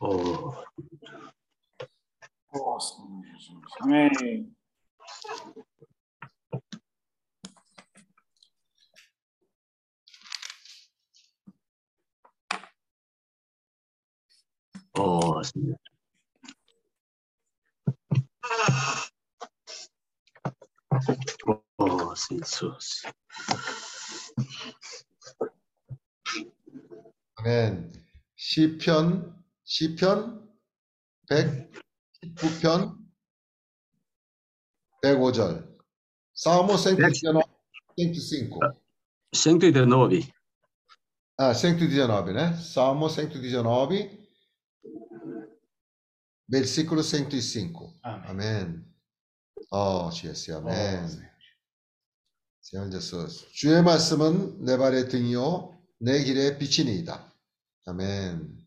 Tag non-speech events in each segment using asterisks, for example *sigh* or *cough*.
Oh. Nossa, Jesus. Amém. Oh, Senhor. Oh, senhor 아멘. 시편 시편 119편 105절. Salmo 119, 105. 119. Ah, 119, né? Salmo 119, versículo 105. Amém. 아멘. 어, 주였어 요. 아멘. Senhor Jesus. 주의 말씀은 내 발의 등이요 내 길의 빛이니이다. 아멘.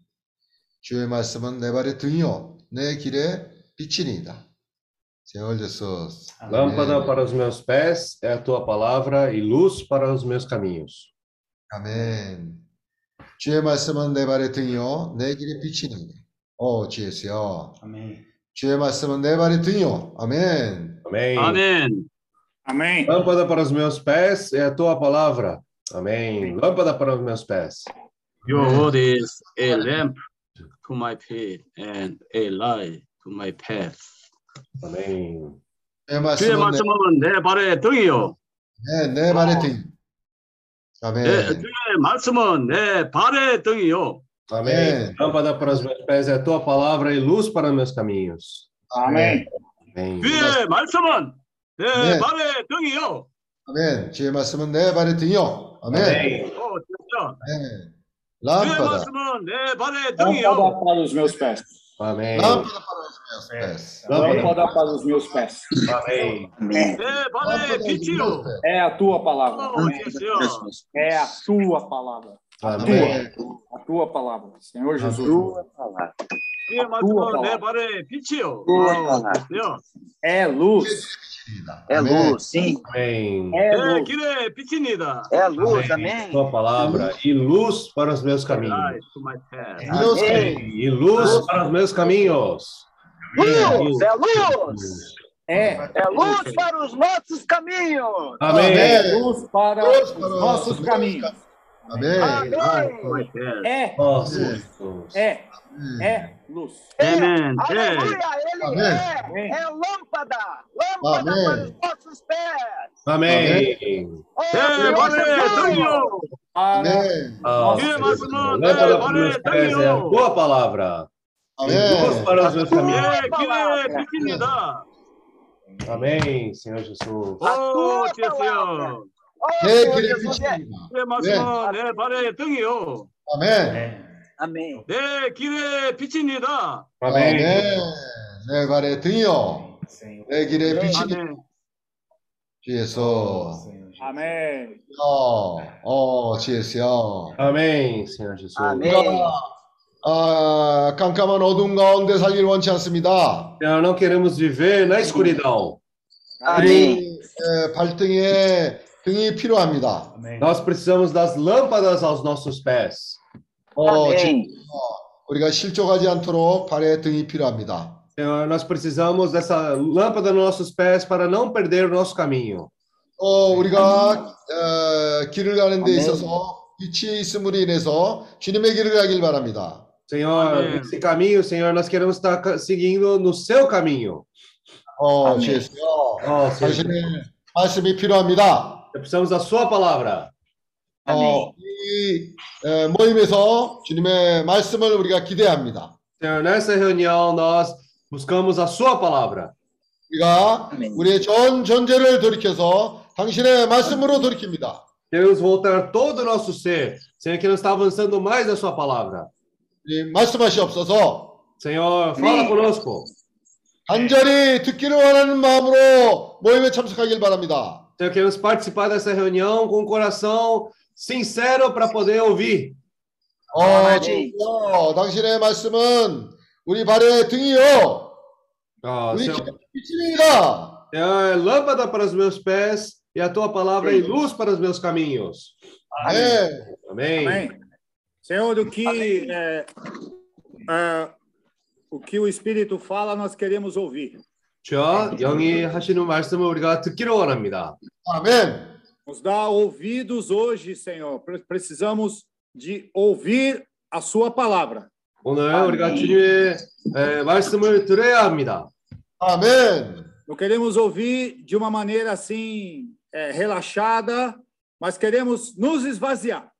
주의 말씀은 내 발의 등이요 내 길의 빛이니이다. Senhor Jesus. Amém. Lâmpada para os meus pés é a tua palavra e luz para os meus caminhos. 아멘. 주의 말씀은 내 발의 등이요 내 길의 빛이니이다. 어. Amém. 주의 말씀은 내 발의 등이요. 아멘. Amém. 아멘. Amém. Lâmpada para os meus pés é a tua palavra. Amém. Lâmpada para os meus pés. Your word is a lamp to my feet and a light to my path. Amém. 주의 주의 말씀은 내, 말씀은 내 발의 등이요. 네, 내 발의 등. 아멘. 내, 주의 말씀은 내 발의 등이요. Amém. Amém. Lâmpada para os meus pés é a tua palavra e luz para os meus caminhos. Amém. Amém. 주의 말씀은 내 네. 발의 등이요. 아멘. 주의 말씀은 내 발의 등이요. 아멘. Amém. 어, 진짜. 네. 주의 람파다. 말씀은 내 발의 Lâmpada 등이요. para os meus pés. Amém. 람파다 para os meus pés. Lâmpada para os meus pés. Amém. 내 발의 람파다 para os 빛이요. meus pés. É a tua palavra. 어, 주여. É a tua palavra. Amém. A tua palavra. Senhor Jesus. 주의 말씀은 내 발의 빛이요. 어, 주여. É luz. É luz, sim. Amém. É luz. É luz, amém. amém. Sua palavra e luz para os meus caminhos. E luz, e luz para os meus caminhos. Luz, é luz. É, é luz para os nossos caminhos. Amém. É luz para os nossos caminhos. Amém. Amém. É. É. É. é. É, no é. Amém. Aleluia! Ele Amém. É, é lâmpada, lâmpada Amém. para os nossos pés. Amém. Amém. Oh, é, vale, é Amém. Boa palavra. Amém. Para os meus caminhos. Amém, Senhor Jesus. A tua palavra. Oh, Senhor Jesus. Amém. Amém. 입니다. 주의 말씀은 내 발의 등이요. 아멘. Amém. 내 길의 빛입니다. Amém. 아멘. 내 발의 등이요. 내 길의 빛이 아멘. 주 예수. Amém. 어, 어, 주 예수요. Amém, Senhor Jesus. Amém. 우리가 아, 깜깜한 어둠 가운데 살길 원치 않습니다. Senhor, não queremos viver na escuridão. Amém. 우리 에, 발등에 등이 필요합니다. Nós precisamos das lâmpadas aos nossos pés. 어, 지금 Amém. 우리가 실족하지 않도록 발에 등이 필요합니다. Senhor, nós precisamos dessa lâmpada nos nossos pés para não perder o nosso caminho. 어, 우리가 어, 길을 가는 데 아멘. 있어서 빛이 있음으로 인해서 주님의 길을 가길 바랍니다. Senhor, Amém. esse caminho, Senhor, nós queremos estar ca- seguindo no seu caminho. 어, 아멘. 주 예수요. Oh, Senhor, 당신의 말씀이 필요합니다. precisamos da sua palavra. 어, 이 에, 모임에서 주님의 말씀을 우리가 기대합니다. Senhor, nessa reunião nós buscamos a sua palavra. 우리가 아멘. 우리의 전 존재를 돌이켜서 당신의 말씀으로 돌이킵니다. Queremos voltar todo o nosso ser. Senhor, que não está avançando mais na sua palavra. 우리 말씀하시옵소서. Senhor, fala Amém. conosco. 간절히 듣기를 원하는 마음으로 모임에 참석하길 바랍니다. Senhor, queremos participar dessa reunião com um coração sincero para poder ouvir. 어, 아멘. 주여, 당신의 말씀은 우리 발의 등이요. Oh, 우리 Senhor, 길의 빛입니다. Senhor, é lâmpada para os meus pés e a tua palavra é luz para os meus caminhos. 아멘. Amém. Amém. Senhor, o que, é, é, o que o Espírito fala, nós queremos ouvir. 주여, 영이 하시는 말씀을 우리가 듣기를 원합니다. 아멘. Nos dá ouvidos hoje, Senhor. Pre- Precisamos de ouvir a Sua palavra. 오늘 아멘. 우리가 주님의 에, 말씀을 들어야 합니다. 아멘. Não queremos ouvir de uma maneira assim, é, relaxada, mas queremos nos esvaziar.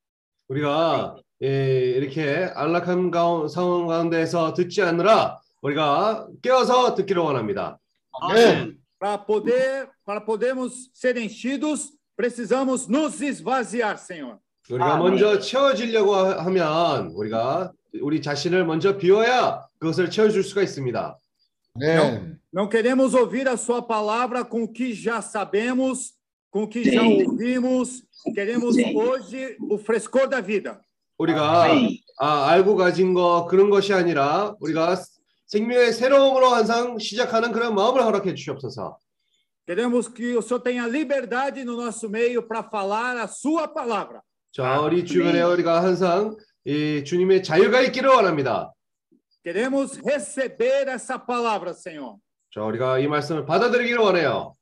우리가 예, 이렇게 안락한 가운, 상황 가운데서 듣지 않느라 우리가 깨어서 듣기를 원합니다. 아멘. Para poder, para podermos ser enchidos, precisamos nos esvaziar, Senhor. 우리가 아멘. 먼저 채워지려고 하- 하면 우리가 우리 자신을 먼저 비워야 그것을 채워줄 수가 있습니다. 아멘. Não queremos ouvir a Sua palavra com o que já sabemos, com o que já Sim. ouvimos. Queremos Sim. hoje o frescor da vida. 우리가 아멘. 아, 알고 가진 거 그런 것이 아니라 우리가 생명의 새로움으로 항상 시작하는 그런 마음을 허락해 주시옵소서. Queremos que o Senhor tenha liberdade no nosso meio para falar a Sua palavra. 자, 우리 주변에 우리가 항상 이 주님의 자유가 있기를 원합니다. Queremos receber essa palavra, Senhor. 자, 우리가 이 말씀을 받아들이기를 원해요.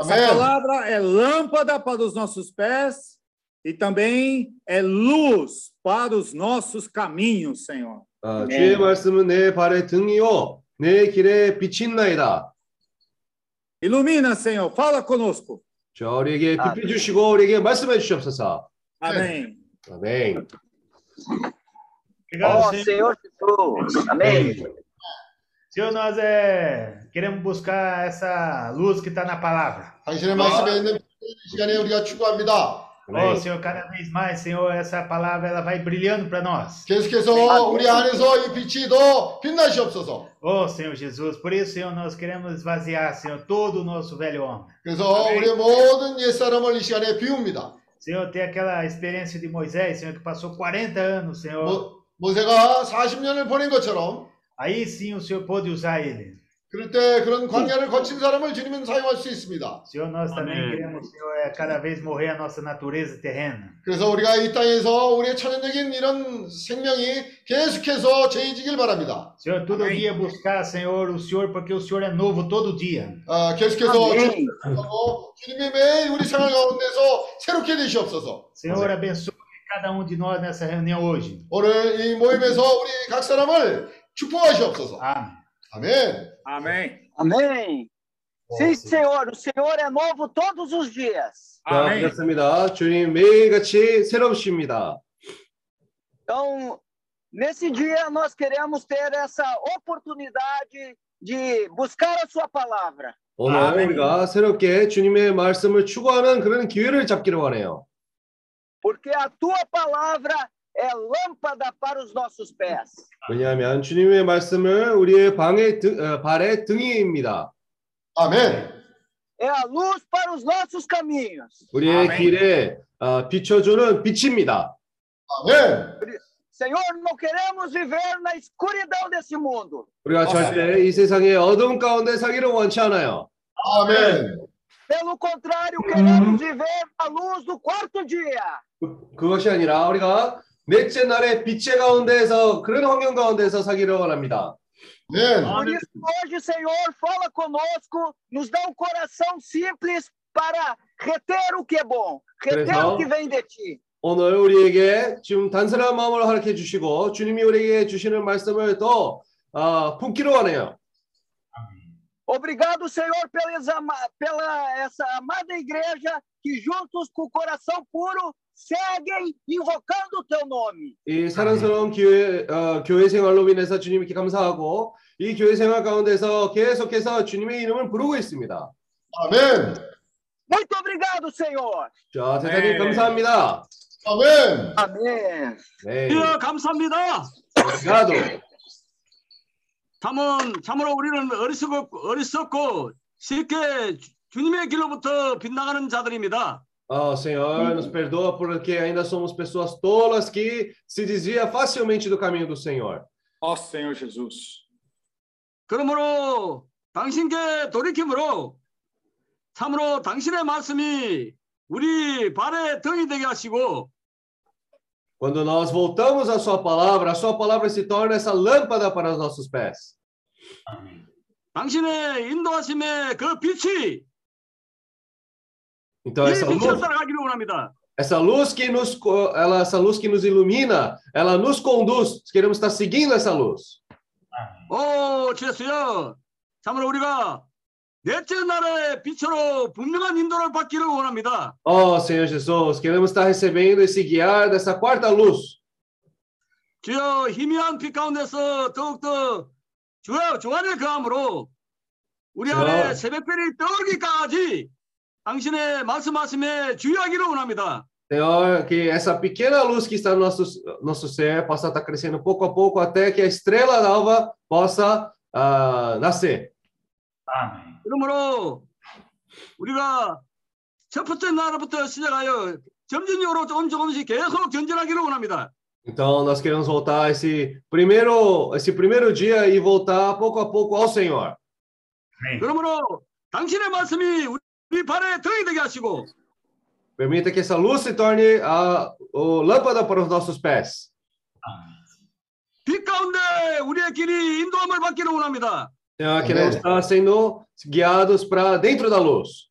Essa 아멘. palavra é lâmpada para os nossos pés e também é luz para os nossos caminhos, Senhor. 어, 네. 주의 말씀은 내 발의 등이요 내 길에 비친나이다. Ilumina, Senhor. Fala conosco. 자, 우리에게 아멘. 빛 주시고 우리에게 말씀해 주시옵소서. Amém. 아멘. Obrigado, Ó Senhor. Senhor Jesus. Amém. Senhor, nós é, queremos buscar essa luz que está na palavra. 당신의 말씀에 있는 이 시간에 우리가 추구합니다. Ó, 아멘. Senhor, cada vez mais, Senhor, essa palavra ela vai brilhando para nós. 계속해서 우리 안에서 이 빛이 더 빛나시옵소서. Ó, Senhor Jesus, por isso, Senhor, nós queremos esvaziar, Senhor, todo o nosso velho homem. 그래서 우리의 모든 옛사람을 이 시간에 비웁니다. Senhor, tem aquela experiência de Moisés, Senhor, que passou 40 anos, Senhor. 모, 모세가 40년을 보낸 것처럼 Aí sim o Senhor pôde usar ele. 그럴 때 그런 광야를 거친 사람을 주님은 사용할 수 있습니다. Senhor, nós também Amém. queremos, Senhor, é, cada vez morrer a nossa natureza terrena. 그래서 우리가 이 땅에서 우리의 천연적인 이런 생명이 계속해서 죄해지길 바랍니다. Senhor, todo Amém. dia buscar, Senhor, o Senhor, porque o Senhor é novo todo dia. 아, 계속해서 주님이 매일 우리 생활 가운데서 새롭게 되시옵소서. Senhor, abençoe cada um de nós nessa reunião hoje. 오늘 이 모임에서 우리 각 사람을 축복하시옵소서. Amém. 아멘. Amém. Amém. Sim, Senhor. O Senhor é novo todos os dias. 자, Amém. 그렇습니다. 주님 매일같이 새롭십니다. Então, nesse dia, nós queremos ter essa oportunidade de buscar a Sua palavra. 오늘 아멘. 우리가 새롭게 주님의 말씀을 추구하는 그런 기회를 잡기를 원해요. Porque a Tua palavra é lâmpada para os nossos pés. 왜냐하면 주님의 말씀을 우리의 방의 등, 어, 발의 등이입니다. 아멘. É a luz para os nossos caminhos. 우리의 아멘. 길에 어, 비춰주는 빛입니다. 아멘. Senhor, não queremos viver na escuridão desse mundo. 우리가 절대 이 세상의 어둠 가운데 살기를 원치 않아요. 아멘. Pelo contrário, queremos viver na luz do quarto dia. 그- 그것이 아니라 우리가 넷째 날의 빛의 가운데에서 그런 환경 가운데서 살기를 원합니다. 아멘. Por isso, hoje, Senhor, fala conosco, nos dá um coração simples para reter o que é bom, reter o que vem de ti. 오늘 우리에게 지금 단순한 마음을 허락해 주시고 주님이 우리에게 주시는 말씀을 더 어, 품기로 원해요. Obrigado, Senhor, pela, pela essa amada igreja que, juntos com o coração puro, seguem invocando o teu nome. 이 사랑스러운 교회 어, 교회 생활로 인해서 주님께 감사하고 이 교회 생활 가운데서 계속해서 주님의 이름을 부르고 있습니다. 아멘. Muito obrigado, Senhor. 자, 대단히 네. 감사합니다. 아멘. Amém. 네, 예, 감사합니다. 오brigado. 참은 참으로 우리는 어리석고 어리석고 쉽게 주- 주님의 길로부터 빗나가는 자들입니다. Oh, Senhor, nos perdoa porque ainda somos pessoas tolas que se desvia facilmente do caminho do Senhor. Ó Senhor Jesus. 그러므로 당신께 돌이킴으로 참으로 당신의 말씀이 우리 발에 등이 되게 하시고 Quando nós voltamos à sua palavra, a sua palavra se torna essa lâmpada para os nossos pés. 당신의 인도하심의 그 빛이 Então 이 essa luz, 빛을 따라가기를 원합니다. essa luz que nos co- ela, essa luz que nos ilumina, ela nos conduz. Queremos estar seguindo essa luz. 오, 주였어요. 참으로 우리가 넷째 날의 빛으로 분명한 인도를 받기를 원합니다. Oh, Senhor Jesus, queremos estar recebendo esse guiar dessa quarta luz. 주여 희미한 빛 가운데서 더욱더 주여 주안의 그함으로 우리 주여. 안에 새벽별이 떠오르기까지 당신의 말씀하심에 주의하기를 원합니다. Senhor, que essa pequena luz que está no nosso, nosso ser possa estar crescendo pouco a pouco até que a estrela nova possa ah, nascer. 아멘. 그러므로 우리가 첫 번째 날부터 시작하여 점진적으로 조금 조금씩 계속 전진하기를 원합니다. Então, nós queremos voltar esse primeiro, esse primeiro dia e voltar pouco a pouco ao Senhor. 그러므로 당신의 말씀이 우리 발에 등이 되게 하시고 Permita que essa luz se torne a, o lâmpada para os nossos pés. 빛 가운데 우리의 길이 인도함을 받기를 원합니다. Senhor, queremos estar sendo guiados para dentro da luz.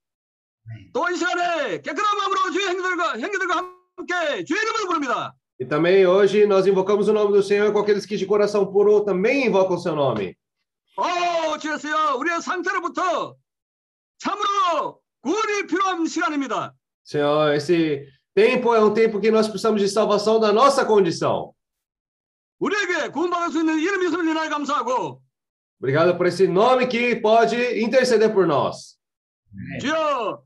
또 이 시간에 깨끗한 마음으로 주의 행들과 행위들과 함께 주의 이름을 부릅니다. E também hoje nós invocamos o nome do Senhor com aqueles que de coração puro também invocam o seu nome. 오, 주여서요, 우리의 상태로부터 참으로 구원이 필요한 시간입니다. Senhor, esse tempo é um tempo que nós precisamos de salvação da nossa condição. 우리에게 구원받을 수 있는 이름 있음을 인하여 감사하고 Obrigado por esse nome que pode interceder por nós. 주여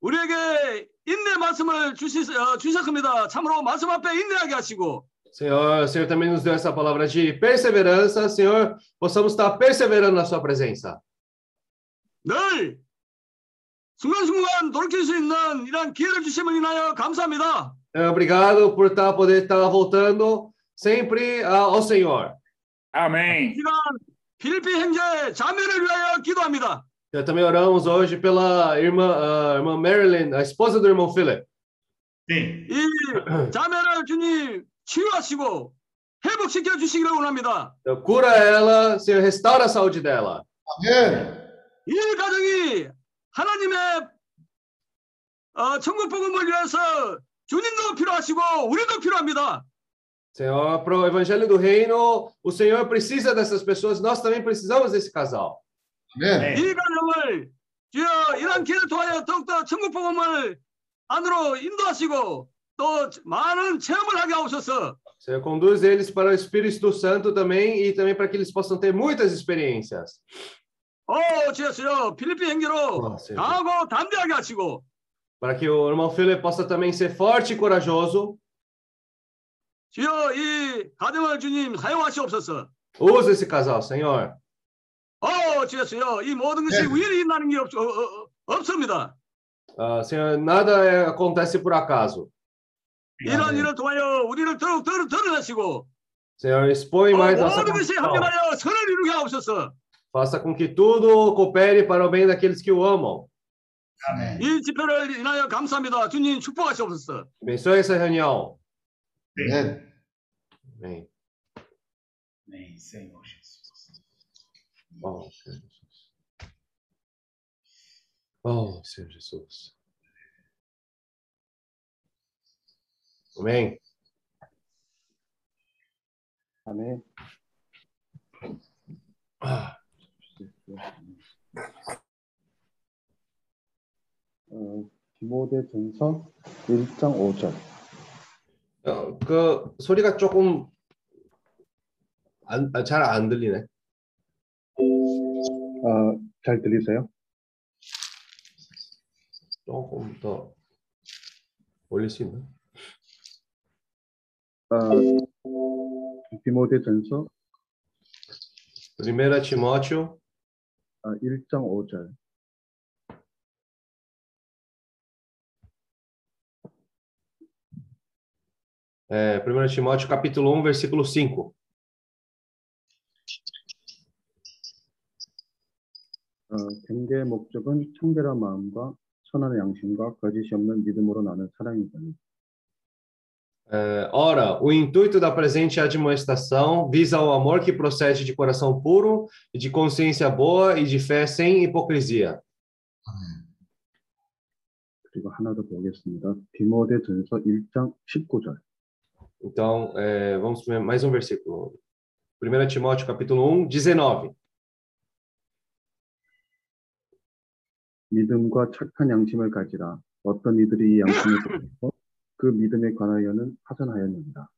우리에게 인내 말씀을 주시, 어, 주셨습니다. 참으로 말씀 앞에 인내하게 하시고 Senhor, o Senhor também nos deu essa palavra de perseverança. Senhor, possamos estar perseverando na sua presença. 늘 순간순간 돌이킬 수 있는 이런 기회를 주심을 인하여 감사합니다. Senhor, obrigado por estar, poder estar voltando sempre ah, ao Senhor. Amém. 시간 필리핀 형제 자매를 위하여 기도합니다. Eu também oramos hoje pela irmã, ah, irmã Marilyn, a esposa do irmão Philip. 네. 이 자매를 주님 치유하시고 회복시켜 주시기를 원합니다. Então, cura ela, Senhor, restaura a saúde dela. 아멘. 이 가정이 하나님의 어, 천국 복음을 위해서 주님도 필요하시고 우리도 필요합니다. Senhor, para o evangelho do reino, o Senhor precisa dessas pessoas, nós também precisamos desse casal. 아멘. 이 가정을 주여 이런 기회를 통하여 더욱더 천국 복음을 안으로 인도하시고 또 많은 체험을 하게 하옵소서. Senhor, conduz eles para o Espírito Santo também e também para que eles possam ter muitas experiências. 오 주여 필리핀 행제로 어, Senhor. 강하고 담대하게 하시고 Para que o irmão Philip possa também ser forte e corajoso. 주여 이 가정을 주님 사용하시옵소서. Usa esse casal, Senhor. 오 주여 이 모든 것이 네. 우연히 있다는 게 없, 어, 어, 없습니다. Ah, Senhor, nada é- acontece por acaso. 이런 일을 통하여 우리를 더욱 더 드러내시고 Senhor, expõe 어, mais nossa 모든 것이 condição. 합력하여 선을 이루게 하옵소서. Faça com que tudo coopere para o bem daqueles que o amam. 아멘. 이 집회를 인하여 감사합니다. 주님 축복하시옵소서. Abençoe essa reunião. 아멘. Amém. 네, Senhor Jesus. Oh, Senhor Jesus. Oh, Senhor Jesus. Amém. 아멘. Ah, 어, 디모데 전서 1장 5절. 어, 그 소리가 조금 잘안 들리네. 어, 잘 들리세요? 조금 더 올릴 수 있나? 어, 디모데 전서 Primeira Timóteo 어, 1장 5절. É, 1 Timóteo capítulo 1, versículo 5. 어, 경계의 목적은 청결한 마음과 선한 양심과 거짓이 없는 믿음으로 나는 사랑이거니 ora, o intuito da presente admoestação visa o amor que procede de coração puro e de consciência boa e de fé sem hipocrisia. 그리고 하나 더 보겠습니다. 디모데전서 1장 19절. Então, é, vamos ver mais um versículo. 1 Timóteo, capítulo 1, 19. 믿음과 착한 양심을 가지라. 어떤 이들이 이 양심을 가지고 *coughs* 그 믿음에 관하여는 파선하였느니라.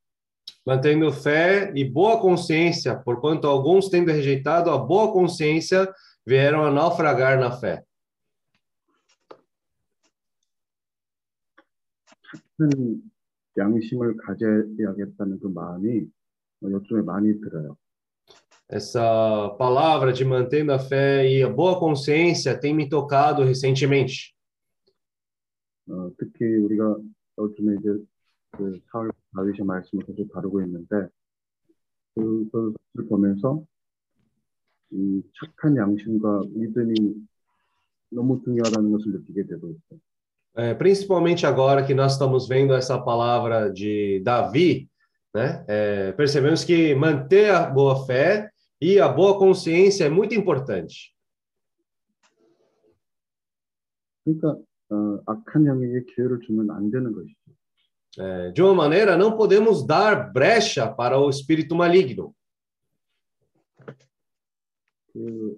Mantendo fé e boa consciência, porquanto alguns, tendo rejeitado a boa consciência, vieram a naufragar na fé. 큰 양심을 가져야겠다는 그 마음이 요즘에 많이 들어요. Essa palavra de mantendo a fé e a boa consciência tem me tocado recentemente. 어, 특히 우리가 요즘에 이제 그 사울 다윗의 말씀을 계속 다루고 있는데 그것을 보면서 이 착한 양심과 믿음이 너무 중요하다는 것을 느끼게 되고 있어요. É, principalmente agora que nós estamos vendo essa palavra de Davi, né? É, percebemos que manter a boa fé e a boa consciência é muito importante. 그러니까 어, 악한 영에게 기회를 주면 안 되는 것이죠. É, de uma maneira, não podemos dar brecha para o espírito maligno. 그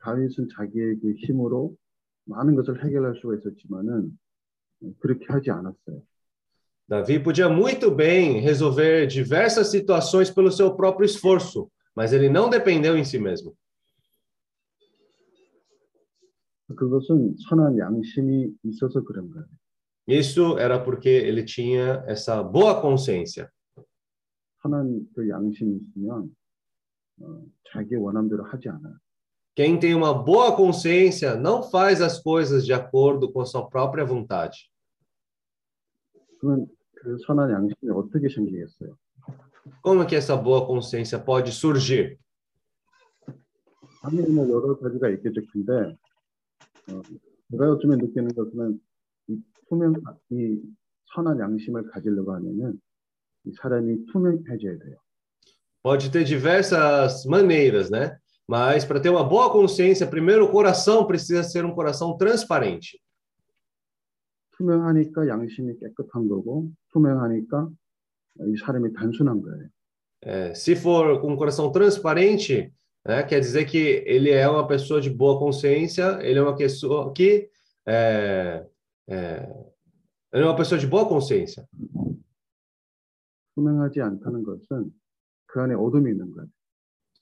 다윗은 자기의 그 힘으로 많은 것을 해결할 수가 있었지만은 그렇게 하지 않았어요. Davi podia muito bem resolver diversas situações pelo seu próprio esforço, mas ele não dependeu em si mesmo. 그것은 선한 양심이 있어서 그런 거예요. Isso era porque ele tinha essa boa consciência. 선한 그 양심이 있으면 어, 자기 원함대로 하지 않아요. Quem tem uma boa consciência não faz as coisas de acordo com a sua própria vontade. 그러면 그 선한 양심이 어떻게 생기겠어요? Como que essa boa consciência pode surgir? 당연히 뭐 여러 가지가 있겠죠. 근데 어, 제가 요즘에 느끼는 것은 이 투명, 이 선한 양심을 가지려고 하면은 이 사람이 투명해져야 돼요. Pode ter diversas maneiras, né? Mas para ter uma boa consciência, primeiro o coração precisa ser um coração transparente. 투명하니까 양심이 깨끗한 거고 투명하니까 이 사람이 단순한 거예요. É, se for com um coração transparente, né, quer dizer que ele é uma pessoa de boa consciência, ele é uma pessoa que é, é, ele é uma pessoa de boa consciência. 투명하지 않다는 것은 그 안에 어둠이 있는 거예요.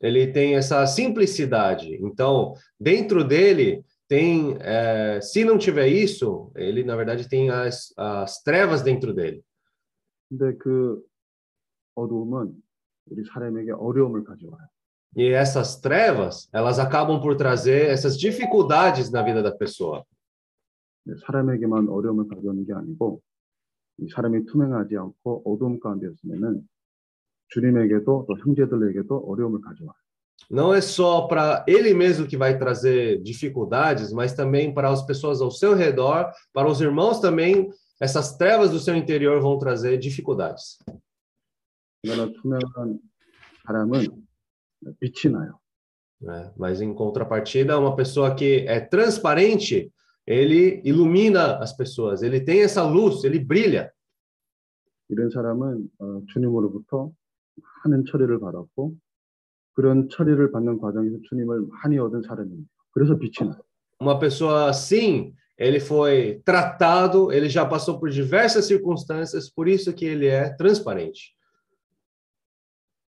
Ele tem essa simplicidade. Então, dentro dele tem, é, se não tiver isso, ele na verdade tem as, as trevas dentro dele. 근데 그 어두움은 우리 사람에게 어려움을 가져와요. E essas trevas, elas acabam por trazer essas dificuldades na vida da pessoa. 네, 사람에게만 어려움을 가져오는 게 아니고 이 사람이 투명하지 않고 어두움 가운데 있으면은 주님에게도 또 형제들에게도 어려움을 가져와요. Não é só para ele mesmo que vai trazer dificuldades, mas também para as pessoas ao seu redor, para os irmãos também, essas trevas do seu interior vão trazer dificuldades. 그러나 투명한 사람은 빛이 나요. né? Mas em contrapartida, uma pessoa que é transparente, ele ilumina as pessoas, ele tem essa luz, ele brilha. 이런 사람은 어, 주님으로부터 많은 처리를 받았고 그런 처리를 받는 과정에서 주님을 많이 얻은 사람입니다. 그래서 빛이 나요. Uma pessoa assim, ele foi tratado, ele já passou por diversas circunstâncias, por isso que ele é transparente.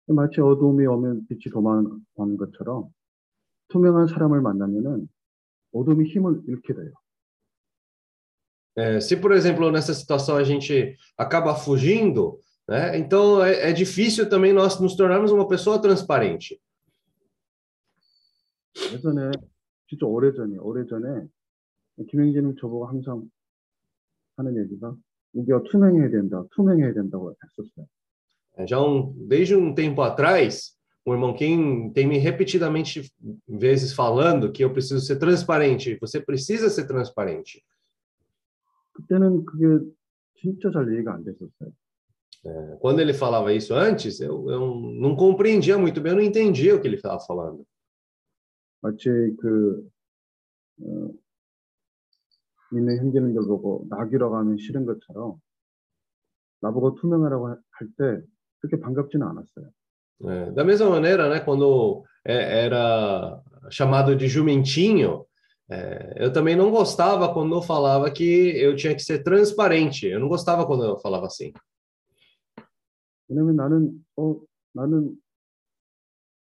마치 어두움이 오면 빛이 도망가는 것처럼 투명한 사람을 만나면은 어둠이 힘을 잃게 돼요. É, se, por exemplo, nessa situação a gente acaba fugindo, né? Então é, é difícil também nós nos tornarmos uma pessoa transparente. 예전에 진짜 오래전에 오래전에 김영진은 저보고 항상 하는 얘기가 우리가 투명해야 된다, 투명해야 된다고 했었어요. É, Já um, desde um tempo atrás, o irmão Kim tem me repetidamente vezes falando que eu preciso ser transparente. Você precisa ser transparente. 그때는 그게 진짜 잘 이해가 안 됐었어요. É, quando ele falava isso antes, eu, eu não compreendia muito bem, eu não entendia o que ele estava falando. 마치 그 어, 니네 형제님들 보고 낙이라고 하면 싫은 것처럼 나보고 투명하라고 할 때 그렇게 반갑지는 않았어요. É, da mesma maneira, né, quando é, era chamado de jumentinho, é, eu também não gostava quando eu falava que eu tinha que ser transparente. Eu não gostava quando eu falava assim. 왜냐면 나는 어 나는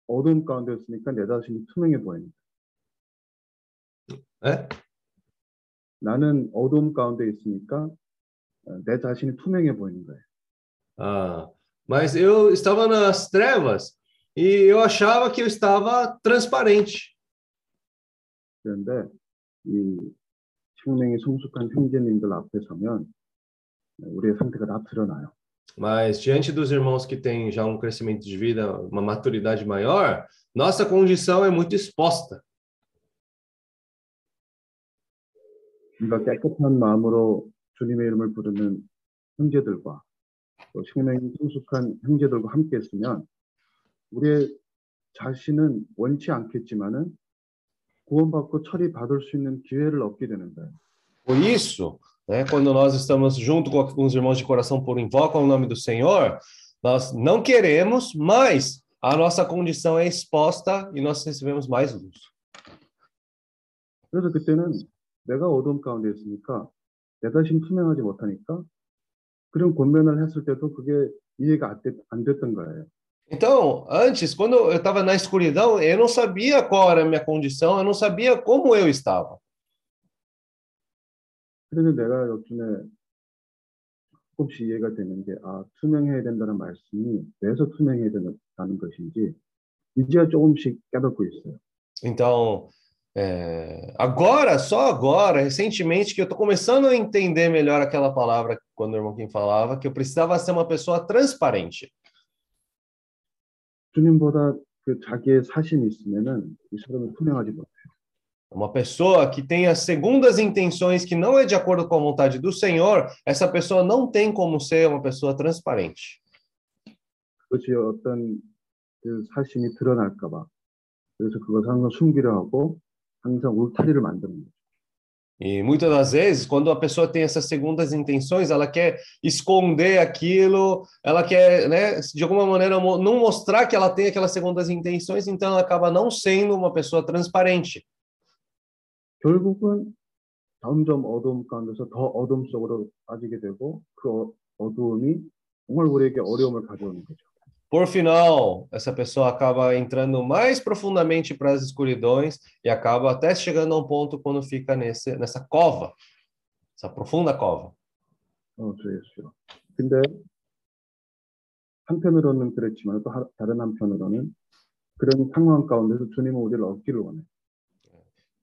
어두움 가운데 있으니까 내 자신이 투명해 보이는 É? 나는 어두움 가운데 있으니까 어, 내 자신이 투명해 보이는 거예요. Ah, mas eu estava nas trevas e eu achava que eu estava transparente. 그런데 이 생명이 성숙한 형제님들 앞에 서면 우리의 상태가 다 드러나요. Mas diante dos irmãos que têm já um crescimento de vida, uma maturidade maior, nossa condição é muito exposta. 그러니까 깨끗한 마음으로 주님의 이름을 부르는 형제들과 또 생명이 성숙한 형제들과 함께 있으면 우리의 자신은 원치 않겠지만은 구원받고 처리받을 수 있는 기회를 얻게 되는 거예요. Por isso, né, quando nós estamos junto com alguns irmãos de coração por invocam o nome do Senhor, nós não queremos, mas a nossa condição é exposta e nós recebemos mais luz. 그래서 그때는 내가 어둠 가운데 있으니까 내 자신 투명하지 못하니까 그런 권면을 했을 때도 그게 이해가 안, 됐, 안 됐던 거예요. Então, antes, quando eu estava na escuridão, eu não sabia qual era a minha condição, eu não sabia como eu estava. 그래서 내가 요즘에 조금씩 이해가 되는 게, 아, 투명해야 된다는 말씀이 왜서 투명해야 된다는 것인지, 이제야 조금씩 깨닫고 있어요. Então, é, agora, só agora, recentemente, que eu estou começando a entender melhor aquela palavra quando o irmão Kim falava, que eu precisava ser uma pessoa transparente. 주님보다 그 자기의 사심이 있으면은 이 사람은 투명하지 못해요. Uma pessoa que tenha segundas intenções que não é de acordo com a vontade do Senhor, essa pessoa não tem como ser uma pessoa transparente. 그것이 어떤 그 사심이 드러날까봐. 그래서 그것을 항상 숨기려 하고 항상 울타리를 만드는 거죠. E muitas das vezes, quando a pessoa tem essas segundas intenções, ela quer esconder aquilo, ela quer, né, de alguma maneira, mo- não mostrar que ela tem aquelas segundas intenções, então ela acaba não sendo uma pessoa transparente. 결국은 점점 어두움 가운데서 더 어둠 속으로 빠지게 되고 그 어- 어두움이 정말 우리에게 어려움을 가져오는 거죠. Por final, essa pessoa acaba entrando mais profundamente para as escuridões e acaba até chegando a um ponto quando fica nesse, nessa cova, essa profunda cova. 어, 주 예수요. 근데 한편으로는 그랬지만 또 하- 다른 한편으로는 그런 상황 가운데서 주님은 우리를 얻기를 원해요.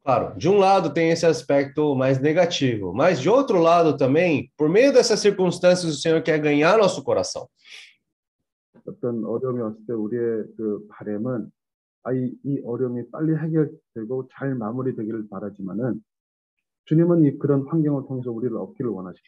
Claro, de um lado tem esse aspecto mais negativo, mas de outro lado também, por meio dessas circunstâncias, o Senhor quer ganhar nosso coração. 어떤 어려움이 왔을 때 우리의 그 바램은 아이 이 어려움이 빨리 해결되고 잘 마무리되기를 바라지만은 주님은 이 그런 환경을 통해서 우리를 얻기를 원하시죠.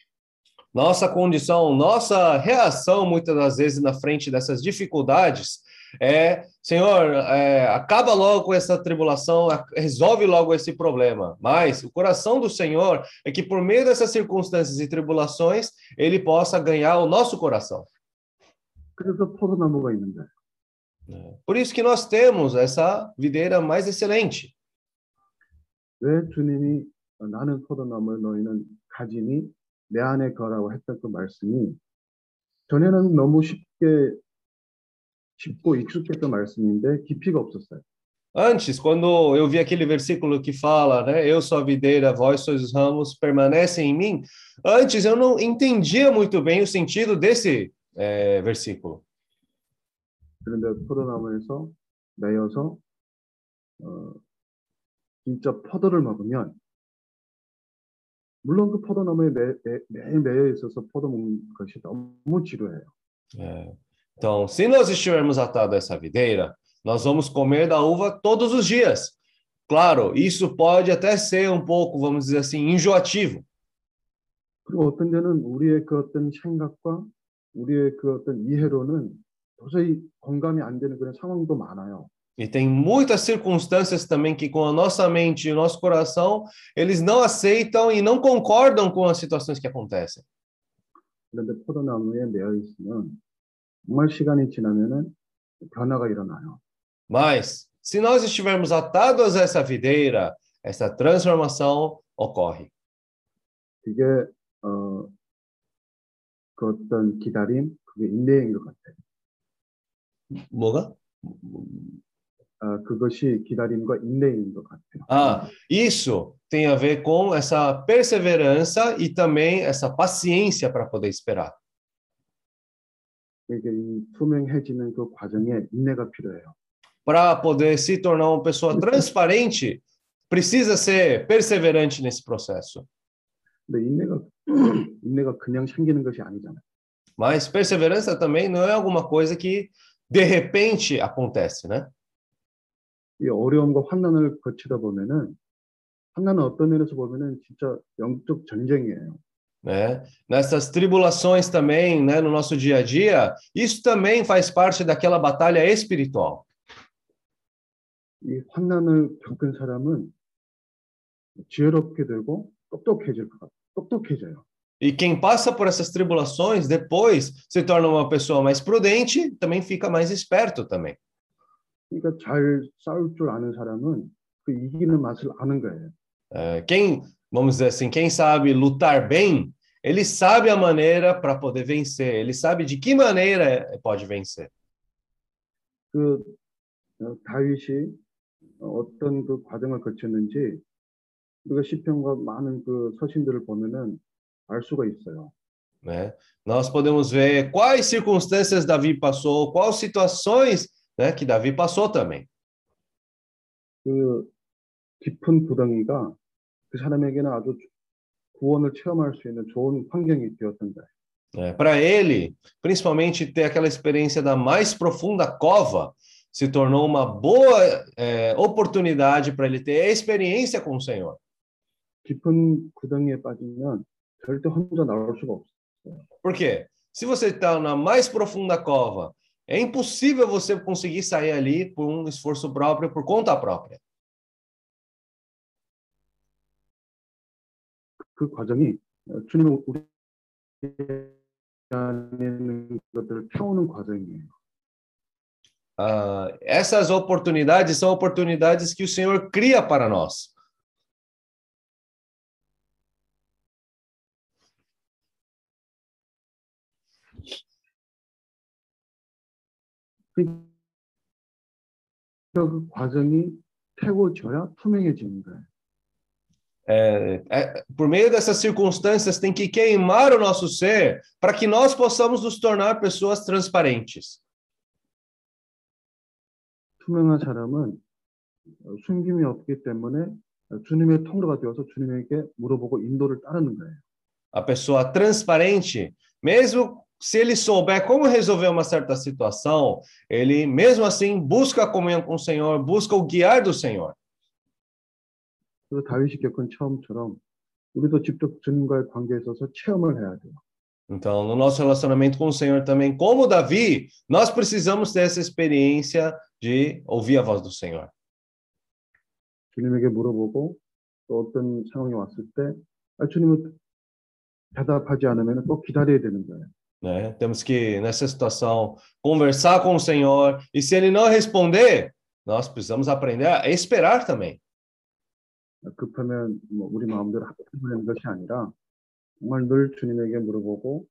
Nossa condição, nossa reação, muitas das vezes, na frente dessas dificuldades, é: Senhor, é, acaba logo com essa tribulação, a- resolve logo esse problema. Mas o coração do Senhor é que, por meio dessas circunstâncias e tribulações, ele possa ganhar o nosso coração. 그래서 포도나무가 있는데 Por isso que nós temos essa videira mais excelente. 왜 주님이 어, 나는 포도나무 너희는 가지니 내 안에 거라고 했던 그 말씀이 전에는 너무 쉽게 쉽고 익숙했던 말씀인데 깊이가 없었어요. Antes, quando eu vi aquele versículo que fala, né, eu sou a videira, vós sois os ramos, permanecem em mim. Antes eu não entendia muito bem o sentido desse é, versículo. 그런데 포도나무에서 매여서 어, 진짜 포도를 먹으면 물론 그 포도나무에 매, 매, 매 매여 있어서 포도 먹는 것이 너무 지루해요. É. Então, se nós estivermos atados a essa videira, nós vamos comer da uva todos os dias. Claro, isso pode até ser um pouco, vamos dizer assim, enjoativo. 그리고 어떤 때는 우리의 그 어떤 생각과 우리의 그 어떤 이해로는 도저히 공감이 안 되는 그런 상황도 많아요. E tem muitas circunstâncias também que, com a nossa mente e o nosso coração, eles não aceitam e não concordam com as situações que acontecem. 그런데 포도나무에 매여 있으면 정말 시간이 지나면은 변화가 일어나요. Mas, se nós estivermos atados a essa videira, essa transformação ocorre. 그게 어, 그 어떤 기다림, 그게 인내인 것 같아요. 뭐가? 아, 그것이 기다림과 인내인 것 같아요. Ah, isso tem a ver com essa perseverança e também essa paciência para poder esperar. 이게 이 투명해지는 그 과정에 인내가 필요해요. Para poder se tornar uma pessoa transparente, precisa ser perseverante nesse processo. 근데 인내가 인내가 그냥 생기는 것이 아니잖아요. Mas perseverança também não é alguma coisa que de repente acontece, né? 이 어려움과 환난을 거치다 보면은 환난은 어떤 면에서 보면은 진짜 영적 전쟁이에요. né? Nessas tribulações também, né, no nosso dia a dia, isso também faz parte daquela batalha espiritual. 이 환난을 겪은 사람은 지혜롭게 되고 똑똑해질 것 같아요. 똑똑해져요. E quem passa por essas tribulações, depois se torna uma pessoa mais prudente, também fica mais esperto também. 그러니까 잘 싸울 줄 아는 사람은 그 이기는 맛을 아는 거예요. É, quem, vamos dizer assim, quem sabe lutar bem, ele sabe a maneira para poder vencer, ele sabe de que maneira pode vencer. 그 어, 다윗이 어떤 그 과정을 거쳤는지 우리가 시편과 많은 그 서신들을 보면은 알 수가 있어요. né? Nós podemos ver quais circunstâncias Davi passou, quais situações né, que Davi passou também. 그 깊은 구덩이가 그 사람에게는 아주 구원을 체험할 수 있는 좋은 환경이 되었던 거예요. né? Para ele, principalmente ter aquela experiência da mais profunda cova, se tornou uma boa é, oportunidade para ele ter a experiência com o Senhor. 깊은 구덩이에 빠지면 절대 혼자 나올 수가 없어요. Por quê? Se você está na mais profunda cova, é impossível você conseguir sair ali por um esforço próprio, por conta própria. 그 과정이 어, 주님은 우리 안에 있는 것들을 태우는 과정이에요. Ah, essas oportunidades são oportunidades que o Senhor cria para nós. 그 과정이 태워져야 투명해지는 거예요. É, é, por meio dessas circunstâncias, tem que queimar o nosso ser para que nós possamos nos tornar pessoas transparentes. 투명한 사람은 어, 숨김이 없기 때문에 어, 주님의 통로가 되어서 주님에게 물어보고 인도를 따르는 거예요. A pessoa transparente, mesmo se ele souber como resolver uma certa situação, ele mesmo assim busca a comunhão com o Senhor, busca o guiar do Senhor. 그래서 다윗이 겪은 체험처럼 우리도 직접 주님과의 관계에 있어서 체험을 해야 돼요. Então, no nosso relacionamento com o Senhor também, como Davi, nós precisamos ter essa experiência de ouvir a voz do Senhor. 주님에게 물어보고 또 어떤 상황이 왔을 때 아, 주님은 대답하지 않으면 또 기다려야 되는 거예요. Né? Temos que, nessa situação, conversar com o Senhor, e se ele não responder, nós precisamos aprender a esperar também. 급하면 뭐 우리 마음대로 하는 것이 아니라 정말 늘 주님에게 물어보고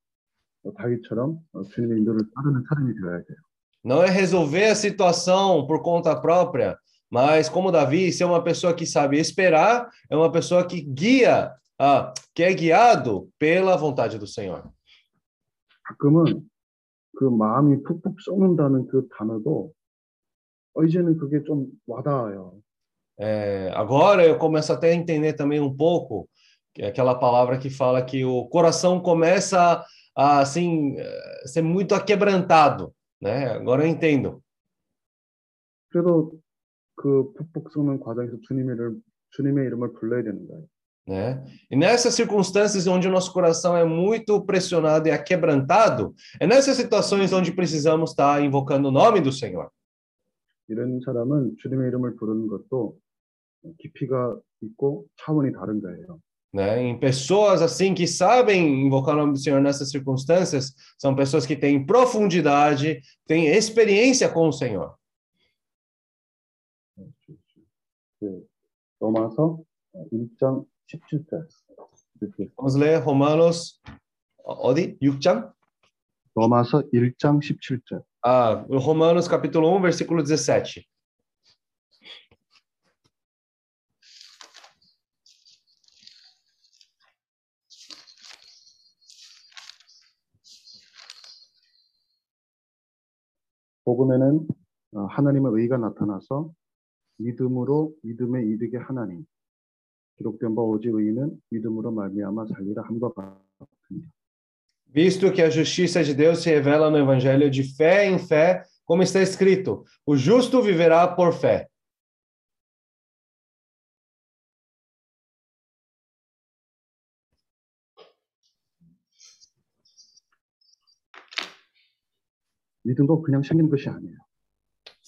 어, 다윗처럼 어, 주님의 인도를 따르는 사람이 되어야 돼요. Não é resolver a situação por conta própria, mas como Davi, ser uma pessoa que sabe esperar, é uma pessoa que guia, ah, que é guiado pela vontade do Senhor. 가끔은 그 마음이 푹푹 썩는다는 그 단어도 어, 이제는 그게 좀 와닿아요. É, agora eu começo até a entender também um pouco aquela palavra que fala que o coração começa a assim eh, ser muito aquebrantado, né? Agora eu entendo. 그래도 그 푹푹 썩는 과정에서 주님의 이름, 주님의 이름을 불러야 되는 거예요. né? E nessas circunstâncias onde o nosso coração é muito pressionado e aquebrantado, é nessas situações onde precisamos estar invocando o nome do Senhor. 이런 사람은 주님의 이름을 부르는 것도 깊이가 있고 차원이 다른 거예요. Né? Em pessoas assim que sabem invocar o nome do Senhor nessas circunstâncias, são pessoas que têm profundidade, têm experiência com o Senhor. 그 로마서 1장 17절. 이렇게 Vamos ler Romanos, 어디? 6장? 로마서 1장 17절. Ah, Romanos capítulo 1, versículo 17. 복음에는 어, 하나님의 의가 나타나서 믿음으로 믿음의 이득의 하나님 기록된 바 오직 의인은 믿음으로 말미암아 살리라 함과 같으니 Visto que a justiça de Deus se revela no evangelho de fé em fé, como está escrito: o justo viverá por fé. 믿음도 그냥 생긴 것이 아니에요.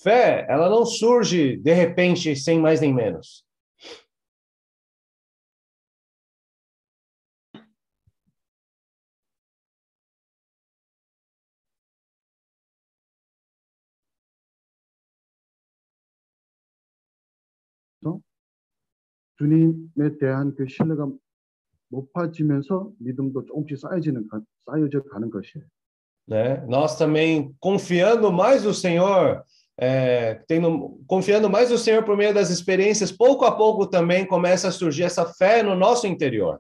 Fé, ela não surge de repente, sem mais nem menos. 주님에 대한 그 신뢰가 높아지면서 믿음도 조금씩 쌓여지는 가- 쌓여져 가는 것이에요. né? Nós também confiando mais no Senhor, é, tendo, confiando mais no Senhor por meio das experiências, pouco a pouco também começa a surgir essa fé no nosso interior.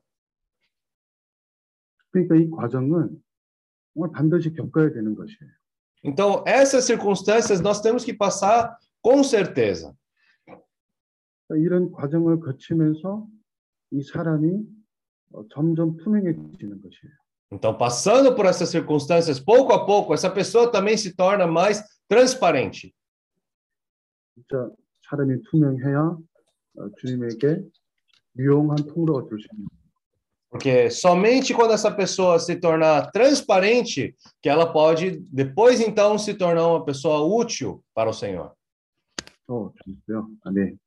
그러니까 이 과정은 정말 반드시 겪어야 되는 것이에요. Então, essas circunstâncias nós temos que passar com certeza. 그러니까 이런 과정을 거치면서 이 사람이 어, 점점 투명해지는 것이에요. Então, passando por essas circunstâncias, pouco a pouco, essa pessoa também se torna mais transparente. 진짜 사람이 투명해야 어, 주님에게 유용한 통로가 될 수 있는 거예요. Porque somente quando essa pessoa se tornar transparente, que ela pode, depois então, se tornar uma pessoa útil para o Senhor. 어, 주님께요. 아멘.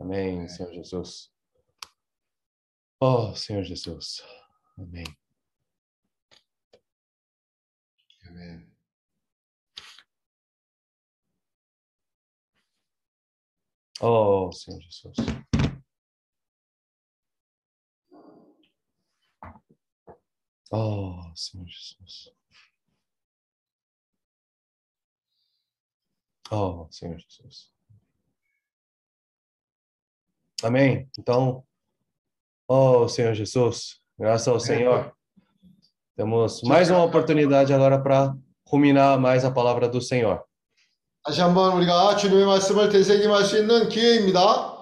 Amém, Senhor Jesus. Oh, Senhor Jesus. Amém. 아멘. Oh, Senhor Jesus. Oh, Senhor Jesus. Oh, Senhor Jesus. Amém. Então, oh, Senhor Jesus, graças ao Senhor, temos mais uma oportunidade agora para ruminar mais a palavra do Senhor. 다시 한번 우리가 주님의 말씀을 되새김할 수 있는 기회입니다.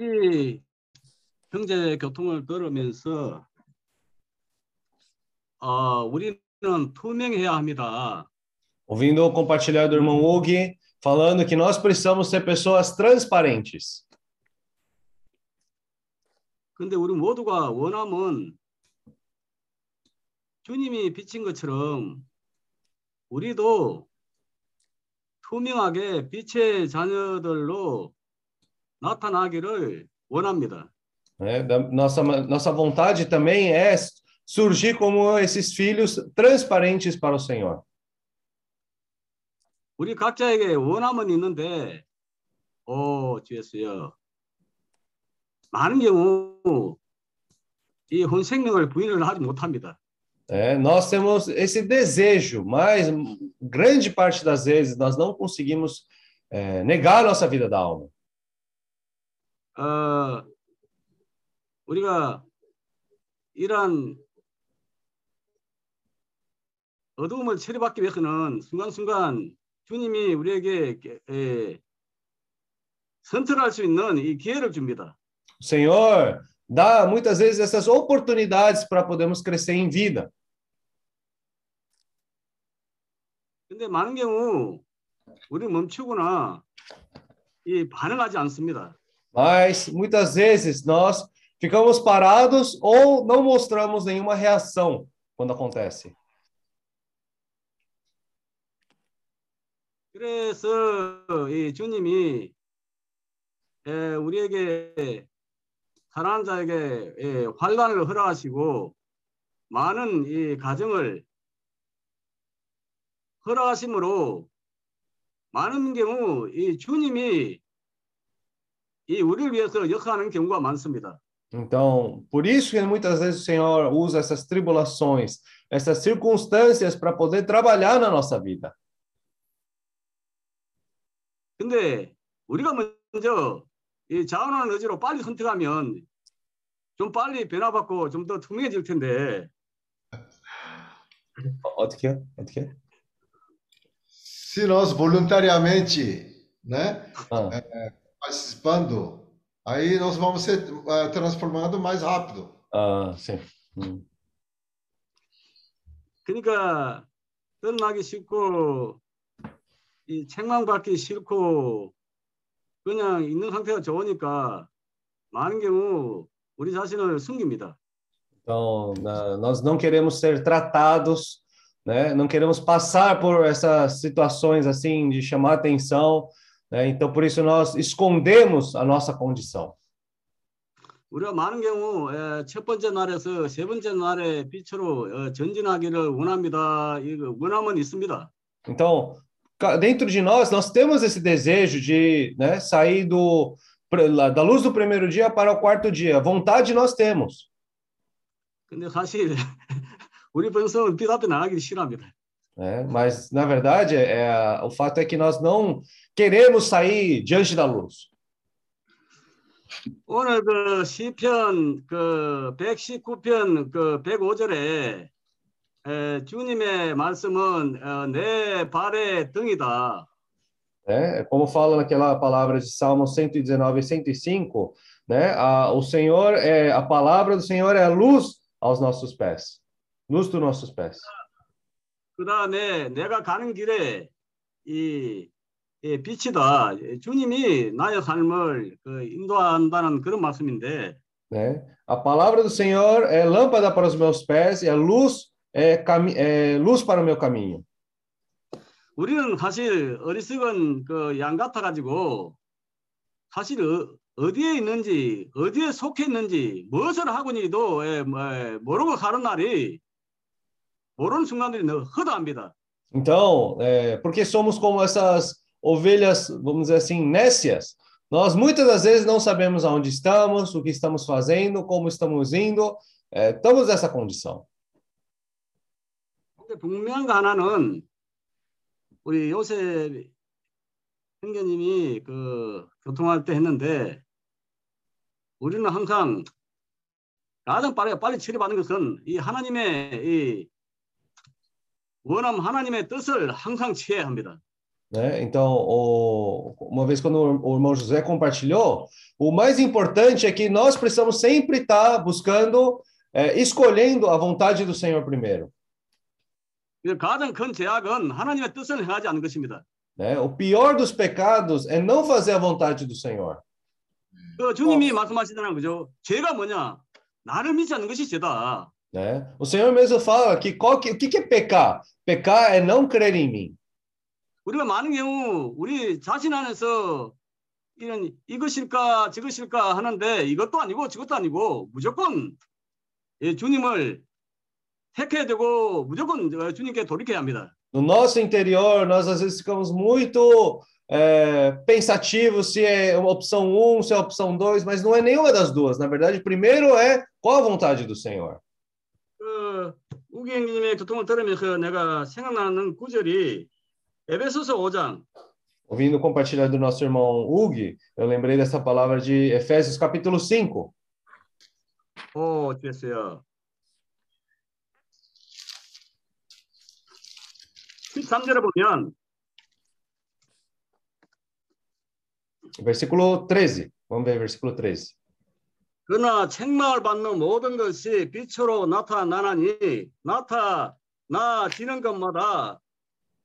우기 형제 교통을 들으면서 어, 우리는 투명해야 합니다. Ouvindo o compartilhar do irmão Hugo falando que nós precisamos ser pessoas transparentes. 근데 우리 모두가 원함은 주님이 비친 것처럼 우리도 투명하게 빛의 자녀들로 나타나기를 원합니다. né? Da- Nossa, nossa vontade também é surgir como esses filhos transparentes para o Senhor. 우리 각자에게 원함은 있는데, 오, 주였어요. 많은 경우 이 혼생명을 부인을 하지 못합니다. né? Nós temos esse desejo, mas grande parte das vezes nós não conseguimos eh, negar a nossa vida da alma. 어, 우리가 이러한 어두움을 처리받기 위해서는 순간순간 주님이 우리에게 에, 선택할 수 있는 이 기회를 줍니다. Senhor dá muitas vezes essas oportunidades para podermos crescer em vida. 근데 많은 경우 우리 멈추거나 이 반응하지 않습니다. Mas muitas vezes nós ficamos parados ou não mostramos nenhuma reação quando acontece. 그래서 이 주님이 에, 우리에게 사랑하는 자에게 예, 환란을 허락하시고 많은 이 가정을 허락하심으로 많은 경우 이 주님이 이 우리를 위해서 역사하는 경우가 많습니다. Então, por isso que muitas vezes o Senhor usa essas tribulações, essas circunstâncias para poder trabalhar na nossa vida. 근데 우리가 먼저 이 자원하는 의지로 빨리 선택하면 좀 빨리 변화받고 좀 더 투명해질 텐데 어떻게? 어떻게? Se nós voluntariamente, né, Ah, participando, aí nós vamos ser eh, transformados mais rápido. ah, sim. Hum. 그러니까 떠나기 싫고 이 책망받기 싫고 그냥 있는 상태가 좋으니까 많은 경우 우리 자신을 숨깁니다. Então, na- nós não queremos ser tratados, né? Não queremos passar por essas situações assim de chamar atenção, né? Então, por isso nós escondemos a nossa condição. 우리가 많은 경우 에, 첫 번째 날에서 세 번째 날의 빛으로 어, 전진하기를 원합니다. 이 원함은 있습니다. Então, ca- dentro de nós, nós temos esse desejo de né, sair do, pra- lá- da luz do primeiro dia para o quarto dia. Vontade nós temos. 근데 사실 *laughs* 우리 백성은 빛 앞에 나가기 싫어합니다. Né? Mas, na verdade, é, o fato é que nós não queremos sair diante da luz. 오늘 그 시편 그 119편 그 105절에 에, 주님의 말씀은 어, 내 발의 등이다. Né? Como fala naquela palavra de Salmo 119 e 105, né? A, o Senhor é a palavra do Senhor é a luz aos nossos pés. Luz dos nossos pés. 그 다음에 내가 가는 길에 이, 이 빛이다. 주님이 나의 삶을 그 인도한다는 그런 말씀인데 né? A palavra do Senhor é lâmpada para os meus pés e a luz é, cami é luz para o meu caminho. 우리는 사실 어리석은 그 양 같아 가지고 사실 어, 어디에 있는지 어디에 속해 있는지 무엇을 하고 있는지도 예, 뭐, 예, 모르고 사는 날이 모르는 순간들이 너무 허다합니다. Então, é, porque somos como essas ovelhas, vamos dizer assim, nécias, nós muitas das vezes não sabemos aonde estamos, o que estamos fazendo, como estamos indo, é, estamos nessa condição. 근데 분명한 거 하나는 우리 요새 형제님이 그 교통할 때 했는데 우리는 항상 가장 빠르게 빨리 처리받는 것은 이 하나님의 이 원함 하나님의 뜻을 항상 취해야 합니다. Né? Então, o- uma vez quando o irmão José compartilhou, o mais importante é que nós precisamos sempre estar buscando, é, escolhendo a vontade do Senhor primeiro. 그래서 가장 큰 제약은 하나님의 뜻을 행하지 않는 것입니다. Né? O pior dos pecados é não fazer a vontade do Senhor. 그 주님이 말씀하시잖아요, 그죠? 죄가 뭐냐? 나를 믿지 않는 것이 죄다. Né? O Senhor mesmo fala que, qual que o que, que é pecar? Pecar é não crer em mim. 우리가 많은 경우 우리 자신 안에서 이런 이것일까 저것일까 하는데 이것도 아니고 저것도 아니고 무조건 예, 주님을 택해야 되고 무조건 어, 주님께 돌이켜야 합니다. No nosso interior, nós às vezes ficamos muito é, pensativos se é uma opção um, se é opção dois, mas não é nenhuma das duas. Na verdade, primeiro é qual a vontade do Senhor. 그 우기 형님의 교통을 들으면서 내가 생각나는 구절이 에베소서 5장 Ouvindo o compartilhar do nosso irmão Hugo, eu lembrei dessa palavra de Efésios capítulo 5. 오, 됐어요. 13절에 보면 Versículo 13. Vamos ver versículo 13. 그러나 책망을 받는 모든 것이 빛으로 나타나나니 나타나지는 것마다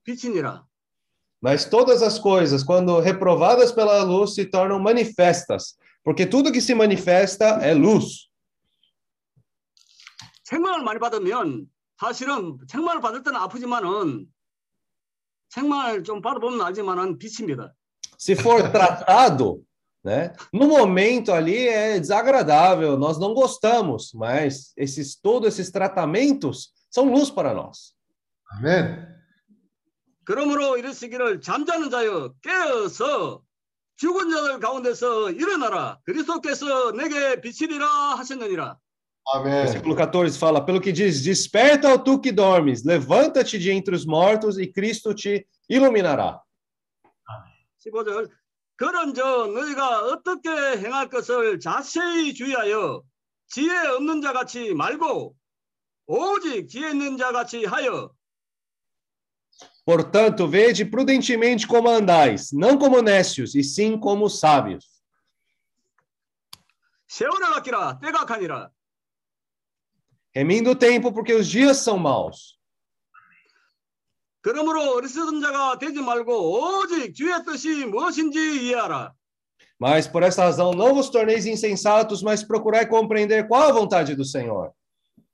빛이니라. Mas todas as coisas, quando reprovadas pela luz, se tornam manifestas, porque tudo que se manifesta é luz. 책망을 많이 받으면 사실은 책망을 받을 때는 아프지만은 책망을 좀 받아보면 알지만은 빛입니다. Se for tratado, né? No momento ali é desagradável, nós não gostamos, mas esses todos esses tratamentos são luz para nós. 아멘. 그러므로 이르시기를 잠자는 자여 깨어서 죽은 자들 가운데서 일어나라 그리스도께서 내게 빛이리라 하셨느니라. 아멘. Versículo 14 fala: Pelo que diz, desperta, ó tu que dormes, levanta-te de entre os mortos e Cristo te iluminará. 15절 그런저 너희가 어떻게 행할 것을 자세히 주의하여 지혜 없는 자 같이 말고 오직 지혜 있는 자 같이 하여 Portanto, vede prudentemente como andais, não como nécios, e sim como sábios. 세월을 아끼라 때가 가니라 Remindo o tempo, porque os dias são maus. 그러므로 어리석은 자가 되지 말고 오직 주의 뜻이 무엇인지 이해하라 Mas por essa razão não vos torneis insensatos, mas procurai compreender qual a vontade do Senhor.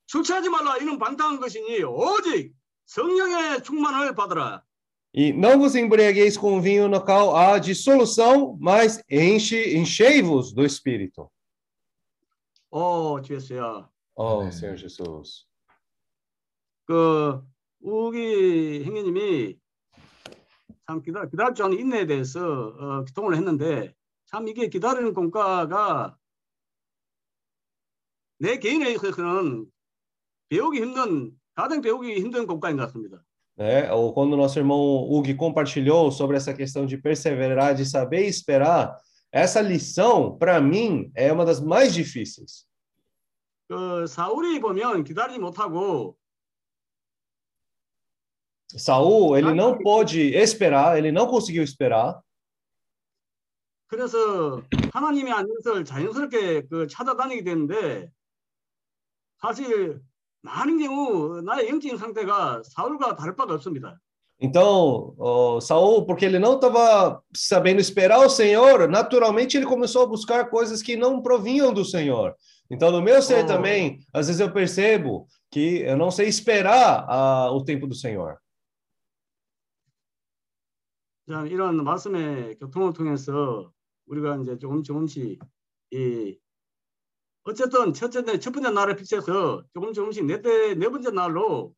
술 취하지 말라 이는 반당한 것이니 오직 성령의 충만을 받으라 E não vos embriagueis com vinho no qual há dissolução, mas enche, enchei-vos do Espírito. 오 주였어요 Oh, Amém. Senhor Jesus. 그 우기 행님이 참 기다 기다릴 줄 아는 인내에 대해서 어, 기통을 했는데 참 이게 기다리는 공과가 내 개인에 있어서는 배우기 힘든 가장 배우기 힘든 공과인 것 같습니다. né? Ou quando nosso irmão Hugo compartilhou sobre essa questão de perseverar, de saber esperar, essa lição, para mim, é uma das mais difíceis. 그 사울이 보면 기다리지 못하고 Saul, ele não pôde esperar, ele não conseguiu esperar, 그래서 하나님의 안녕을 자연스럽게 그 찾아다니게 되는데 사실 많은 경우 나의 영적인 상태가 사울과 다를 바가 없습니다. Então, ó, Saul, porque ele não estava sabendo esperar o Senhor, naturalmente ele começou a buscar coisas que não provinham do Senhor. Então, no meu ser Oh. também, às vezes eu percebo que eu não sei esperar ah, o tempo do Senhor. 자, 이런 말씀의 교통을 통해서 우리가 이제 조금 조금씩 이 어쨌든 첫째 날- 첫 번째 날에 비춰서 조금 조금씩 네네 네 번째 날로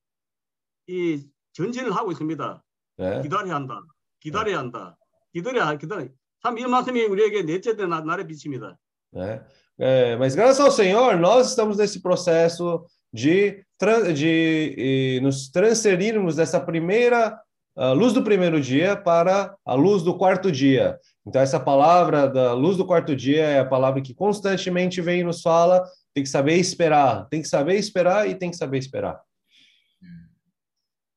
이 전진을 하고 있습니다. Né? 기다려야 한다. 기다려야 한다. 기다려야 기다려. 참이 말씀이 우리에게 넷째 날- 날의 빛입니다. né? É, mas graças ao Senhor, nós estamos nesse processo de, de eh, nos transferirmos dessa primeira ah, luz do primeiro dia para a luz do quarto dia. Então, essa palavra da luz do quarto dia é a palavra que constantemente vem e nos fala: tem que saber esperar, tem que saber esperar e tem que saber esperar.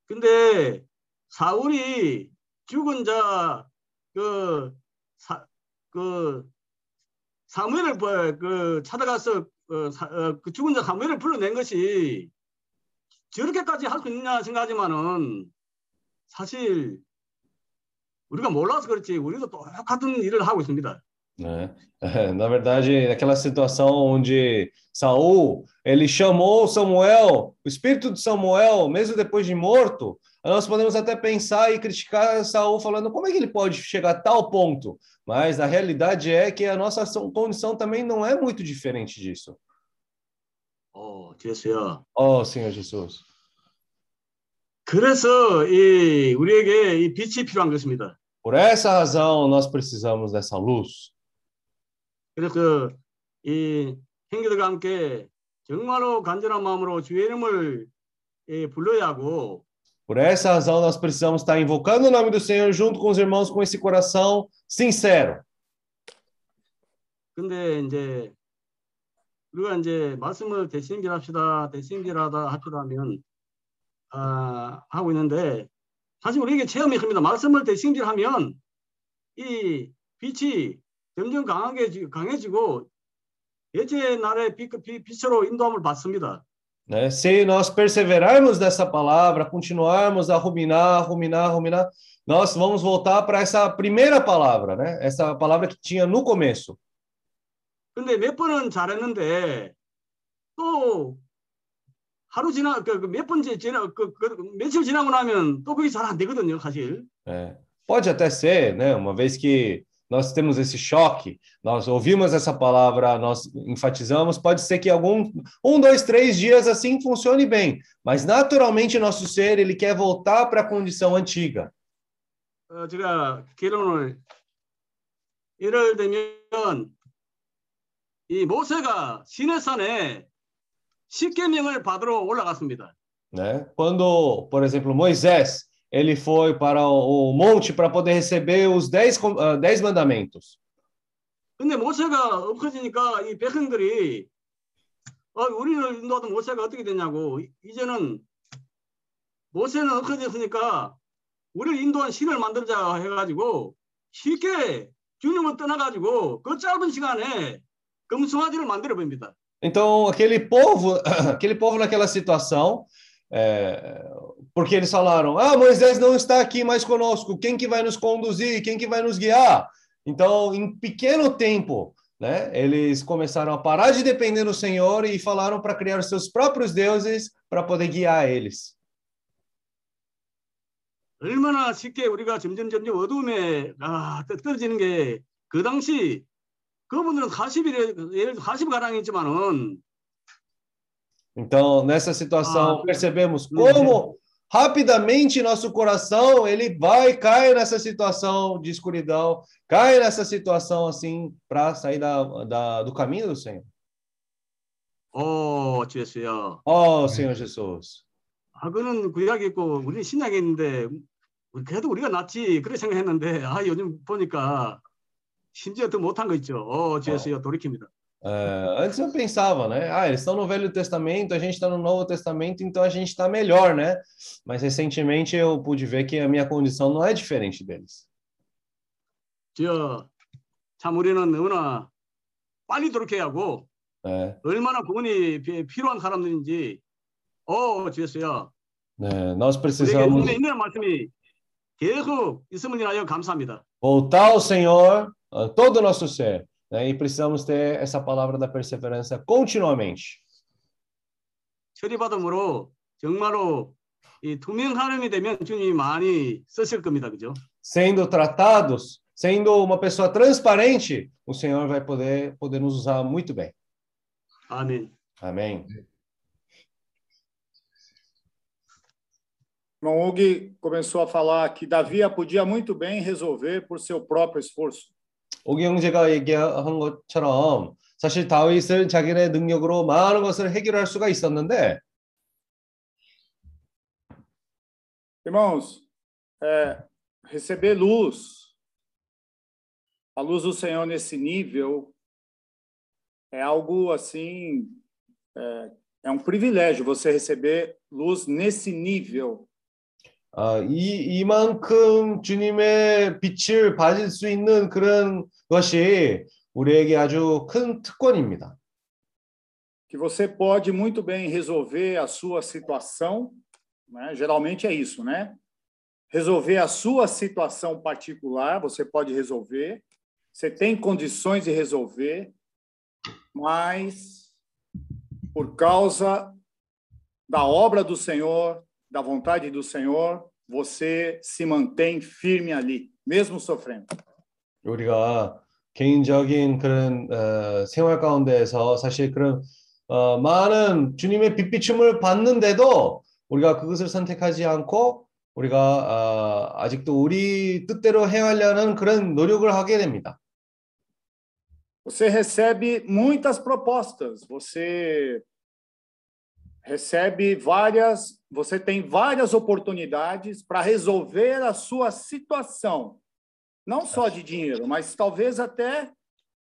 근데 사울이 죽은 자그 그 사무엘을 부- 그 찾아가서 그, 사- 어, 그 죽은 자 사무엘을 불러낸 것이 저렇게까지 할 수 있냐 생각하지만은 사실 우리가 몰라서 그렇지 우리도 똑같은 일을 하고 있습니다. né? Na verdade, naquela situação onde Saul, ele chamou Samuel, o espírito de Samuel, mesmo depois de morto, nós podemos até pensar e criticar Saul falando como é que ele pode chegar a tal ponto, mas a realidade é que a nossa ação- condição também não é muito diferente disso. 어, 됐어요. Oh, Senhor Jesus. 그래서 이 우리에게 이 빛이 필요한 것입니다. Por essa razão nós precisamos dessa luz. 그래서 이 형제들과 함께 정말로 간절한 마음으로 주의 이름을 예, 불러야 하고 Por essa razão, nós precisamos estar invocando o nome do Senhor junto com os irmãos com esse coração sincero. 근데 이제 우리가 이제 말씀을 대신결합시다, 대신결하다 합시다면 아, 하고 있는데 사실 우리에게 체험이 큽니다. 말씀을 대신결하면 이 빛이 점점 강하게 강해지고 예체 날의 빛으로 인도함을 받습니다. Né? Se nós perseverarmos nessa palavra, continuarmos a ruminar, ruminar, ruminar, nós vamos voltar para essa primeira palavra, né? Essa palavra que tinha no começo. 근데 몇 번은 잘했는데 또 하루 지나 그몇 번째 지나 그, 그 며칠 지나고 나면 또 그게 잘 안 되거든요, 사실. É. Pode até ser, né? Uma vez que nós temos esse choque, nós ouvimos essa palavra, nós enfatizamos, pode ser que algum um, dois, três dias assim funcione bem, mas naturalmente nosso ser ele quer voltar para a condição antiga. 어, 제가 결론을 예를 들면 이 모세가 시내산에 십계명을 받으러 올라갔습니다. Né? Quando, por exemplo, Moisés ele foi para o, monte para poder receber os dez, uh, dez mandamentos. 근데 모세가 없어지니까 이 백성들이 어, 우리를 인도하던 모세가 어떻게 됐냐고 이제는 모세는 없어졌으니까 우리를 인도한 신을 만들자 해가지고 쉽게 주님을 떠나가지고 그 짧은 시간에 금송아지를 만들어 봅니다. Então aquele povo, *clears throat* aquele povo naquela situação, é, porque eles falaram: Ah, Moisés não está aqui mais conosco, quem que vai nos conduzir, quem que vai nos guiar? Então, em pequeno tempo, né, eles começaram a parar de depender do Senhor e falaram para criar os seus próprios deuses para poder guiar eles. 얼마나 쉽게 우리가 점점 점점 어두움에 아, 떨어지는 게 그 당시 그분들은 40일 예를 들어 40가량이지만은 Então, nessa situação, Ah, percebemos uhum. como rapidamente nosso coração ele vai cair nessa situação de escuridão, cai nessa situação assim para sair da, da, do caminho do Senhor. 어, 주였어요. Oh, Senhor Jesus. 아, 그는 구약이 있고 우리는 신약이 있는데 우리 그래도 우리가 낫지 그렇게 생각했는데 아 요즘 보니까 심지어 더 못한 거 있죠. 어, 주였어요. 돌이킵니다. É, antes eu pensava, né? Ah, eles estão no Velho Testamento, a gente está no Novo Testamento, então a gente está melhor, né? Mas recentemente eu pude ver que a minha condição não é diferente deles. 저, 참 우리는 너무나 빨리 돌이켜야 하고 É, 얼마나 구원이 피- 필요한 사람들인지 어, 주였어요. né? Nós 우리에게 precisamos 눈에 있는 말씀이 계속 있음을 인하여 감사합니다. voltar ao Senhor, a todo o nosso ser, né? E precisamos ter essa palavra da perseverança continuamente. 처리받음으로 정말로 이 투명 하나님이 되면 주님이 많이 쓰실 겁니다. 그죠? Sendo tratados, sendo uma pessoa transparente, o Senhor vai poder, poder nos usar muito bem. 아멘. Amém. Irmão Og começou a falar que Davi podia muito bem resolver por seu próprio esforço. 오기 형제가 얘기한 것처럼 사실 다윗은 자기네 능력으로 많은 것을 해결할 수가 있었는데 Irmãos, é, receber luz, a luz do Senhor nesse nível, é algo assim, é, é um privilégio você receber luz nesse nível. 아, 이 이만큼 주님의 빛을 받을 수 있는 그런 것이 우리에게 아주 큰 특권입니다. que você pode muito bem resolver a sua situação, né? geralmente é isso, né? Resolver a sua situação particular, você pode resolver, você tem condições de resolver, mas por causa da obra do Senhor, da vontade do Senhor, você se mantém firme ali, mesmo sofrendo. 우리가 개인적인 그런 어, 생활 가운데에서 사실 그런 어, 많은 주님의 빛비춤을 받는데도 우리가 그것을 선택하지 않고 우리가 어, 아직도 우리 뜻대로 행하려는 그런 노력을 하게 됩니다. Você recebe muitas propostas, você recebe várias você tem várias oportunidades para resolver a sua situação. Não só de dinheiro, mas talvez até,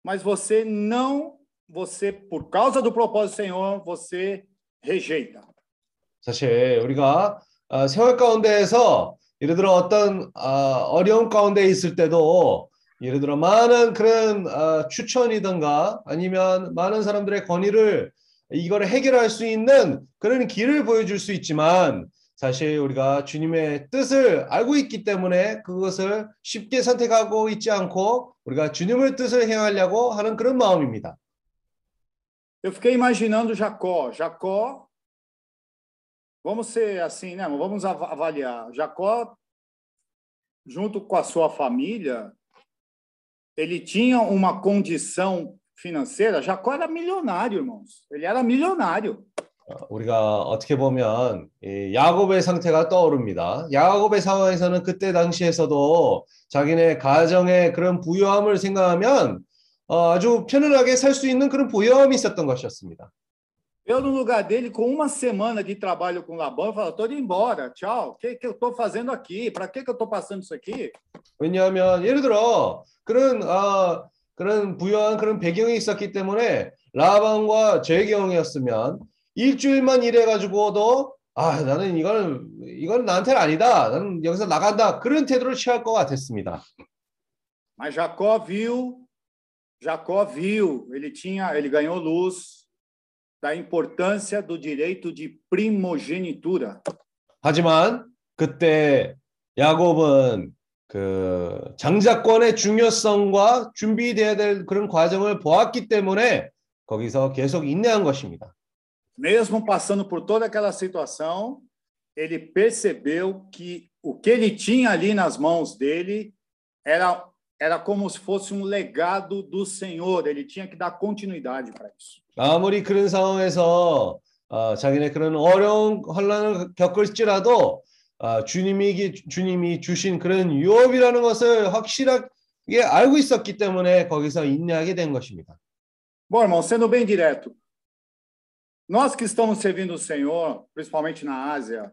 mas você não, você, por causa do propósito do Senhor, você rejeita. 사실 우리가 어, 생활 가운데에서 예를 들어 어떤 어, 어려운 가운데 있을 때도 예를 들어 많은 그런 어, 추천이든가 아니면 많은 사람들의 건의를 이거를 해결할 수 있는 그런 길을 보여줄 수 있지만 사실 우리가 주님의 뜻을 알고 있기 때문에 그것을 쉽게 선택하고 있지 않고 우리가 주님의 뜻을 행하려고 하는 그런 마음입니다. Eu fiquei imaginando Jacó. Jacó, vamos ser assim, né? Vamos av- avaliar. Jacó, junto com a sua família, ele tinha uma condição financeira. Jacó era milionário, irmãos. Ele era milionário. 어, 우리가 어떻게 보면 이 야곱의 상태가 떠오릅니다. 야곱의 상황에서는 그때 당시에서도 자기네 가정의 그런 부유함을 생각하면 어, 아주 편안하게 살 수 있는 그런 부유함이 있었던 것이었습니다. Eu, no lugar dele, com uma semana de trabalho com Labão, eu falo, estou indo embora, tchau. O que, que eu estou fazendo aqui? Para que, que eu estou passando isso aqui? 왜냐하면 예를 들어 그런 아 그런 부유한 그런 배경이 있었기 때문에 라반과 제 경우였으면 일주일만 일해가지고도 아 나는 이거는 이건 나한테는 아니다. 나는 여기서 나간다. 그런 태도를 취할 것 같았습니다. Mas Jacó viu, Jacó viu, ele tinha, ele ganhou luz da importância do direito de primogenitura. 하지만 그때 야곱은 그 장자권의 중요성과 준비돼야 될 그런 과정을 보았기 때문에 거기서 계속 인내한 것입니다. Mesmo passando por toda aquela situação, ele percebeu que o que ele tinha ali nas mãos dele era era como se fosse um legado do Senhor. Ele tinha que dar continuidade para isso. 아무리 그런 상황에서 어, 자기네 그런 어려운 혼란을 겪을지라도 어, 주님이 주님이 주신 그런 유업이라는 것을 확실하게 알고 있었기 때문에 거기서 인내하게 된 것입니다. Bom, irmão, sendo bem direto, nós que estamos servindo o Senhor, principalmente na Ásia,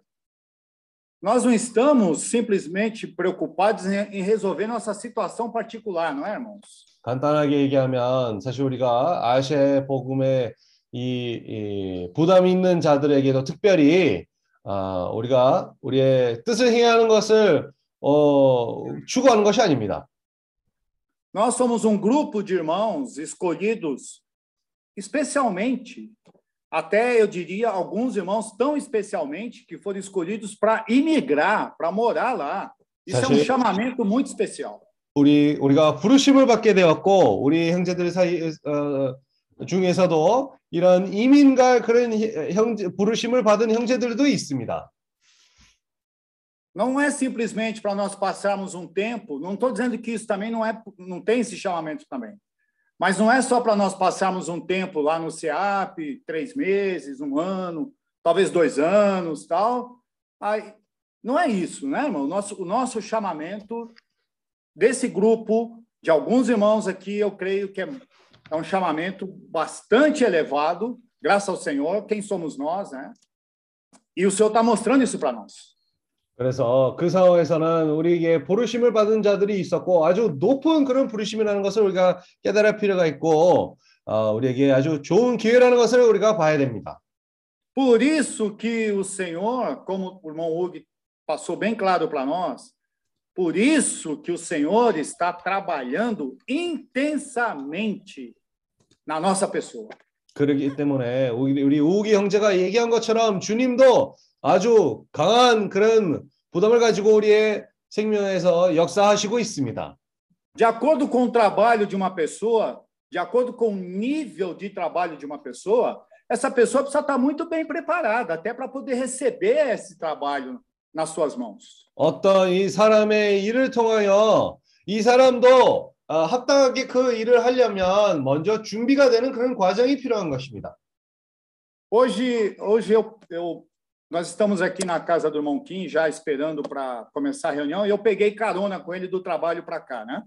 nós não estamos simplesmente preocupados em, resolver nossa situação particular, não é, irmãos? 간단하게 얘기하면 사실 우리가 아시아 복음의 이, 이 부담 있는 자들에게도 특별히 아, 우리가 우리의 뜻을 행하는 것을 어, 추구하는 것이 아닙니다. Nós somos um grupo de irmãos escolhidos especialmente, até eu diria alguns irmãos tão especialmente que foram escolhidos para imigrar, para morar lá. Isso é um 사실- chamamento muito especial. 우리 우리가 부르심을 받게 되었고 우리 형제들 사이 어, 중에서도 이런 이민갈 그런 히- 형제 부르심을 받은 형제들도 있습니다. Não é simplesmente para nós passarmos um tempo, não estou dizendo que isso também não é, não tem esse chamamento também. Mas não é só para nós passarmos um tempo lá no CEAP, três meses, um ano, talvez dois anos, tal. Aí, não é isso, né, irmão? O nosso, o nosso chamamento desse grupo, de alguns irmãos aqui, eu creio que é, é um chamamento bastante elevado, graças ao Senhor, quem somos nós, né? E o Senhor está mostrando isso para nós. 그래서 그 상황에서는 우리에게 부르심을 받은 자들이 있었고 아주 높은 그런 부르심이라는 것을 우리가 깨달을 필요가 있고 어, 우리에게 아주 좋은 기회라는 것을 우리가 봐야 됩니다. Por isso que o Senhor, como o irmão Hugo passou bem claro para nós, por isso que o Senhor está trabalhando intensamente na nossa pessoa. 그렇기 때문에 우리, 우리 우기 형제가 얘기한 것처럼 주님도 아주 강한 그런 부담을 가지고 우리의 생명에서 역사하시고 있습니다. De acordo com o trabalho de uma pessoa, de acordo com o nível de trabalho de uma pessoa, essa pessoa precisa estar muito bem preparada, até para poder receber esse trabalho nas suas mãos. 어떤 이 사람의 일을 통하여 이 사람도 어, 합당하게 그 일을 하려면 먼저 준비가 되는 그런 과정이 필요한 것입니다. Hoje, hoje eu, eu, nós estamos aqui na casa do irmão Kim, já esperando para começar a reunião, e eu peguei carona com ele do trabalho para cá, né?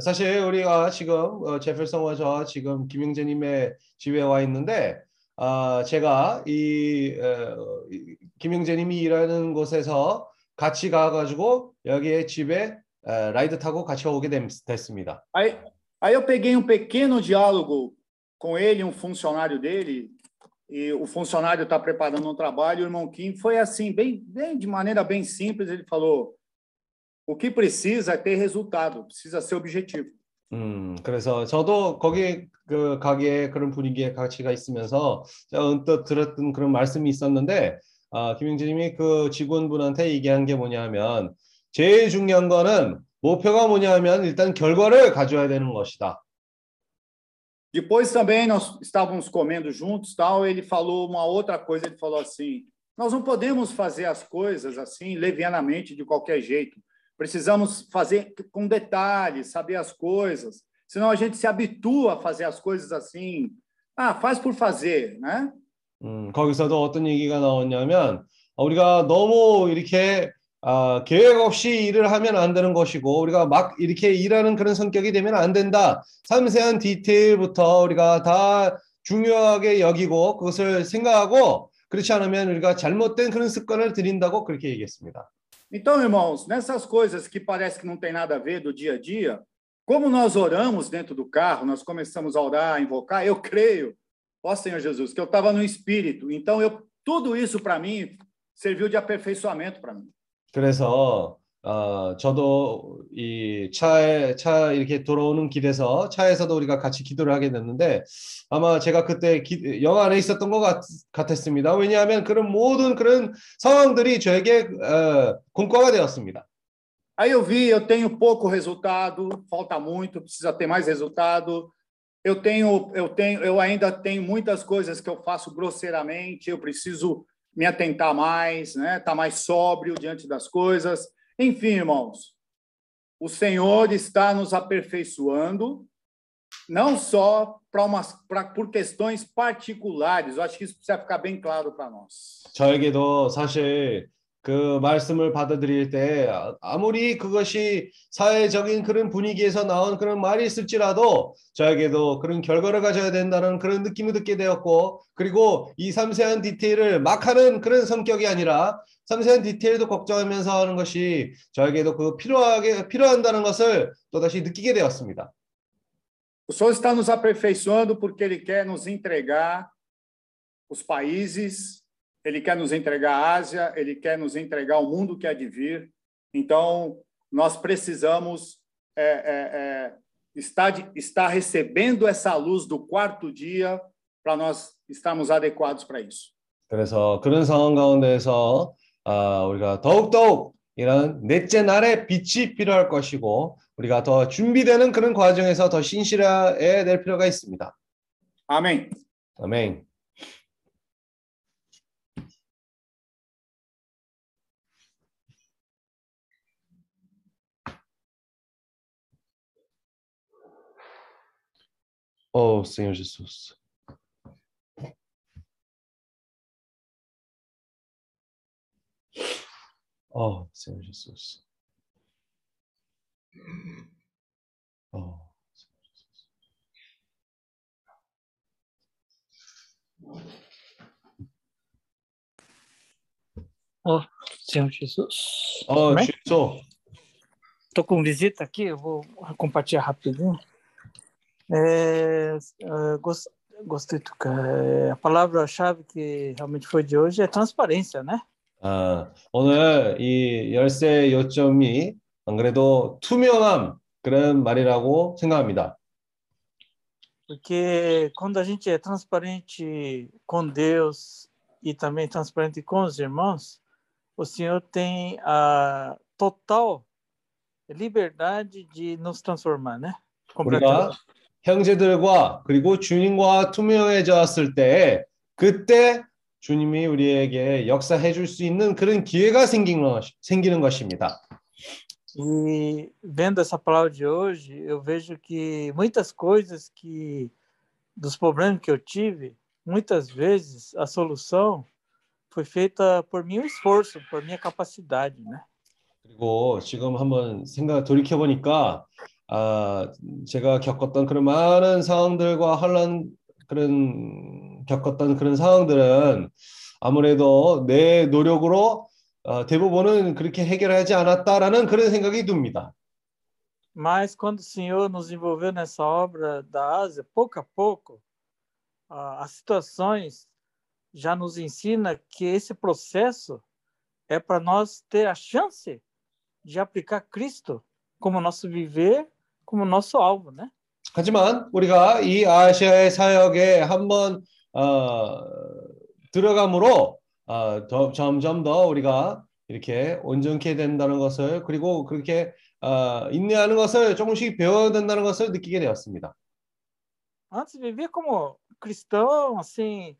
사실 우리가 지금 어, 제펠성과 저 지금 김영재님의 집에 와 있는데 아, 제가 이, 어, 이 김영재님이 일하는 곳에서 같이 가가지고 여기에 집에 에, 라이드 타고 같이 오게 됨- 됐습니다. Aí, aí eu peguei um pequeno diálogo com ele, um funcionário dele, e o funcionário está preparando um trabalho, e o irmão Kim foi assim, bem, bem de maneira bem simples, ele falou: o que precisa é ter resultado, precisa ser objetivo. 음, 그래서 저도 거기 그 가게 그런 분위기에 같이 가 있으면서 제가 언뜻 들었던 그런 말씀이 있었는데, 아, 김영재님이 그 직원분한테 얘기한 게 뭐냐면, 제일 중요한 거는 목표가 뭐냐면 일단 결과를 가져야 되는 것이다. Depois também nós estávamos comendo juntos, tal, ele falou uma outra coisa, ele falou assim: nós não podemos fazer as coisas assim levianamente de qualquer jeito. Precisamos fazer com detalhes, saber as coisas, senão a gente se habitua a fazer as coisas assim. Ah, faz por fazer, né? 음, 거기서도 어떤 얘기가 나왔냐면 어, 우리가 너무 이렇게 아, 계획 없이 일을 하면 안 되는 것이고 우리가 막 이렇게 일하는 그런 성격이 되면 안 된다. 섬세한 디테일부터 우리가 다 중요하게 여기고 그것을 생각하고 그렇지 않으면 우리가 잘못된 그런 습관을 들인다고 그렇게 얘기했습니다. Então, irmãos, nessas coisas que parece que não tem nada a ver do dia a dia, como nós oramos dentro do carro, nós começamos a orar, a invocar, eu creio, ó Senhor Jesus, que eu estava no espírito. Então, eu tudo isso para mim serviu de aperfeiçoamento para mim. 그래서 어, 저도 이 차에 차 이렇게 돌아오는 길에서 차에서도 우리가 같이 기도를 하게 됐는데 아마 제가 그때 기, 영 안에 있었던 것 같, 같았습니다. 왜냐하면 그런 모든 그런 상황들이 저에게 어, 공과가 되었습니다. Aí eu vi, eu tenho pouco resultado, falta muito, precisa ter mais resultado. Eu tenho, eu tenho, eu ainda tenho muitas coisas que eu faço grosseiramente, eu preciso me atentar mais, né? Tá mais sóbrio diante das coisas. Enfim, irmãos, o Senhor está nos aperfeiçoando, não só para umas pra, por questões particulares. Eu acho que isso precisa ficar bem claro para nós. 저에게도 사실 그 말씀을 받아들일 때 아무리 그것이 사회적인 그런 분위기에서 나온 그런 말이 있을지라도 저에게도 그런 결과를 가져야 된다는 그런 느낌을 듣게 되었고 그리고 이 섬세한 디테일을 막 하는 그런 성격이 아니라 섬세한 디테일도 걱정하면서 하는 것이 저에게도 그 필요하게 필요한다는 것을 또다시 느끼게 되었습니다. O Senhor está nos aperfeiçoando porque Ele quer nos entregar os países, Ele quer nos entregar a Ásia, Ele quer nos entregar o mundo que há de vir. Então, nós precisamos é, é, é, estar, de, estar recebendo essa luz do quarto dia para nós estarmos adequados para isso. 그래서 그런 상황 가운데서 아, 우리가 더욱더욱 이런 넷째 날의 빛이 필요할 것이고 우리가 더 준비되는 그런 과정에서 더 신실해야 될 필요가 있습니다. Amém. 아멘. Oh, Senhor Jesus. Oh, Senhor Jesus. Oh, Senhor Jesus. Senhor Jesus. Oh. Estou com visita aqui, eu vou compartilhar rapidinho. É, é, gos- gostei do que é, a palavra-chave que realmente foi de hoje é transparência, né? 아, 오늘 이 열쇠 요점이 안 그래도 투명함 그런 말이라고 생각합니다. Porque quando a gente é transparente com Deus e também transparente com os irmãos, o Senhor tem a total liberdade de nos transformar, né? 우리가 형제들과 그리고 주님과 투명해졌을 때 그때 주님이 우리에게 역사해 줄 수 있는 그런 기회가 생기는, 것, 생기는 것입니다. E vendo essa palavra de hoje, eu vejo que muitas coisas que dos problemas que eu tive, muitas vezes a solução foi feita por meu esforço, por minha capacidade, né? 그리고 지금 한번 생각 돌이켜 보니까 아, 제가 겪었던 그런 많은 상황들과 혼란 그런 겪었던 그런 상황들은 아무래도 내 노력으로 어, 대부분은 그렇게 해결하지 않았다라는 그런 생각이 듭니다. Mas quando o Senhor nos envolveu nessa obra da Ásia, pouco a pouco, ah, as situações já nos ensina que esse processo é para nós ter a chance de aplicar Cristo como nosso viver, como nosso alvo, né? 하지만 우리가 이 아시아의 사역에 한번 어, 들어감으로 어, 더, 점점 더 우리가 이렇게 온전케 된다는 것을 그리고 그렇게 어, 인내하는 것을 조금씩 배워야 된다는 것을 느끼게 되었습니다. Antes viver como cristão, assim,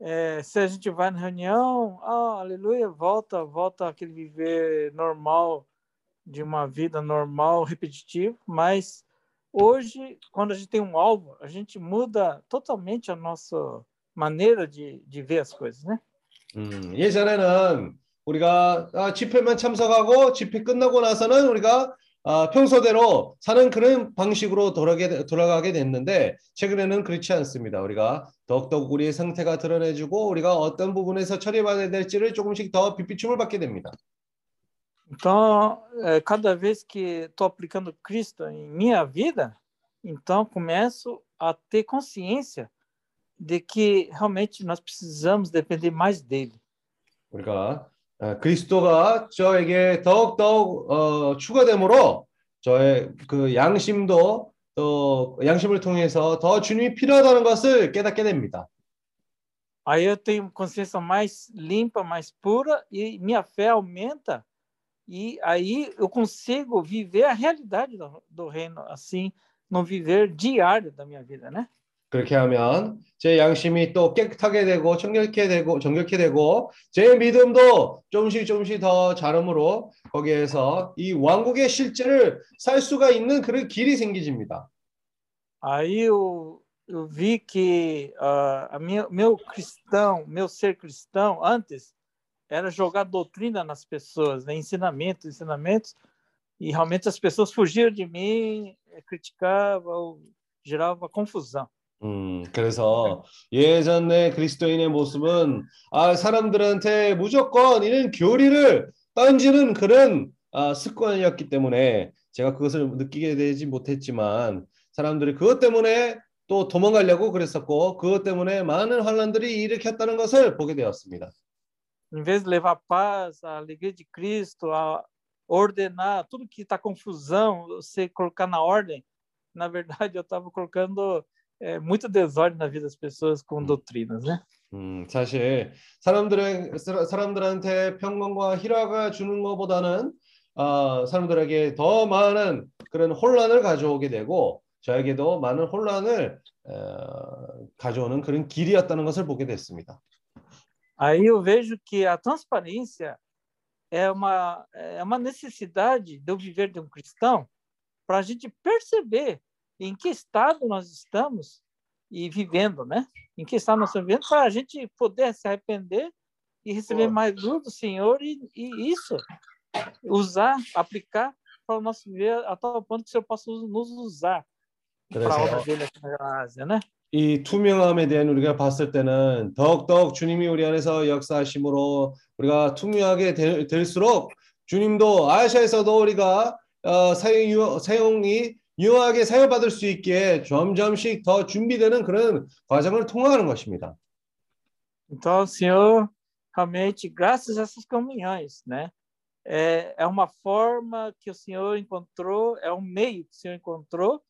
é, se a gente vai na reunião, ah, aleluia, volta, volta aquele viver normal de uma vida normal, repetitivo, mas hoje, quando a gente tem um alvo, a gente muda totalmente a nossa maneira de, de ver as coisas, né? 음, 예전에는 우리가 아, 집회만 참석하고 집회 끝나고 나서는 우리가 아, 평소대로 사는 그런 방식으로 돌아가게, 돌아가게 됐는데 최근에는 그렇지 않습니다. 우리가 더욱더욱 우리의 상태가 드러내주고 우리가 어떤 부분에서 처리받아야 될지를 조금씩 더 빛비춤을 받게 됩니다. Então, é, cada vez que estou aplicando Cristo em minha vida, então começo a ter consciência de que realmente nós precisamos depender mais dele. 우리가 아, 그리스도가 저에게 더욱더욱 어, 추가됨으로 저의 그 양심도 또 양심을 통해서 더 주님이 필요하다는 것을 깨닫게 됩니다. Aí eu tenho consciência mais limpa, mais pura e minha fé aumenta E aí eu consigo viver a realidade do, do reino assim, no viver diário da minha vida, né? 그렇게 하면 제 양심이 또 깨끗하게 되고 정결케 되고 정결케 되고 제 믿음도 조금씩 조금씩 더 자름으로 거기에서 이 왕국의 실제를 살 수가 있는 그런 길이 생기집니다. Aí eu, eu vi que ah, a minha, meu cristão, meu ser cristão antes era jogar doutrina nas pessoas, né? ensinamentos, ensinamentos, e realmente as pessoas fugiam de mim, eh, criticavam, gerava confusão. 음, 그래서 예전의 그리스도인의 모습은 아, 사람들한테 무조건 이런 교리를 던지는 그런 아, 습관이었기 때문에 제가 그것을 느끼게 되지 못했지만 사람들이 그것 때문에 또 도망가려고 그랬었고 그것 때문에 많은 환란들이 일으켰다는 것을 보게 되었습니다. Em vez de levar paz, a alegria de Cristo, a ordenar tudo que está confusão, você colocar na ordem, na verdade eu estava colocando é, muita desordem na vida das pessoas com doutrinas, né? 음, 사실 사람들의 사- 사람들한테 평강과 희락을 주는 것보다는 어, 사람들에게 더 많은 그런 혼란을 가져오게 되고 저에게도 많은 혼란을 어, 가져오는 그런 길이었다는 것을 보게 됐습니다. Aí eu vejo que a transparência é uma, é uma necessidade do viver de um cristão para a gente perceber em que estado nós estamos e vivendo, né? Em que estado nós estamos vivendo para a gente poder se arrepender e receber mais luz do Senhor e, e isso usar, aplicar para o nosso viver a tal ponto que o Senhor possa nos usar para a obra dele aqui na Ásia, né? 이 투명함에 대한 우리가 봤을 때는 더욱더욱 주님이 우리 안에서 역사하심으로 우리가 투명하게 될, 될수록 주님도 아시아에서도 우리가 어, 사용, 유- 사용이 유효하게 사용받을 수 있게 점점씩 더 준비되는 그런 과정을 통과하는 것입니다. Então, o Senhor, realmente, graças a essas comunhões, né? É, é uma forma que o Senhor encontrou, é um meio que o Senhor encontrou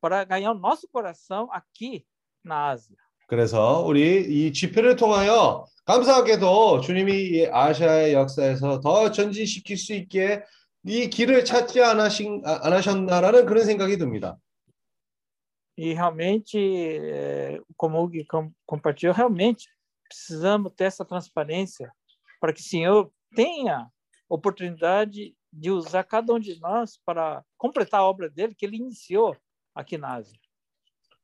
para ganhar o nosso coração aqui na Ásia. 그래서 우리 이 집회를 통하여 감사하게도 주님이 이 아시아의 역사에서 더 전진시킬 수 있게 이 길을 찾지 않으신, 아- 않으셨나라는 그런 생각이 듭니다. E realmente, é, como o Gui com- compartilhou, realmente precisamos ter essa transparência para que o Senhor tenha oportunidade de usar cada um de nós para completar a obra dele que ele iniciou aqui na Ásia.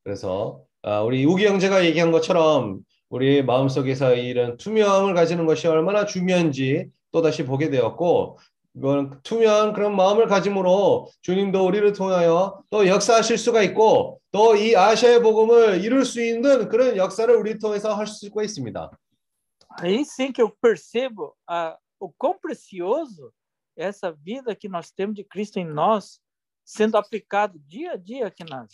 그래서 아, 우리 우기 형제가 얘기한 것처럼 우리 마음속에서 이런 투명함을 가지는 것이 얼마나 중요한지 또다시 보게 되었고 이건 투명한 그런 마음을 가짐으로 주님도 우리를 통하여 또 역사하실 수가 있고 또 이 아시아의 복음을 이룰 수 있는 그런 역사를 우리 통해서 할 수가 있습니다. Aí sim que eu percebo a, o quão precioso essa vida que nós temos de Cristo em nós, sendo aplicado dia a dia aqui na?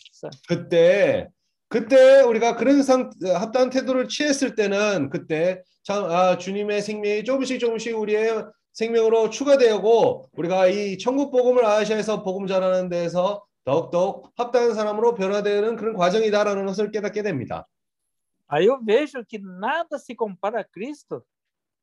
그때 그때 우리가 그런 상 합당한 태도를 취했을 때는 그때 참 아, 주님의 생명이 조금씩 조금씩 우리의 생명으로 추가되고 우리가 이 천국 복음을 아시아에서 복음 전하는 데서 더욱더 합당한 사람으로 변화되는 그런 과정이다라는 것을 깨닫게 됩니다. Aí eu vejo que nada se compara a Cristo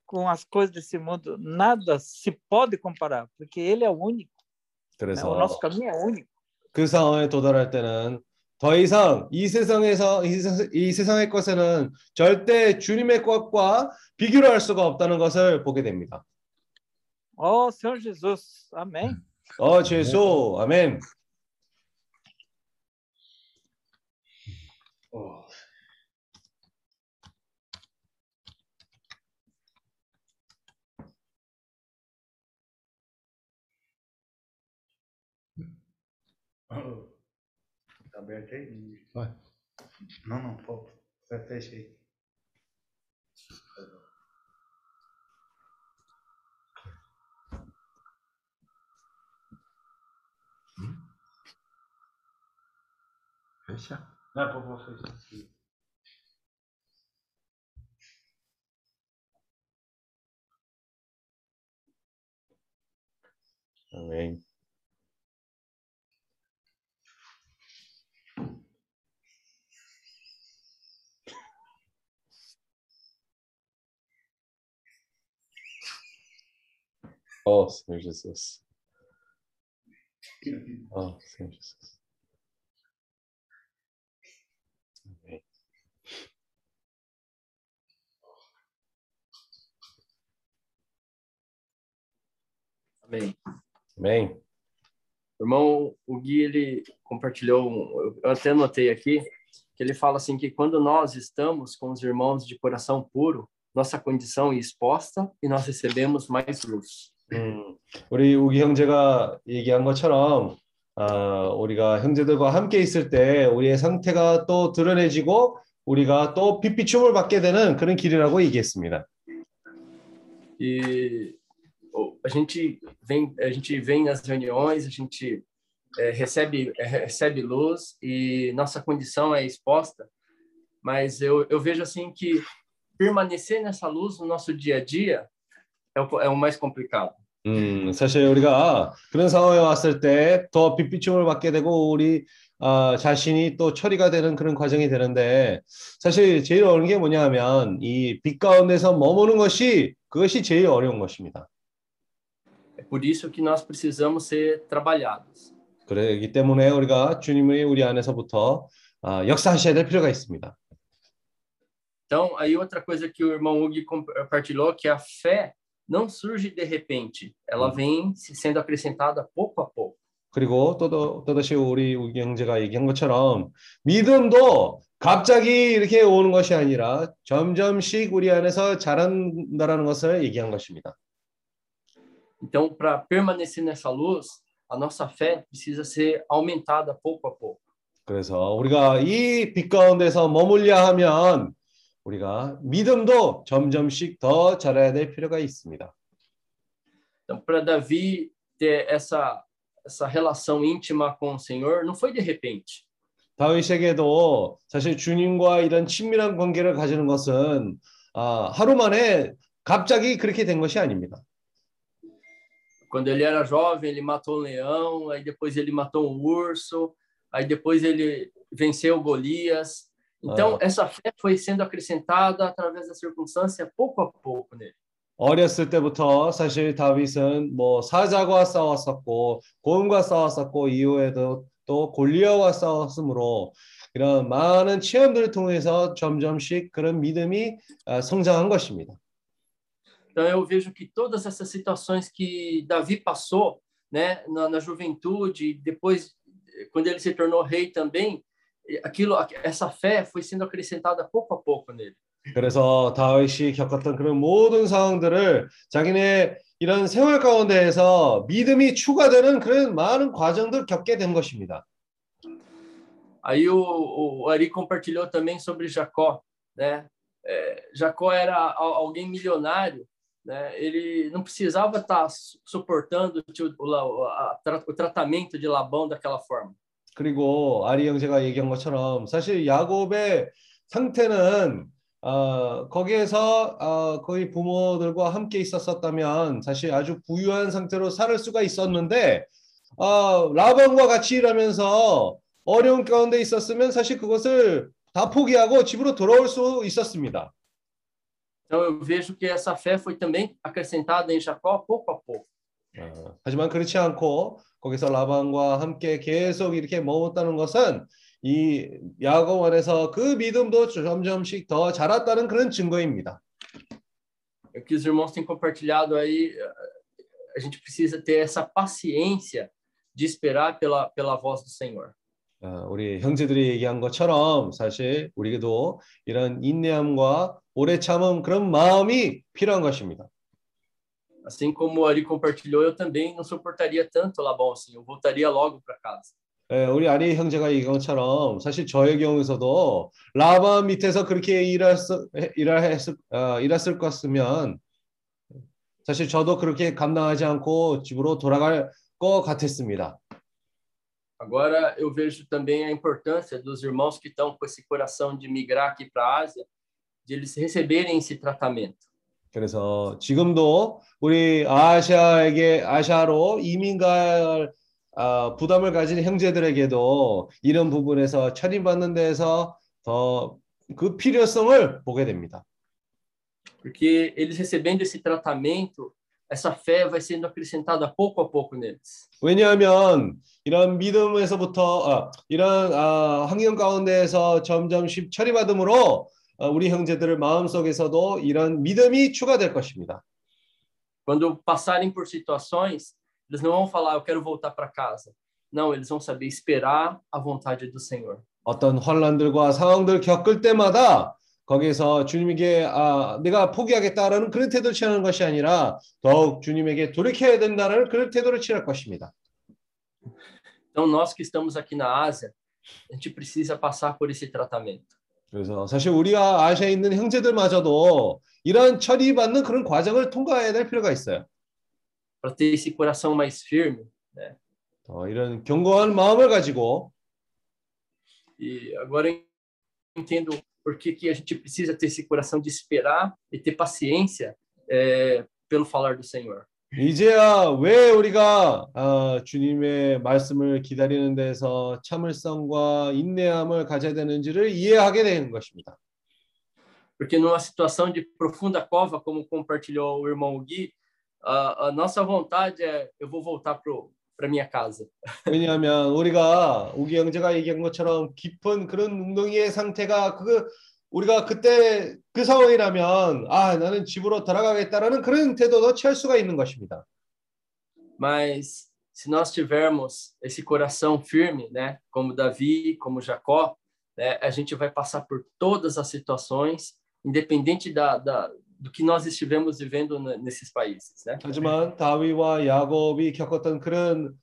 com as coisas desse mundo, nada se pode comparar, porque Ele é único, né? 그래서 o nosso caminho é único. 그 상황에 도달할 때는 더 이상 이 세상에서 이, 세, 이 세상의 것에는 절대 주님의 것과 비교를 할 수가 없다는 것을 보게 됩니다. Oh, Senhor Jesus, amém. 어, 예수, 아멘. Tá aberto aí? Vai. Não, não, pô. Fe- Fecha aí. Fecha. Não, pô, pô, fecha. 아 Oh, Senhor Jesus. Oh, Senhor Jesus. Amém. Amém. Amém. Irmão, o Gui, ele compartilhou, eu até anotei aqui, que ele fala assim que quando nós estamos com os irmãos de coração puro, nossa condição é exposta e nós recebemos mais luz. 음, 우리 우기 형제가 얘기한 것처럼 아, 우리가 형제들과 함께 있을 때 우리의 상태가 또 드러내지고 우리가 또 빛비춤을 받게 되는 그런 길이라고 얘기했습니다. E a gente vem, a gente vem nas reuniões, a gente eh, recebe eh, recebe luz e nossa condição é exposta, mas eu, eu vejo assim que permanecer nessa luz no nosso dia a dia é o, é o mais complicado. 음, 사실 우리가 그런 상황에 왔을 때 더 빛비춤을 받게 되고 우리 아, 자신이 또 처리가 되는 그런 과정이 되는데 사실 제일 어려운 게 뭐냐 하면 이 빛 가운데서 머무는 것이 그것이 제일 어려운 것입니다. É por isso que nós precisamos ser trabalhados. 그러기 때문에 우리가 주님이 우리 안에서부터 아, 역사하셔야 될 필요가 있습니다. Então, aí outra coisa que o irmão Hugo compartilhou, que a fé não surge de repente, ela vem se sendo acrescentada pouco a pouco. 그리고 또, 또다시 우리 우기 형제가 얘기한 것처럼 믿음도 갑자기 이렇게 오는 것이 아니라 점점씩 우리 안에서 자란다라는 것을 얘기한 것입니다. Então, para permanecer nessa luz, a nossa fé precisa ser aumentada pouco a pouco. 그래서 우리가 이 빛 가운데서 머물려 하면 우리가 믿음도 점점씩 더 자라야 될 필요가 있습니다. Então, para Davi ter essa essa relação íntima com o Senhor, não foi de repente. 다윗에게도 사실 주님과 이런 친밀한 관계를 가지는 것은 아, 하루 만에 갑자기 그렇게 된 것이 아닙니다. Quando ele era jovem, ele matou um leão, aí depois ele matou um urso, aí depois ele venceu Golias. Então, Ah. essa fé foi sendo acrescentada através da circunstância pouco a pouco nele. 어렸을 때부터 사실 다윗은 뭐 사자와 싸웠었고 고음과 싸웠었고 이후에도 또 골리아와 싸웠으므로 이런 많은 체험들을 통해서 점점씩 그런 믿음이 아, 성장한 것입니다. Então, eu vejo que todas essas situações que Davi passou, né, na, na juventude, depois, eh, quando ele se tornou rei também, eh, aquilo, essa fé foi sendo acrescentada pouco a pouco nele. 그래서 다윗이 겪었던 그런 모든 상황들을 자기네 이런 생활 가운데에서 믿음이 추가되는 그런 많은 과정들 겪게 된 것입니다. Aí o, o Ari compartilhou também sobre Jacó, né? É, Jacó era al- alguém milionário, né? Ele não precisava estar su- suportando o, tio- o, La- a- tra- o tratamento de Labão daquela forma. 그리고 아리 형제가 얘기한 것처럼 사실 야곱의 상태는 어, 거기에서 어, 거의 부모들과 함께 있었었다면 사실 아주 부유한 상태로 살 수가 있었는데 어, 라반과 같이 일하면서 어려운 가운데 있었으면 사실 그것을 다 포기하고 집으로 돌아올 수 있었습니다. Então eu vejo que essa fé foi também acrescentada em Jacó pouco a pouco. 어, 하지만 그렇지 않고 거기서 라반과 함께 계속 이렇게 머물렀다는 것은 이 야곱 안에서 그 믿음도 점점씩 더 자랐다는 그런 증거입니다. Que os irmãos têm compartilhado aí, eh, a gente precisa ter essa paciência de esperar pela, pela voz do Senhor. 어, 우리 형제들이 얘기한 것처럼 사실 우리도 이런 인내함과 오래 참음 그런 마음이 필요한 것입니다. Assim como o Ari compartilhou, eu também não suportaria tanto Labão assim, eu voltaria logo para casa. 예, 우리 아리 형제가 얘기한 것처럼 사실 저의 경우에서도 라반 밑에서 그렇게 일했을, 일했을, 어, 일했을 것이면 사실 저도 그렇게 감당하지 않고 집으로 돌아갈 것 같았습니다. Agora eu vejo também a importância dos irmãos que estão com esse coração de migrar aqui para a Ásia, de eles receberem esse tratamento. 그래서 지금도 우리 아시아에게 아시아로 이민 갈 아, 부담을 가진 형제들에게도 이런 부분에서 처리받는 데에서 더 그 필요성을 보게 됩니다. Porque eles recebendo esse tratamento, essa fé vai sendo acrescentada pouco a pouco neles. 왜냐하면 이런 믿음에서부터 아, 이런 아, 환경 가운데에서 점점씩 처리받음으로 아, 우리 형제들의 마음속에서도 이런 믿음이 추가될 것입니다. Quando passarem por situações, eles não vão falar, eu quero voltar para casa. Não, eles vão saber esperar a vontade do Senhor. 어떤 환란들과 상황들 겪을 때마다 거기서 주님에게 아, 내가 포기하겠다라는 그런 태도를 취하는 것이 아니라 더욱 주님에게 돌이켜야 된다는 그런 태도를 취할 것입니다. Então, nós que estamos aqui na Ásia, a gente precisa passar por esse tratamento. 그래서 사실 우리가 아시아에 있는 형제들마저도 이러한 처리받는 그런 과정을 통과해야 될 필요가 있어요. Para ter esse coração mais firme. 어, 이런 견고한 마음을 가지고 E agora eu entendo por que, que a gente precisa ter esse coração de esperar e ter paciência é, pelo falar do Senhor. 이제야 왜 우리가 아, 주님의 말씀을 기다리는 데서 참을성과 인내함을 가져야 되는지를 이해하게 되는 것입니다. Porque numa situação de profunda cova, como compartilhou o irmão Gui, a, a nossa vontade é eu vou voltar para minha casa. 왜냐하면 우리가 우기 형제가 얘기한 것처럼 깊은 그런 웅덩이의 상태가 그 우리가 그때 그 상황이라면 아 나는 집으로 돌아가겠다라는 그런 태도도 취할 수가 있는 것입니다. Mas se nós tivermos esse coração firme, né, como Davi, como Jacó, né, a gente vai passar por todas as situações, independente da, da do que nós estivemos vivendo nesses países, né? 하지만 다윗과 야곱이 겪었던 그런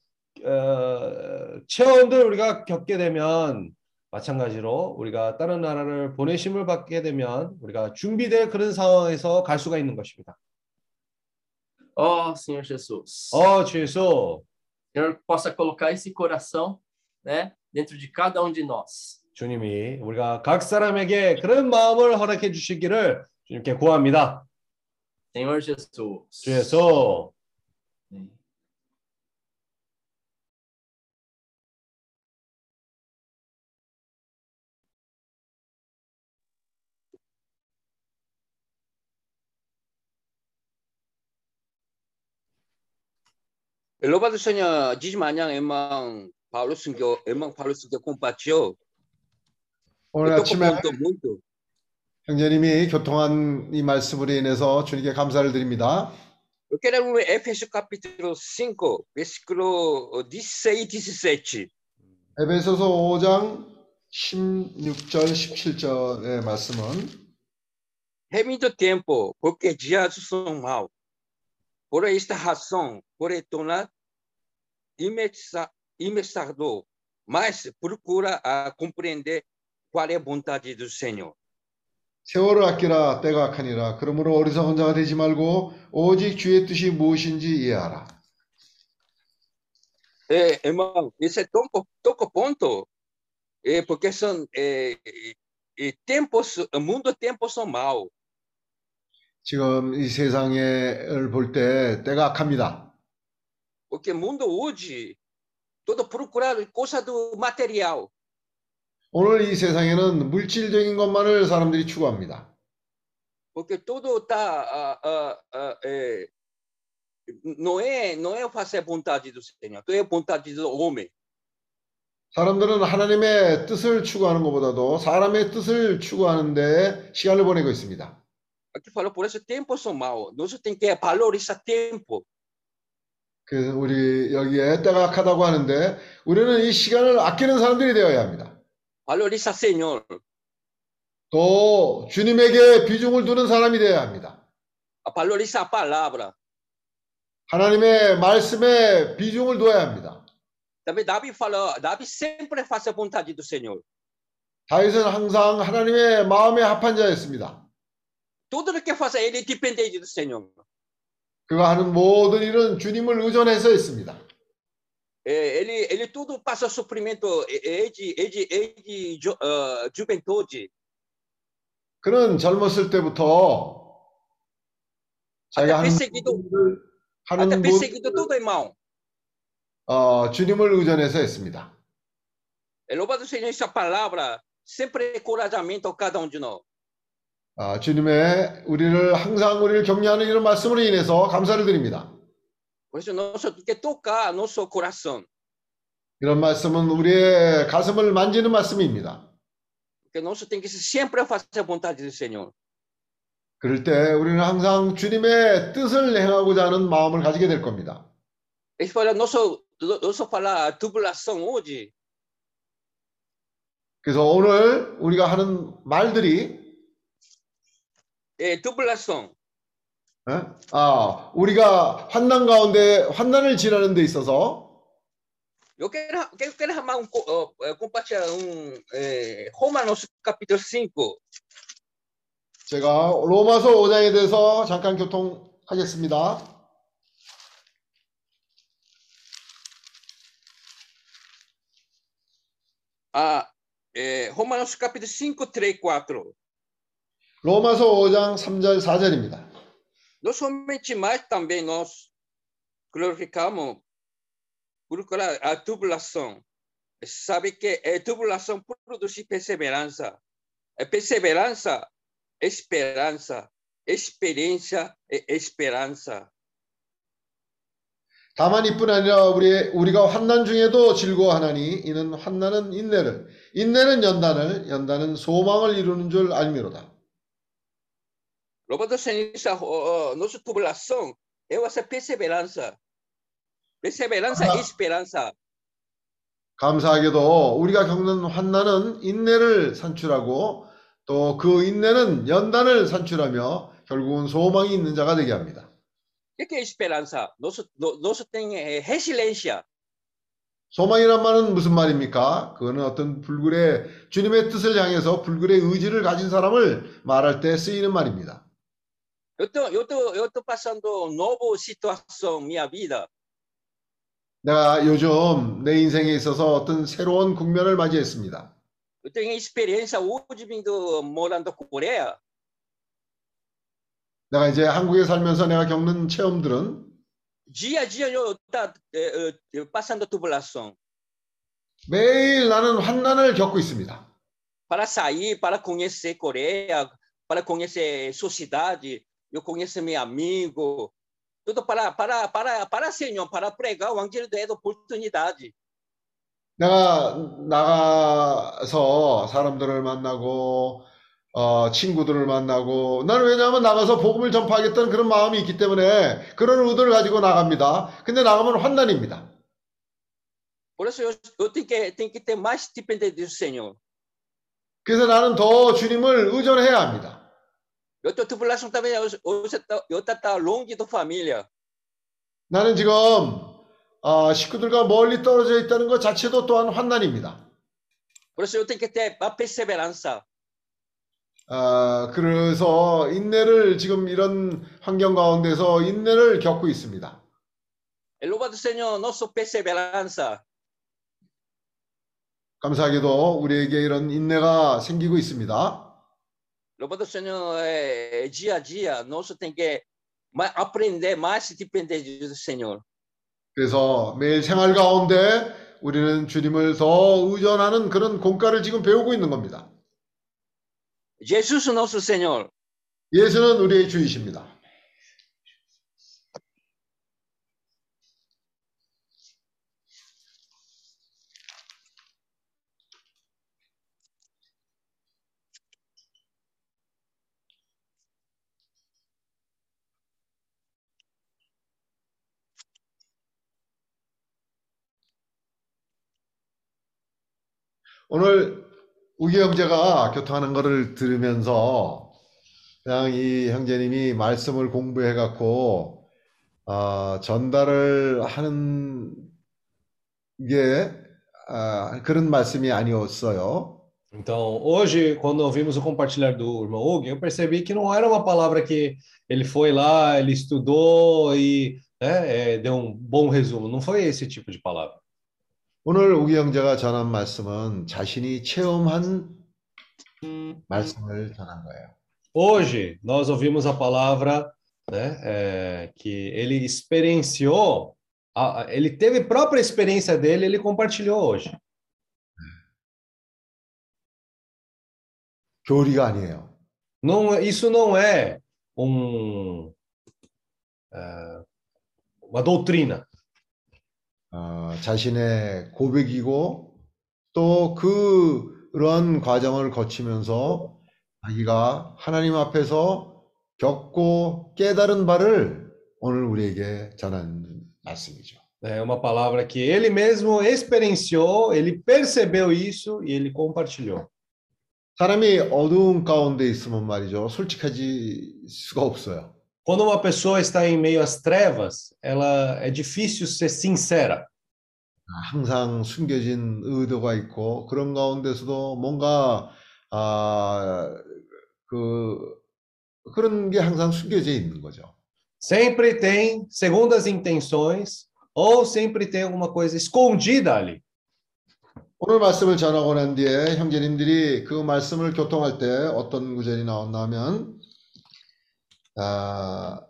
어, 체험들 우리가 겪게 되면 마찬가지로 우리가 다른 나라를 보내심을 받게 되면 우리가 준비될 그런 상황에서 갈 수가 있는 것입니다. Oh, Senhor Jesus. 어, 주 예수, Senhor possa colocar esse coração, né, dentro de cada um de nós. 주님이 우리가 각 사람에게 그런 마음을 허락해 주시기를 주님께 구합니다. Senhor Jesus. 주 예수. Louvado seja diz manhã irmão Paulo Sun교, irmão Paulo Sun교 compartilhou. 오늘 아침에. 형제님이 교통한 이 말씀으로 인해서 주님께 감사를 드립니다. Ler Efésios capítulo 5, versículo 16 e 17. 에베소서 5장 16절 17절의 말씀은 Remita tempo, porque dias são maus. por esta razão, por tornar imersador, mas procura a compreender qual é a vontade do Senhor. 세월을 아끼라 때가 악하니라. 그러므로 어리석은 자가 되지 말고 오직 주의 뜻이 무엇인지 이해하라. É, irmão, esse é tão toco ponto, é, porque são é, é, tempos, mundo tempos são maus. 지금 이 세상을 볼 때 때가 악합니다. Porque o mundo hoje, todo procurar coisa do material. 오늘 이 세상에는 물질적인 것만을 사람들이 추구합니다. Porque tudo está ah, ah, ah, é, não é não é fazer a vontade do Senhor, é a vontade do homem. 사람들은 하나님의 뜻을 추구하는 것보다도 사람의 뜻을 추구하는데 시간을 보내고 있습니다. Aqui falou por isso tempos são maus. Nós tem que valorizar tempo. 그래서 우리 여기에 때가 악하다고 하는데 우리는 이 시간을 아끼는 사람들이 되어야 합니다. Valorizar Senhor. 또 주님에게 비중을 두는 사람이 되어야 합니다. Valorizar a palavra. 하나님의 말씀에 비중을 둬야 합니다. Também Davi falou, Davi sempre faz a vontade do Senhor. 다윗은 항상 하나님의 마음에 합한 자였습니다. Tudo que faz ele depende do Senhor. 그가 하는 모든 일은 주님을 의존해서 했습니다. Ele ele tudo passa suprimento é de é de é de uh, juventude. 그는 젊었을 때부터 자기가 하는 일을 하는 모 perseguido tudo, irmão. 어, 주님을 의존해서 했습니다. Louvado seja essa palavra, sempre encorajamento a cada um de nós. 아, 주님의 우리를 항상 우리를 격려하는 이런 말씀으로 인해서 감사를 드립니다. 이런 말씀은 우리의 가슴을 만지는 말씀입니다. 그럴 때 우리는 항상 주님의 뜻을 행하고자 하는 마음을 가지게 될 겁니다. Ele fala, nosso, nosso falar tribulação hoje, 그래서 오늘 우리가 하는 말들이 é tribulação. 어? 아, 우리가 환난 가운데 환난을 지나는 데 있어서 Eu quero, eu quero arrumar um, é, compartilhar um é, Romanos capítulo 5. 제가 로마서 5장에 대해서 잠깐 교통하겠습니다. Ah, é, Romanos capítulo 5, 3, 4. 로마서 5장 3절 4절입니다. Não somente mais também nós glorificamos por a tribulação. Sabe que a tribulação produz perseverança. A perseverança, esperança. Experiência e esperança. 다만 이뿐 아니라 우리 우리가 환난 중에도 즐거워하나니 이는 환난은 인내를 인내는 연단을 연단은 소망을 이루는 줄 알미로다. Louvado seja a nossa tribulação é essa perseverança. Perseverança e esperança. 감사하게도 우리가 겪는 환난은 인내를 산출하고 또 그 인내는 연단을 산출하며 결국은 소망이 있는 자가 되게 합니다. Que é esperança? Nosso, no- nosso tem resiliência. 소망이란 말은 무슨 말입니까? 그거는 어떤 불굴의 주님의 뜻을 향해서 불굴의 의지를 가진 사람을 말할 때 쓰이는 말입니다. Eu tô, eu tô, eu tô passando nova situação minha vida. 내가 요즘 내 인생에 있어서 어떤 새로운 국면을 맞이했습니다. Eu tenho experiência hoje vindo morando Coreia. 내가 이제 한국에 살면서 내가 겪는 체험들은 Dia a dia eu tá eh, eh, passando tribulação 매일 나는 환난을 겪고 있습니다. para sair, para conhecer Coreia, para conhecer sociedade. Eu conheço meu amigo. Tudo para para para para Senhor, para pregar o evangelho da oportunidade. 내가 나가서 사람들을 만나고 어, 친구들을 만나고 나는 왜냐하면 나가서 복음을 전파하겠다는 그런 마음이 있기 때문에 그런 의도를 가지고 나갑니다. 근데 나가면 환난입니다. Senhor. 그래서 나는 더 주님을 의존해야 합니다. Eu tô tribulação também. Eu tá longe da família. 나는 지금 아, 식구들과 멀리 떨어져 있다는 것 자체도 또한 환난입니다. Isso eu tenho que ter a perseverança. 아, 그래서 인내를 지금 이런 환경 가운데서 인내를 겪고 있습니다. Louvado Senhor, nossa perseverança. 감사하게도 우리에게 이런 인내가 생기고 있습니다. Louvado Senhor, é, dia a dia, nós tem que aprender mais a depender do Senhor. 그래서 매일 생활 가운데 우리는 주님을 더 의존하는 그런 공과를 지금 배우고 있는 겁니다. 예수는 우리의 주이십니다. 오늘 우기 형제가 교통하는 것을 들으면서 그냥 이 형제님이 말씀을 공부해 갖고 아, 전달을 하는 게 아, 그런 말씀이 아니었어요. Então, hoje, quando ouvimos o compartilhar do irmão Hugo, eu percebi que não era uma palavra que ele foi lá, ele estudou e né, é, deu um bom resumo. Não foi esse tipo de palavra. 오늘 우기 형제가 전한 말씀은 자신이 체험한 말씀을 전한 거예요. Hoje, nós ouvimos a palavra né, é, que ele experienciou, a- a- ele teve própria experiência dele, ele compartilhou hoje. 교리가 아니에요. Não, isso não é um, é, uma doutrina. 어, 자신의 고백이고 또 그런 과정을 거치면서 자기가 하나님 앞에서 겪고 깨달은 바를 오늘 우리에게 전한 말씀이죠. É uma palavra que ele mesmo experienciou, ele percebeu isso e ele compartilhou. 사람이 어두운 가운데 있으면 말이죠. 솔직해질 수가 없어요. Quando uma pessoa está em meio às trevas, ela é difícil ser sincera. 항상 숨겨진 의도가 있고 그런 가운데서도 뭔가 아, 그 그런 게 항상 숨겨져 있는 거죠. Sempre tem segundas intenções ou sempre tem alguma coisa escondida ali. 오늘 말씀을 전하고 난 뒤에 형제님들이 그 말씀을 교통할 때 어떤 구절이 나왔나 하면 아,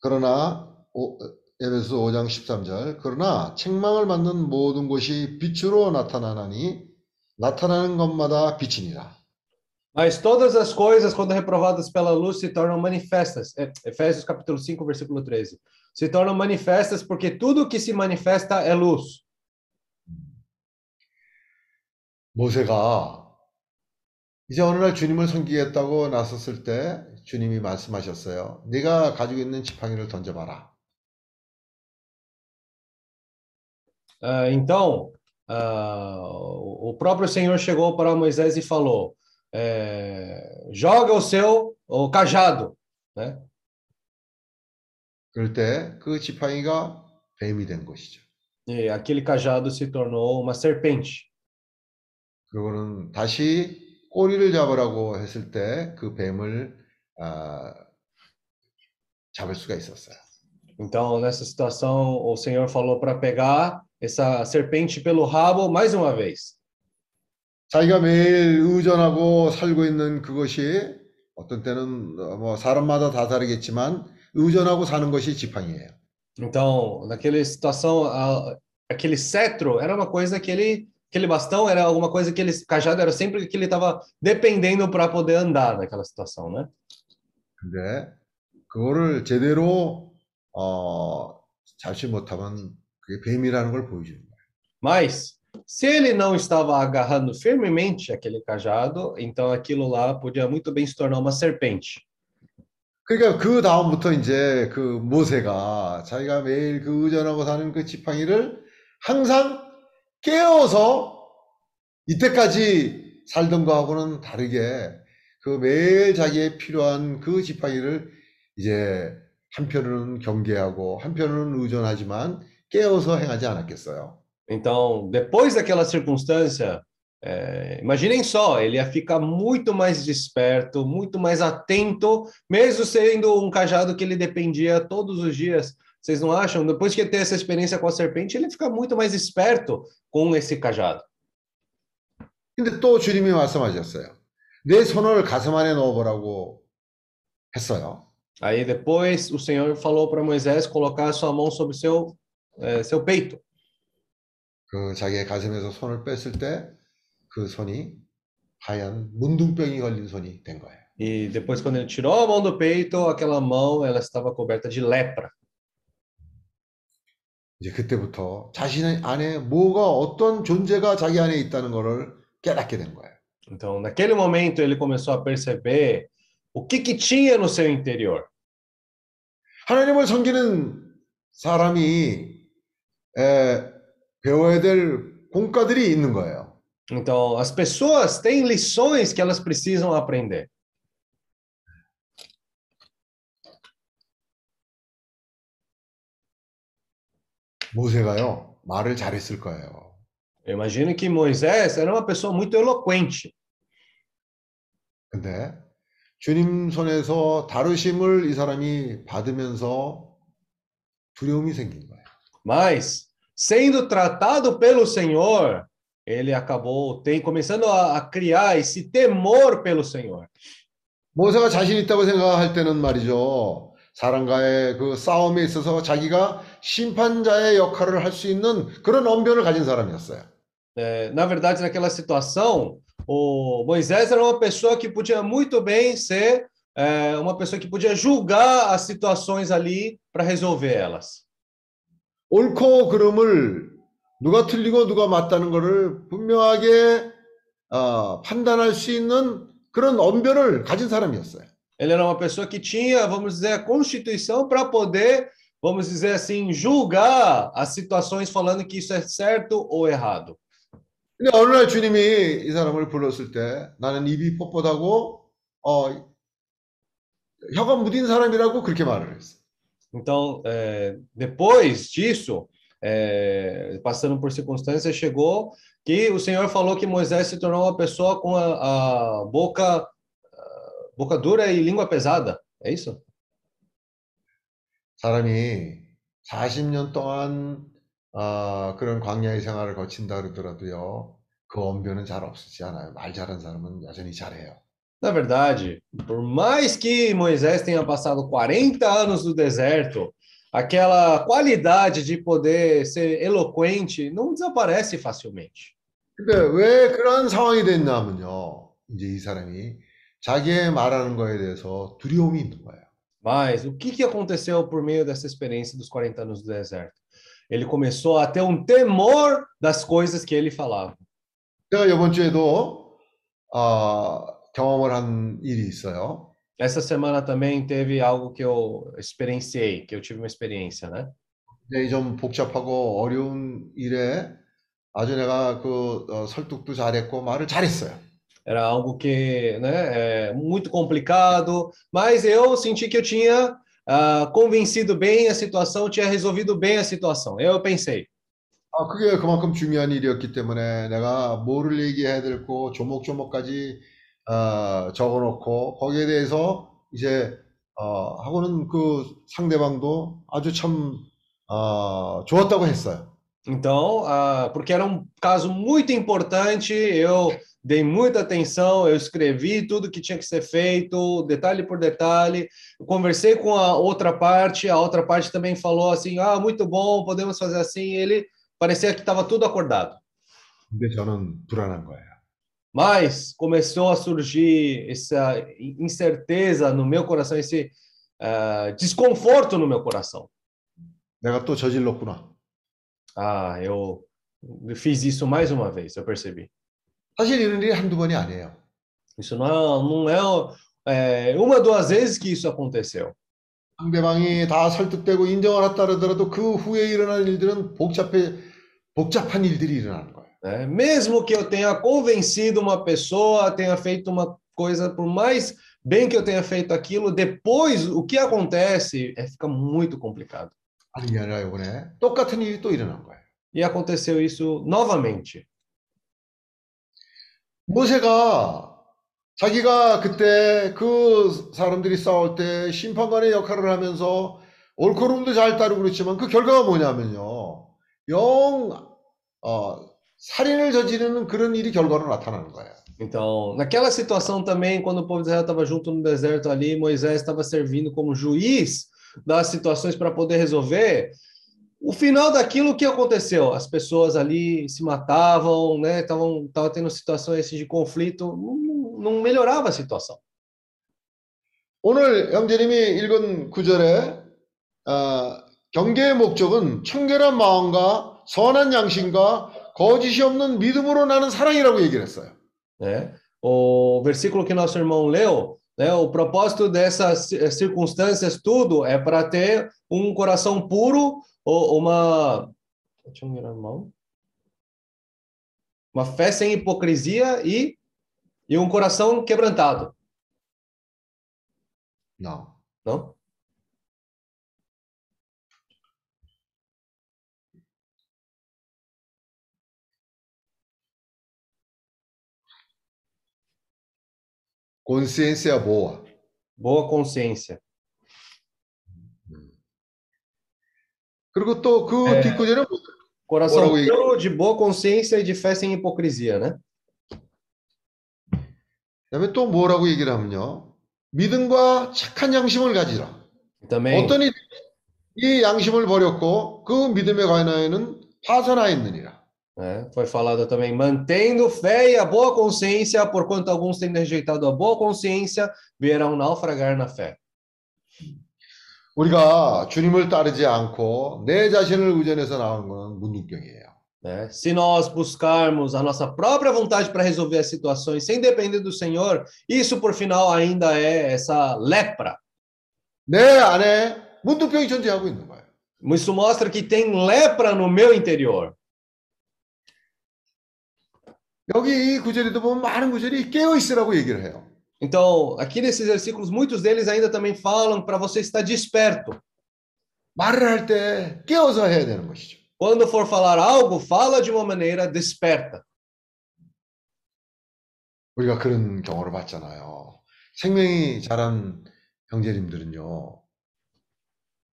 그러나 오, 에베소 5장 13절 그러나 책망을 받는 모든 것이 빛으로 나타나나니 나타나는 것마다 빛이니라. Mas todas as coisas, quando reprovadas pela luz, se tornam manifestas. Efésios capítulo 5, versículo 13. Se tornam manifestas porque tudo que se manifesta é luz. 모세가 이제 어느 날 주님을 섬기겠다고 나섰을 때 주님이 말씀하셨어요. 네가 가지고 있는 지팡이를 던져봐라. Ah, então, ah, o próprio Senhor chegou para Moisés e falou: é, joga o seu o cajado, né? 그럴 때 그 지팡이가 뱀이 된 것이죠. E aquele cajado se tornou uma serpente. 그거는 다시 꼬리를 잡으라고 했을 때 그 뱀을 아, 잡을 수가 있었어요. Então, nessa situação, o Senhor falou para pegar essa serpente pelo rabo mais uma vez. 자기가 매일 의존하고 살고 있는 그것이 어떤 때는 어, 뭐 사람마다 다 다르겠지만 의존하고 사는 것이 지팡이에요. Então, naquela situação, a- aquele cetro era uma coisa que ele, aquele bastão era alguma coisa que ele, cajado era sempre que ele estava dependendo para poder andar naquela situação, né? 근데 그거를 제대로 어, 잡지 못하면 그게 뱀이라는 걸 보여주는 거예요. Mas, se ele não estava agarrando firmemente aquele cajado, então aquilo lá podia muito bem se tornar uma serpente. 그러니까 그 다음부터 이제 그 모세가 자기가 매일 그 의존하고 사는 그 지팡이를 항상 깨워서 이때까지 살던 거하고는 다르게 그 매일 자기의 필요한 그 지팡이를 이제 한편으로는 경계하고 한편으로는 의존하지만 깨어서 행하지 않았겠어요. Então, depois daquela circunstância, é, imaginem só, ele ia ficar muito mais desperto, muito mais atento, mesmo sendo um cajado que ele dependia todos os dias. Vocês não acham? Depois que ele ter essa experiência com a serpente, ele fica muito mais esperto com esse cajado. 근데 또 주님이 말씀하셨어요. 내 손을 가슴 안에 넣어보라고 했어요. Aí depois o Senhor falou para Moisés colocar sua mão sobre seu é, seu peito. 그 자기의 가슴에서 손을 뺐을 때 그 손이 하얀 문둥병이 걸린 손이 된 거예요. E depois quando ele tirou a mão do peito, aquela mão ela estava coberta de lepra. 이제 그때부터 자신 안에 뭐가 어떤 존재가 자기 안에 있다는 것을 깨닫게 된 거예요. Então, naquele momento ele começou a perceber o que que tinha no seu interior. 하나님을 섬기는 사람이 에, 배워야 될 공과들이 있는 거예요. Então, as pessoas têm lições que elas precisam aprender. 모세가요 말을 잘했을 거예요. Eu imagino que Moisés era uma pessoa muito eloquente. 근데 주님 손에서 다루심을 이 사람이 받으면서 두려움이 생긴 거예요. Mas, sendo tratado pelo Senhor, ele acabou tem, começando a, criar esse temor pelo Senhor. 모세가 자신 있다고 생각할 때는 말이죠. 사람과의 그 싸움에 있어서 자기가 심판자의 역할을 할 수 있는 그런 언변을 가진 사람이었어요. É, na verdade, naquela situação, o Moisés era uma pessoa que podia muito bem ser é, uma pessoa que podia julgar as situações ali para resolver elas. 옳고 그름을 누가 틀리고 누가 맞다는 것을 분명하게 어, 판단할 수 있는 그런 언변을 가진 사람이었어요. Ele era uma pessoa que tinha, vamos dizer, a constituição para poder, vamos dizer assim, julgar as situações falando que isso é certo ou errado. 근데 어느 날 주님이 이 사람을 불렀을 때 나는 입이 뻣뻣하고 어, 혀가 무딘 사람이라고 그렇게 말을 했어. Então, é, depois disso, é, passando por circunstâncias, chegou que o Senhor falou que Moisés se tornou uma pessoa com a, a boca, a boca dura e língua pesada. É isso? 사람이 40년 동안 어, 그런 광야의 생활을 거친다 그러더라도요. 그 언변은 잘 없으지 않아요. 말 잘하는 사람은 여전히 잘해요. Na verdade, por mais que Moisés tenha passado 40 anos no deserto, aquela qualidade de poder ser eloquente não desaparece facilmente. 근데 왜 그런 상황이 됐냐면요. 이제 이 사람이 자기의 말하는 거에 대해서 두려움이 있는 거예요. Mas o que, que aconteceu por meio dessa experiência dos 40 anos do deserto? Ele começou a ter um temor das coisas que ele falava. 제가 이번 주에도 어, 경험을 한 일이 있어요. Essa semana também teve algo que eu experienciei, que eu tive uma experiência, né? 굉장히 좀 복잡하고 어려운 일에 아주 내가 그 어, 설득도 잘했고 말을 잘했어요. Era algo que, né, é muito complicado, mas eu senti que eu tinha ah, convencido bem a situação, tinha resolvido bem a situação. Eu pensei, 아, 그게 그만큼 중요한 일이었기 때문에 내가 뭐를 얘기해야 될고 조목조목까지 어, 적어놓고 거기에 대해서 이제 어, 하고는 그 상대방도 아주 참 어, 좋았다고 했어요. Então, ah, porque era um caso muito importante, eu dei muita atenção, eu escrevi tudo que tinha que ser feito, detalhe por detalhe. Eu conversei com a outra parte, a outra parte também falou assim: ah, muito bom, podemos fazer assim. Ele parecia que estava tudo acordado. 근데 저는 불안한 거예요. Mas começou a surgir essa incerteza no meu coração, esse ah, desconforto no meu coração. 내가 또 저질렀구나. Ah, eu fiz isso mais uma vez, eu percebi. 사실 이런 일이 한두 번이 아니에요. Isso não é, não é, é uma, duas vezes que isso aconteceu. 상대방이 다 설득되고 인정을 했다 그러더라도 그 후에 일어나는 일들은 복잡해, 복잡한 일들이 일어나는 거예요. né? Mesmo que eu tenha convencido uma pessoa, tenha feito uma coisa por mais bem que eu tenha feito aquilo, depois o que acontece é fica muito complicado. 아닌 게 아니라 이번에 똑같은 일이 또 일어난 거예요. E aconteceu isso novamente. 모세가 자기가 그때 그 사람들이 싸울 때 심판관의 역할을 하면서 옳고름도 잘 따르고 그렇지만 그 결과가 뭐냐면요. 영 어, 살인을 저지르는 그런 일이 결과로 나타나는 거예요. Então, naquela situação também, quando o povo de Israel estava junto no deserto ali, Moisés estava servindo como juiz das situações para poder resolver. O final daquilo o que aconteceu, as pessoas ali se matavam, né? Estavam tava tendo situações de conflito, não, não melhorava a situação. 오늘 형제님이 읽은 구절에 어, 경계의 목적은 청결한 마음과 선한 양심과 거짓이 없는 믿음으로 나는 사랑이라고 얘기를 했어요. né? O versículo que nosso irmão leu, né? O propósito dessas ci- circunstâncias tudo é para ter um coração puro ou uma deixa eu mirar a mão. uma fé sem hipocrisia e e um coração quebrantado, No. não? consciência boa. Boa consciência. 그리고 또 그 에. 뒷구절은 뭐- Coração Ora, puro, de boa consciência e de fé sem hipocrisia, né? 그다음에 또 뭐라고 얘기를 하면요. 믿음과 착한 양심을 가지라. Também 어떤 이들이 이 양심을 버렸고 그 믿음에 관하여는 파선하였느니라. né? Foi falado também, mantendo fé e a boa consciência, porquanto alguns tendo rejeitado a boa consciência, vierão naufragar na fé. 우리가 주님을 따르지 않고 내 자신을 의존해서 나오는 것은 문둥병이에요. Né? Se nós buscarmos a nossa própria vontade para resolver as situações sem depender do Senhor, isso por final ainda é essa lepra. 내 안에 문둥병이 존재하고 있는 거예요. Isso mostra que tem lepra no meu interior. 여기 이 구절에도 보면 많은 구절이 깨어 있으라고 얘기를 해요. Então, aqui nesses versículos, muitos deles ainda também falam para você estar desperto. 말을 할 때 깨어서 해야 되는 것이죠. Quando for falar algo, fala de uma maneira desperta. 우리가 그런 경험을 봤잖아요. 생명이 자란 형제님들은요.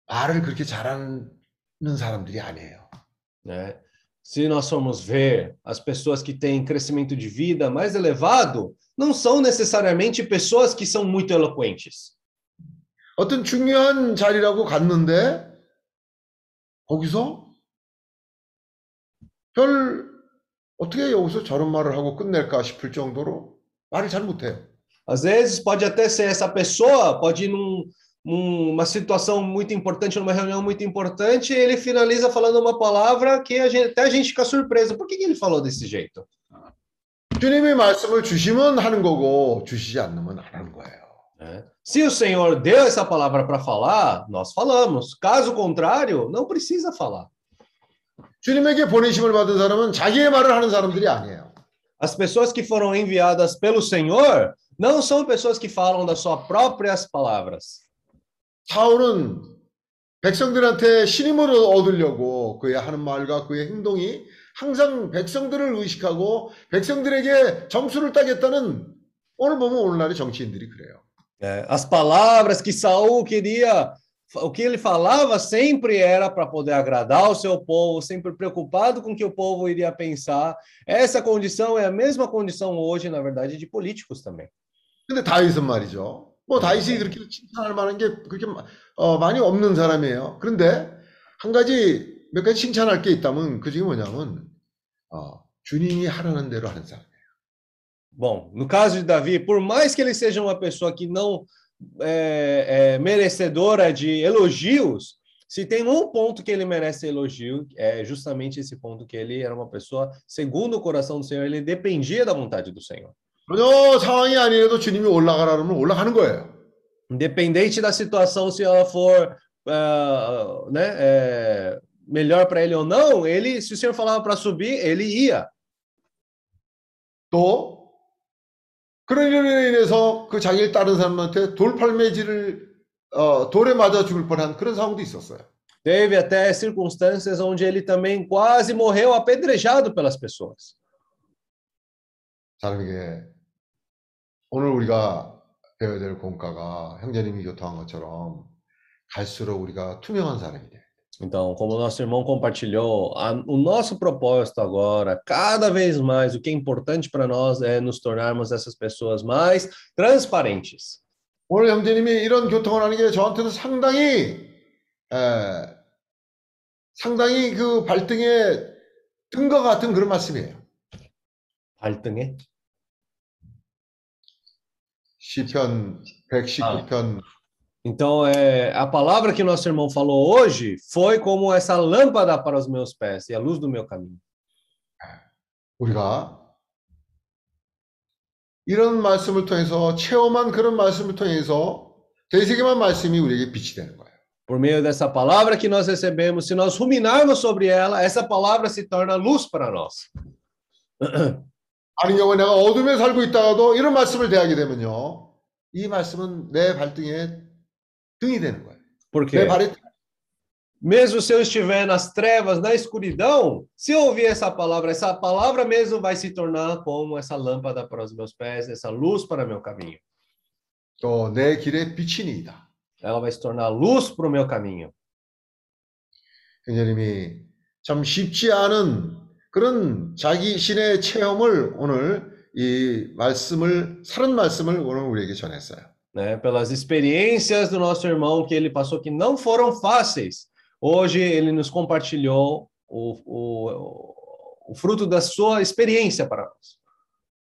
말을 그렇게 잘하는 사람들이 아니에요. né? Se nós formos ver as pessoas que têm crescimento de vida mais elevado, não são necessariamente pessoas que são muito eloquentes. 어떤 중요한 자리라고 갔는데 거기서 별 어떻게 여기서 저런 말을 하고 끝낼까 싶을 정도로 말을 잘 못해요. Às vezes pode até ser essa pessoa, pode ir num, numa situação muito importante, numa reunião muito importante, e ele finaliza falando uma palavra que a gente, até a gente fica surpreso. Por que, que ele falou desse jeito? 주님이 말씀을 주시면 하는 거고 주시지 않으면 안 하는 거예요. Se o Senhor deu essa palavra para falar, nós falamos. Caso contrário, não precisa falar. 주님에게 보내심을 받은 사람은 자기의 말을 하는 사람들이 아니에요. As pessoas que foram enviadas pelo Senhor não são pessoas que falam das suas próprias palavras. 사울은 백성들한테 신임을 얻으려고 그의 하는 말과 그의 행동이 항상 백성들을 의식하고 백성들에게 점수를 따겠다는 오늘 보면 오늘날의 정치인들이 그래요. É, as palavras que Saul queria, o que ele falava sempre era para poder agradar o seu povo, sempre preocupado com o que o povo iria pensar. Essa condição é a mesma condição hoje, na verdade, de políticos também. 근데 다윗은 말이죠. 뭐 다윗이 그렇게 칭찬할 만한 게 그렇게 어, 많이 없는 사람이에요. 그런데 한 가지 몇 가지 칭찬할 게 있다면 그 중에 뭐냐면 어, 주님이 하라는 대로 하는 사람. Bom, no caso de Davi, por mais que ele seja uma pessoa que não é, é merecedora de elogios, se tem um ponto que ele merece elogio, é justamente esse ponto que ele era uma pessoa segundo o coração do Senhor, ele dependia da vontade do Senhor. 전혀 상황이 아니라도 주님이 올라가라 그러면 올라가는 거예요. Independente da situação, se ela for ah, né, é, melhor para ele ou não, ele, se o Senhor falava para subir, ele ia. 또 그런 일로 인해서 그 자기를 따른 사람한테 돌팔매질을 어, 돌에 맞아 죽을 뻔한 그런 상황도 있었어요. Teve até circunstâncias onde ele também quase morreu apedrejado pelas pessoas. 사람에게 오늘 우리가 배워야 될 공과가 형제님이 교통한 것처럼 갈수록 우리가 투명한 사람이 돼. Então, como o nosso irmão compartilhou, a- o nosso propósito agora, cada vez mais, o que é importante para nós é nos tornarmos essas pessoas mais transparentes. 오늘 형제님이 이런 교통을 하는 게 저한테는 상당히 에, 상당히 그 발등에 뜬 것 같은 그런 말씀이에요. 발등에? 시편 119편 Então, é, a palavra que nosso irmão falou hoje foi como essa lâmpada para os meus pés e a luz do meu caminho. 우리가 이런 말씀을 통해서 체험한 그런 말씀을 통해서 대세계만 말씀이 우리에게 빛이 되는 거예요. Por meio dessa palavra que nós recebemos, se nós ruminarmos sobre ela, essa palavra se torna luz para nós. 아닌 경우에 내가 어둠에 살고 있다가도 이런 말씀을 대하게 되면요. 이 말씀은 내 발등에 등이 되는 거예요. Por 내 quê? 발에 Mesmo se eu estiver nas trevas, na escuridão, se eu ouvir essa palavra, essa palavra mesmo vai se tornar como essa lâmpada para os meus pés, essa luz para meu caminho. 또 내 길에 비치니이다. Ela vai se tornar luz para o meu caminho. 형제님이 참 쉽지 않은 그런 자기 신의 체험을 오늘 이 말씀을 사는 말씀을 오늘 우리에게 전했어요. né, pelas experiências do nosso irmão que ele passou que não foram fáceis. Hoje ele nos compartilhou o, o, o fruto da sua experiência para nós.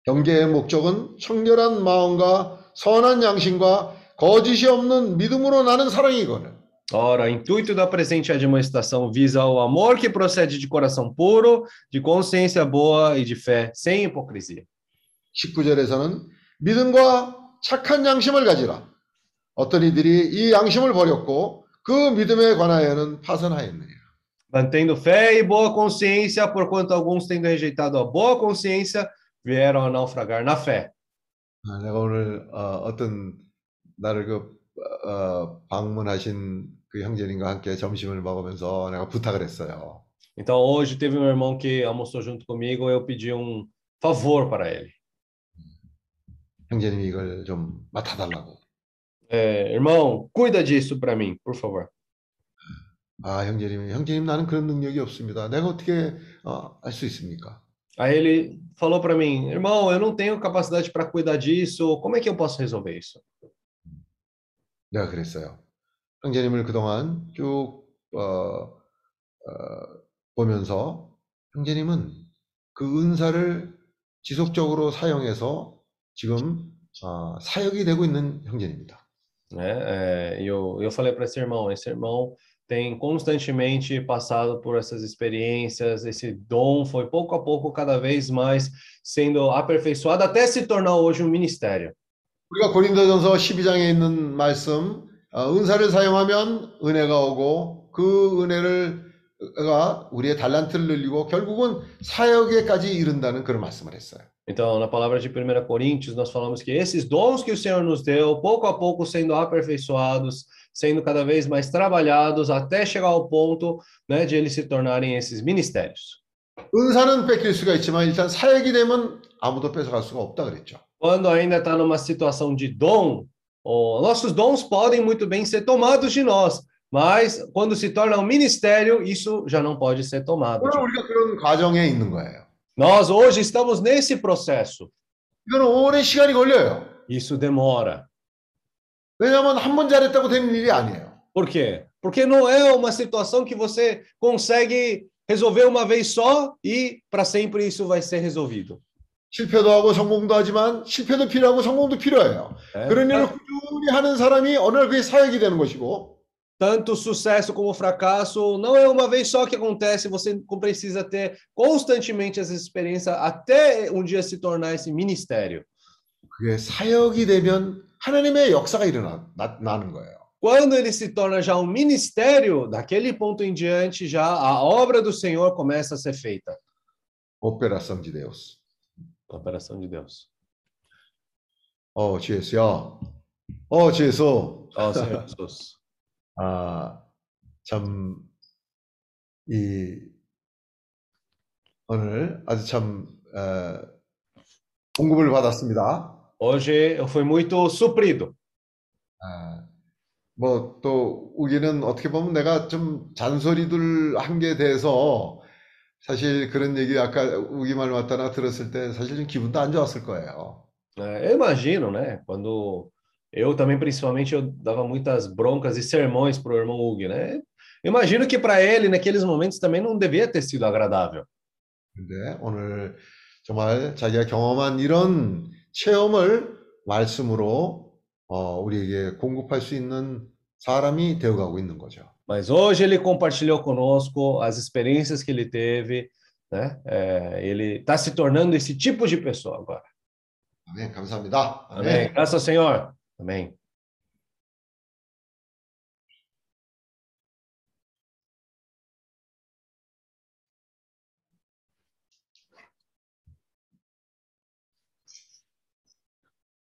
경계의 목적은 청결한 마음과 선한 양심과 거짓이 없는 믿음으로 나는 사랑이거든. Ora, o intuito da presente admoestação visa o amor que procede de coração puro, de consciência boa e de fé sem hipocrisia. 19절에서는 믿음과 착한 양심을 가지라. 어떤 이들이 이 양심을 버렸고 그 믿음에 관하여는 파선하였느니라. Mantendo fé e boa consciência, porquanto alguns, tendo rejeitado a boa consciência, vieram a naufragar na fé. 아, 내가 오늘 어, 떤 나를 그 어, 방문하신 그 형제님과 함께 점심을 먹으면서 내가 부탁을 했어요. Então, hoje teve um irmão que almoçou junto comigo, eu pedi um favor para ele. 형제님이 이걸 좀 맡아달라고. É, irmão, cuida disso para mim, por favor. 아, 형제님, 형제님 나는 그런 능력이 없습니다. 내가 어떻게 어, 할수 있습니까? Aí ele falou para mim, irmão, eu não tenho capacidade para cuidar disso, como é que eu posso resolver isso? 내가 그랬어요. 형제님을 그동안 쭉 어, 어, 보면서 형제님은 그 은사를 지속적으로 사용해서 지금 어, 사역이 되고 있는 형제입니다. Né? É, eu, eu falei para esse irmão, esse irmão tem constantemente passado por essas experiências, esse dom foi pouco a pouco cada vez mais sendo aperfeiçoado até se tornar hoje um ministério. 우리가 고린도전서 12장에 있는 말씀, 어, 은사를 사용하면 은혜가 오고 그 은혜를가 우리의 달란트를 늘리고 결국은 사역에까지 이른다는 그런 말씀을 했어요. Então, na palavra de 1 Coríntios, nós falamos que esses dons que o Senhor nos deu, pouco a pouco sendo aperfeiçoados, sendo cada vez mais trabalhados, até chegar ao ponto né, de eles se tornarem esses ministérios. 은사는 뺏길 수가 있지만 일단 사역이 되면 아무도 뺏어갈 수가 없다 그랬죠. Quando ainda está numa situação de dom, ó, nossos dons podem muito bem ser tomados de nós, mas quando se torna um ministério, isso já não pode ser tomado. de 오늘 우리가 그런 과정에 있는 거예요. Nós hoje estamos nesse processo. 이거는 오랜 시간이 걸려요. Isso demora. 왜냐하면 한 번 잘했다고 되는 일이 아니에요. Por quê? Porque não é uma situação que você consegue resolver uma vez só e para sempre isso vai ser resolvido. 실패도 하고 성공도 하지만 실패도 필요하고 성공도 필요해요. né? 그런 일을 꾸준히 하는 사람이 어느 날 그게 사역이 되는 것이고 tanto sucesso como fracasso não é uma vez só que acontece, você precisa ter constantemente essa experiência até um dia se tornar esse ministério. Quando ele se torna já um ministério, daquele ponto em diante já a obra do Senhor começa a ser feita. Operação de Deus. Operação de Deus. Oh, Jesus. Oh, oh Jesus. Oh, Senhor Jesus. 아, 참, 이, 오늘 아주 참, 어, 공급을 받았습니다. Hoje eu fui muito suprido. 아, 뭐, 또, 우기는 어떻게 보면 내가 좀 잔소리들 한게 돼서 사실 그런 얘기 아까 우기 말 맞다나 들었을 때 사실 좀 기분도 안 좋았을 거예요. É, eu imagino, né? Quando eu também, principalmente, eu dava muitas broncas e sermões pro irmão Hugo, né? Eu imagino que para ele, naqueles momentos, também não devia ter sido agradável. 근데 오늘 정말 자기가 경험한 이런 체험을 말씀으로 어, 우리에게 공급할 수 있는 사람이 되어가고 있는 거죠. Mas hoje ele compartilhou conosco as experiências que ele teve, né? É, ele está se tornando esse tipo de pessoa agora. 아멘. 감사합니다. Amém. Graças ao Senhor. Amém.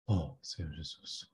Oh, Senhor Jesus.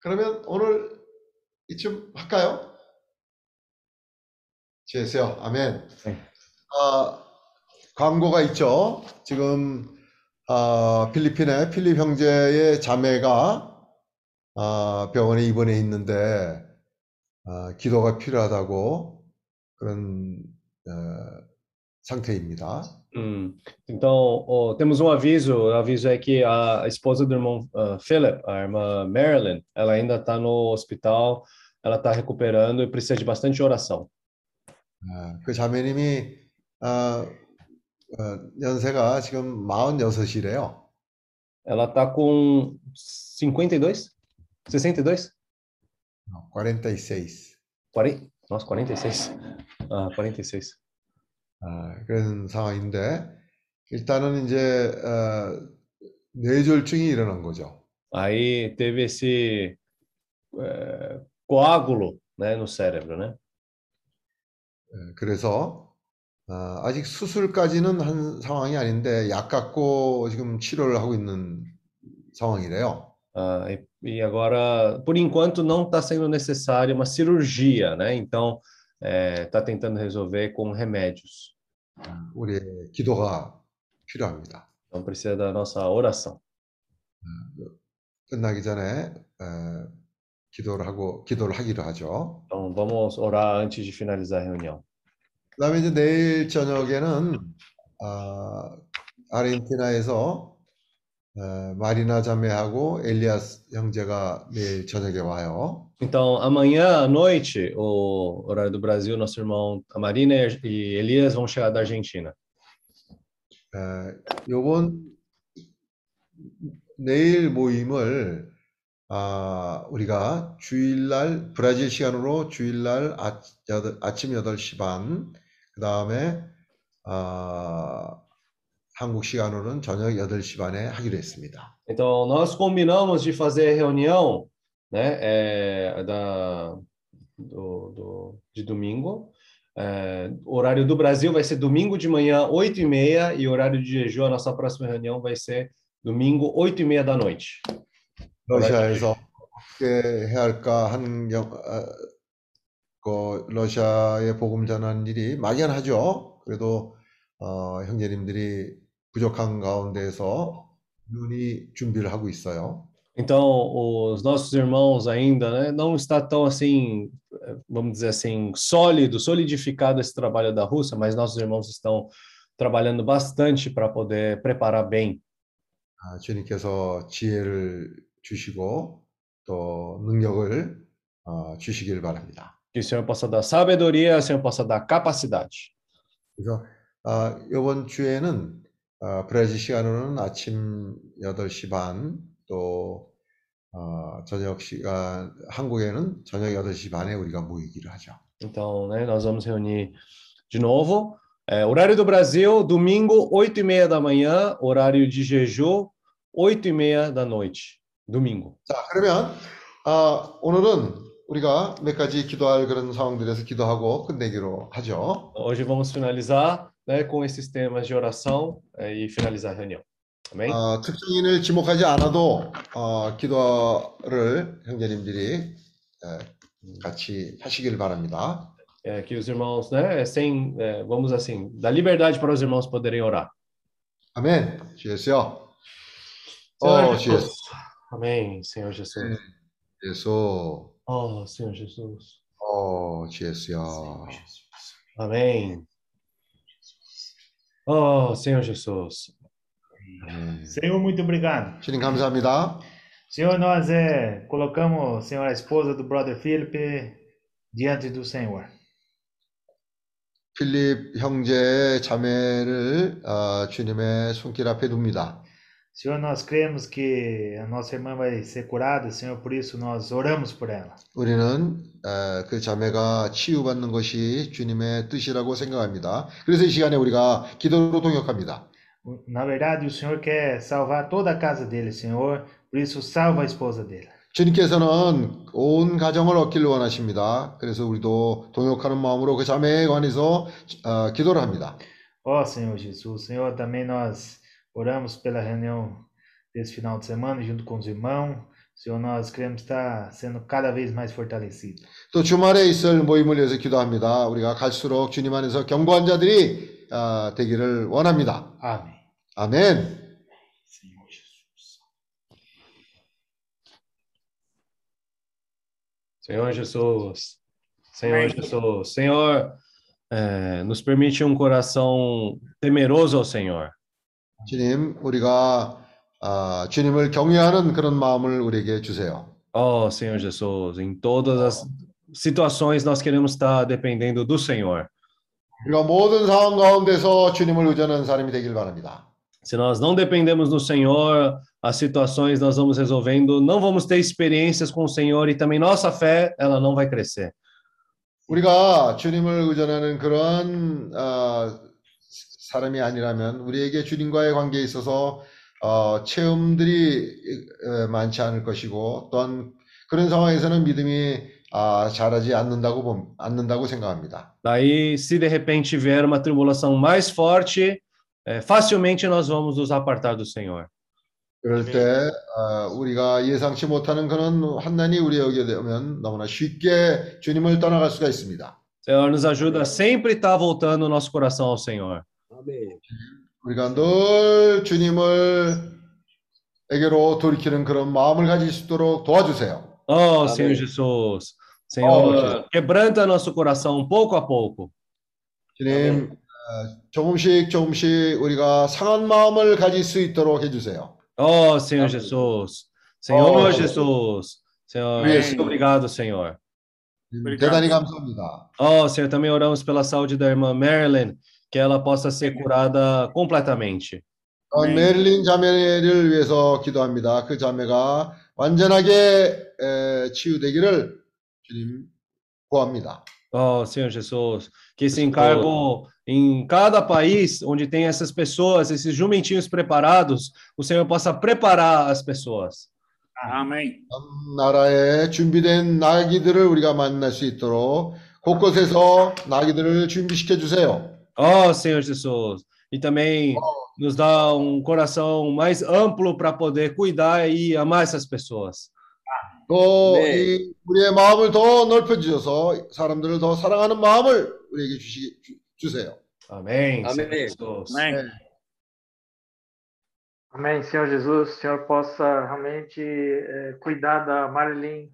그러면 오늘 이쯤 할까요? 제세요. 아멘. 네. 아, 광고가 있죠. 지금 아, 필리핀의 필립 형제의 자매가 아, 병원에 입원해 있는데 아, 기도가 필요하다고 그런 어, 상태입니다. Hum, Então, ó, temos um aviso. O aviso é que a esposa do irmão ah, Philip, a irmã Marilyn, ela ainda está no hospital, ela está recuperando e precisa de bastante oração. 아, 그 자매님이 아, 어, 연세가 지금 46이래요. Ela está com 52? 62? 46. 40? Nossa, 46. Ah, 46. 아, 그런 상황인데 일단은 이제 어, 뇌졸중이 일어난 거죠. Aí teve esse eh, coágulo, né, no cérebro, né? 예, 그래서 어, 아직 수술까지는 한 상황이 아닌데 약 갖고 지금 치료를 하고 있는 상황이래요. Ah, e, e agora, por enquanto, não está sendo necessária uma cirurgia, né? Então, está tentando resolver com remédios. 우리의 기도가 필요합니다. Então, precisa da nossa oração. 끝나기 전에 어, 기도를 하고 기도를 하기로 하죠. Então, vamos orar antes de finalizar a reunião. 그다음에 이제 내일 저녁에는 아, 아르헨티나에서 어, 마리나 자매하고 엘리아스 형제가 내일 저녁에 와요. Então, amanhã à noite, o horário do Brasil, nosso irmão a Marina e Elias vão chegar da Argentina. 에, 요번 내일 모임을 아, 우리가 주일날 브라질 시간으로 주일날 아, 여덟- 아침 8시 반, 그 다음에 아, 한국 시간으로는 저녁 8시 반에 하기로 했습니다. Então, nós combinamos de fazer reunião, né, é, da, do, do- de domingo. É, o horário do Brasil vai ser domingo de manhã, 8 e meia, e o horário de jejum, a nossa próxima reunião vai ser domingo, 8 e meia da noite. 러시아에서 어떻게 해야 할까 하는 경, 아, 그 러시아에 복음 전하는 일이 막연하죠. 그래도 어, 형제님들이 부족한 가운데서 눈이 준비를 하고 있어요. Então, os nossos irmãos ainda né, não está tão assim, eh, vamos dizer assim, sólido, solidificado esse trabalho da Rússia, mas nossos irmãos estão trabalhando bastante para poder preparar bem. 아, 주님께서 지혜를 주시고 또 능력을 어, 주시길 바랍니다. Que o Senhor possa dar sabedoria, o Senhor possa dar capacidade. 그래서 아, 이번 주에는 어, 브라질 시간으로는 아침 8시 반, 또 어, 저녁 시간 한국에는 저녁 8시 반에 우리가 모이기를 하죠. Então, né, nós vamos reunir de novo. É, horário do Brasil, domingo, 8 e meia da manhã. Horário de Jeju, 8 e meia da noite. Domingo. 자, 그러면 어, 오늘은 우리가 몇 가지 기도할 그런 상황들에서 기도하고 끝내기로 하죠. Hoje vamos finalizar né, com esses temas de oração é, e finalizar a reunião. Amém? 어, 특정인을 지목하지 않아도 어, 기도를 형제님들이 에, 같이 하시길 바랍니다. É, que os irmãos, né, sem, é, vamos assim, dar liberdade para os irmãos poderem orar. 아멘. 주예수요. Senhor 어, Jesus. 주예수. Amém, Senhor Jesus. 예수. Oh, Senhor Jesus. 어, 주예수요. Amém. Oh, Senhor Jesus. 아멘. Senhor, muito obrigado. 주님 감사합니다. Senhor, nós é, colocamos, Senhor, a esposa do brother Felipe diante do Senhor. 필립 형제 자매를 어, 주님의 손길 앞에 둡니다. Senhor, nós cremos que a nossa irmã vai ser curada, Senhor, por isso nós oramos por ela. 우리는 어, 그 자매가 치유받는 것이 주님의 뜻이라고 생각합니다. 그래서 이 시간에 우리가 기도로 동역합니다. Na verdade, o Senhor quer salvar toda a casa dele, Senhor, por isso salva a esposa dele. 주님께서는 온 가정을 얻기를 원하십니다. 그래서 우리도 동역하는 마음으로 그 자매에 관해서 어, 기도를 합니다. Ó Senhor Jesus, Senhor, também nós oramos pela reunião desse final de semana junto com os irmãos. Senhor, nós queremos estar sendo cada vez mais fortalecidos. 또 주말에 있을 모임을 위해서 기도합니다. 우리가 갈수록 주님 안에서 견고한 자들이 어, 되기를 원합니다. Amém. 아멘. Senhor Jesus. Senhor Jesus. Senhor Amém. Jesus. Senhor, é, nos permite um coração temeroso ao Senhor. 주님, 우리가 아, 주님을 경외하는 그런 마음을 우리에게 주세요. Oh, Senhor Jesus, em todas as situações nós queremos estar dependendo do Senhor. 우리가 모든 상황 가운데서 주님을 의존하는 사람이 되길 바랍니다. Se nós não dependemos do Senhor, as situações nós vamos resolvendo, não vamos ter experiências com o Senhor e também nossa fé, ela não vai crescer. 우리가 주님을 의존하는 그런 어, 사람이 아니라면 우리에게 주님과의 관계에 있어서 어, 체험들이 어, 많지 않을 것이고 또한 그런 상황에서는 믿음이 아, 자라지 않는다고 봄, 않는다고 생각합니다. Daí, se de repente vier uma tribulação mais forte, eh, facilmente nós vamos nos apartar do Senhor. 그럴 때 어, 우리가 예상치 못하는 그런 환난이 우리에게 되면 너무나 쉽게 주님을 떠나갈 수가 있습니다. Senhor, nos ajuda a sempre estar voltando o nosso coração ao Senhor. 아멘. 우리가 늘 주님을 에게로 돌이키는 그런 마음을 가질 수 있도록 도와주세요. Oh, Amém. Senhor Jesus. Senhor, Oh, quebranta nosso coração pouco a pouco. 주님, 어, 조금씩 조금씩 우리가 상한 마음을 가질 수 있도록 해주세요. Oh, Senhor. Jesus. Senhor Oh, Jesus. Senhor, muito obrigado, Senhor. 대단히 감사합니다. Oh, Senhor, também oramos pela saúde da irmã Marilyn, que ela possa ser curada completamente. 어, 메릴린 자매를 위해서 기도합니다. 그 자매가 완전하게 에, 치유되기를 주님 구합니다. Oh, Senhor Jesus, que esse encargo em cada país onde tem essas pessoas, esses jumentinhos preparados, o Senhor possa preparar as pessoas. Amém. 전 나라에 준비된 나귀들을 우리가 만날 수 있도록 곳곳에서 나귀들을 준비시켜 주세요. Oh, Senhor Jesus, e também nos dá um coração mais amplo para poder cuidar e amar essas pessoas. 또 네. 이 우리의 마음을 더 넓혀 주셔서 사람들을 더 사랑하는 마음을 우리에게 주시, 주, 주세요. Amém. Senhor Amém. Jesus. Amém. Amém, Senhor Jesus. O Senhor possa realmente eh, cuidar da Marilyn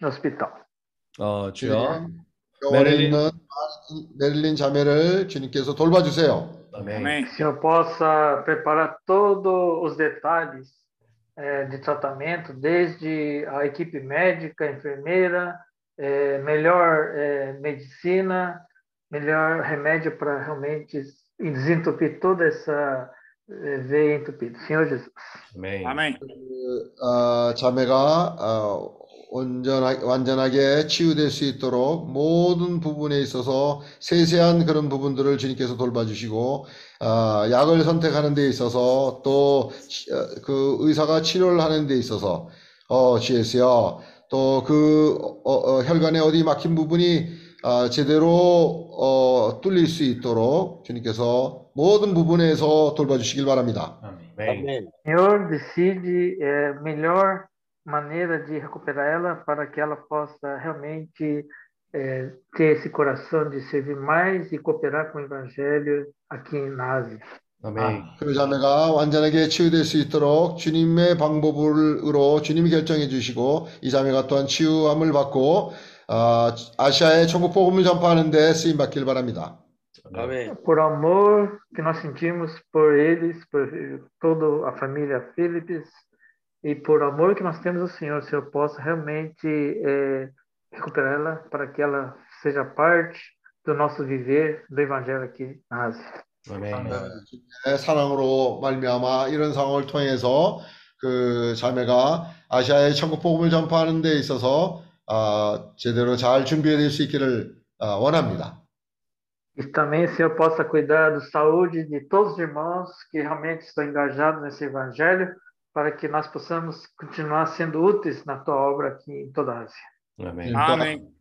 no hospital. 어, 주여. 주님, 병원에 메릴린. 있는 메릴린 자매를 주님께서 돌봐주세요. Amém. Amém. Que o Senhor possa preparar todos os detalhes eh, de tratamento, desde a equipe médica, enfermeira, eh, melhor eh, medicina, melhor remédio para realmente desentupir toda essa eh, veia entupida. Senhor Jesus. Amém. Amém. 어, 자매가 어, 온전하, 완전하게 치유될 수 있도록 모든 부분에 있어서 세세한 그런 부분들을 주님께서 돌봐주시고 아, 약을 선택하는 데 있어서 또 그 의사가 치료를 하는 데 있어서 어, GS요. 또그 어, 어, 혈관에 어디 막힌 부분이 아, 제대로 어, 뚫릴 수 있도록 주님께서 모든 부분에서 돌봐주시길 바랍니다. Amém. Amém. Senhor decide é, melhor maneira de recuperar ela para que ela possa realmente é, ter esse coração de servir mais e cooperar com o Evangelho aqui na Ásia. Amém. 그 자매가 완전하게 치유될 수 있도록 주님의 방법으로 주님이 결정해 주시고 이 자매가 또한 치유함을 받고 아, 아시아에 천국 복음을 전파하는 데 쓰임 받길 바랍니다. Amém. Por amor que nós sentimos por eles, por toda a família Philips, e por amor que nós temos ao Senhor, o Senhor possa realmente é, recuperar ela para que ela seja parte do nosso viver do Evangelho aqui na Ásia. Amém. 주님의 사랑으로 말미암아 이런 상황을 통해서 그 자매가 아시아의 천국 복음을 전파하는 데 있어서 아, 제대로 잘 준비될 수 있기를 아, 원합니다. E também o Senhor possa cuidar da saúde de todos os irmãos que realmente estão engajados nesse Evangelho, para que nós possamos continuar sendo úteis na tua obra aqui em toda a Ásia. Amém. Amém.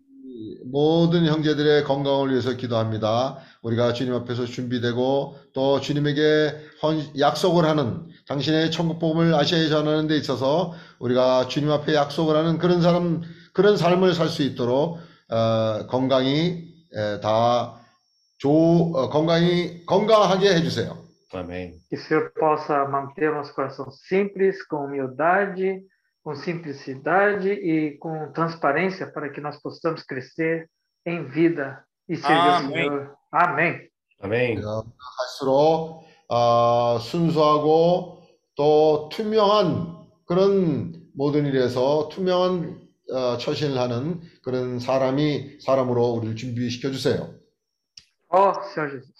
모든 형제들의 건강을 위해서 기도합니다. 우리가 주님 앞에서 준비되고 또 주님에게 헌- 약속을 하는 당신의 천국 복음을 아시아에 전하는 데 있어서 우리가 주님 앞에 약속을 하는 그런 사람 그런 삶을 살 수 있도록 어, 건강히 에, 다 조, 어, 건강히 건강하게 해주세요. Amém. Que o Senhor possa manter o nosso coração simples, com humildade, com simplicidade e com transparência, para que nós possamos crescer em vida e servir ao Amém. Senhor. Amém. Amém. 갈수록 아, 순수하고 또 투명한 그런 모든 일에서 투명한 어, 처신을 하는 그런 사람이 사람으로 우리를 준비시켜 주세요. Ó Senhor Jesus.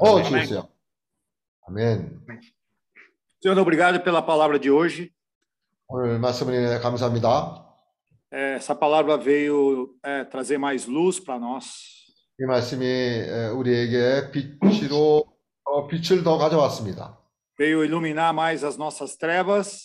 어, 아멘. 주세요. 아멘. Senhor, obrigado pela palavra de hoje. 오늘 말씀을 인해 감사합니다. Essa palavra veio é, trazer mais luz para nós. 이 말씀이 에, 우리에게 빛으로 어, 빛을 더 가져왔습니다. Veio iluminar mais as nossas trevas.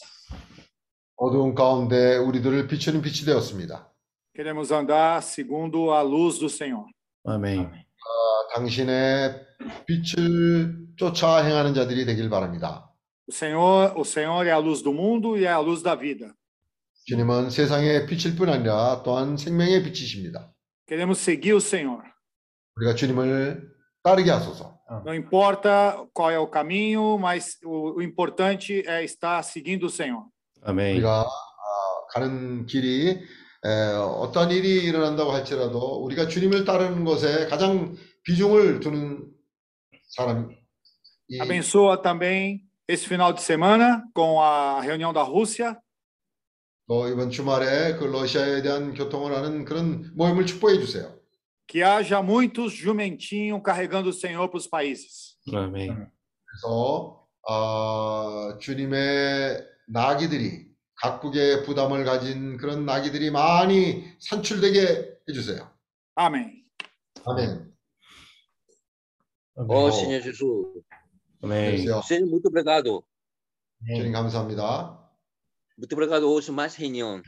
어두운 가운데 우리들을 비추는 빛이 되었습니다. Queremos andar segundo a luz do Senhor. Amém. 아, 당신의 빛을 쫓아 행하는 자들이 되길 바랍니다. O Senhor, o Senhor é a luz do mundo e é a luz da vida. 주님은 세상의 빛일 뿐 아니라 또한 생명의 빛이십니다. Queremos seguir o Senhor. 우리가 주님을 따르게 하소서. Não importa qual é o caminho, mas o, o importante é estar seguindo o Senhor. Amém. 우리가 아, 가는 길이 에, 어떤 일이 일어난다고 할지라도 우리가 주님을 따르는 것에 가장 비중을 두는 사람이 Abençoa também esse final de semana com a reunião da Rússia. 또 이번 주말에 그 러시아에 대한 교통을 하는 그런 모임을 축복해 주세요. Que haja muitos jumentinhos carregando o Senhor para os países. Amém. 그래서 아, 주님의 나귀들이 각국의 부담을 가진 그런 나귀들이 많이 산출되게 해주세요. 아멘. Senhor Jesus. Amém. 그래서 Senhor, muito obrigado. 주님 감사합니다. Muito obrigado hoje mais reunião.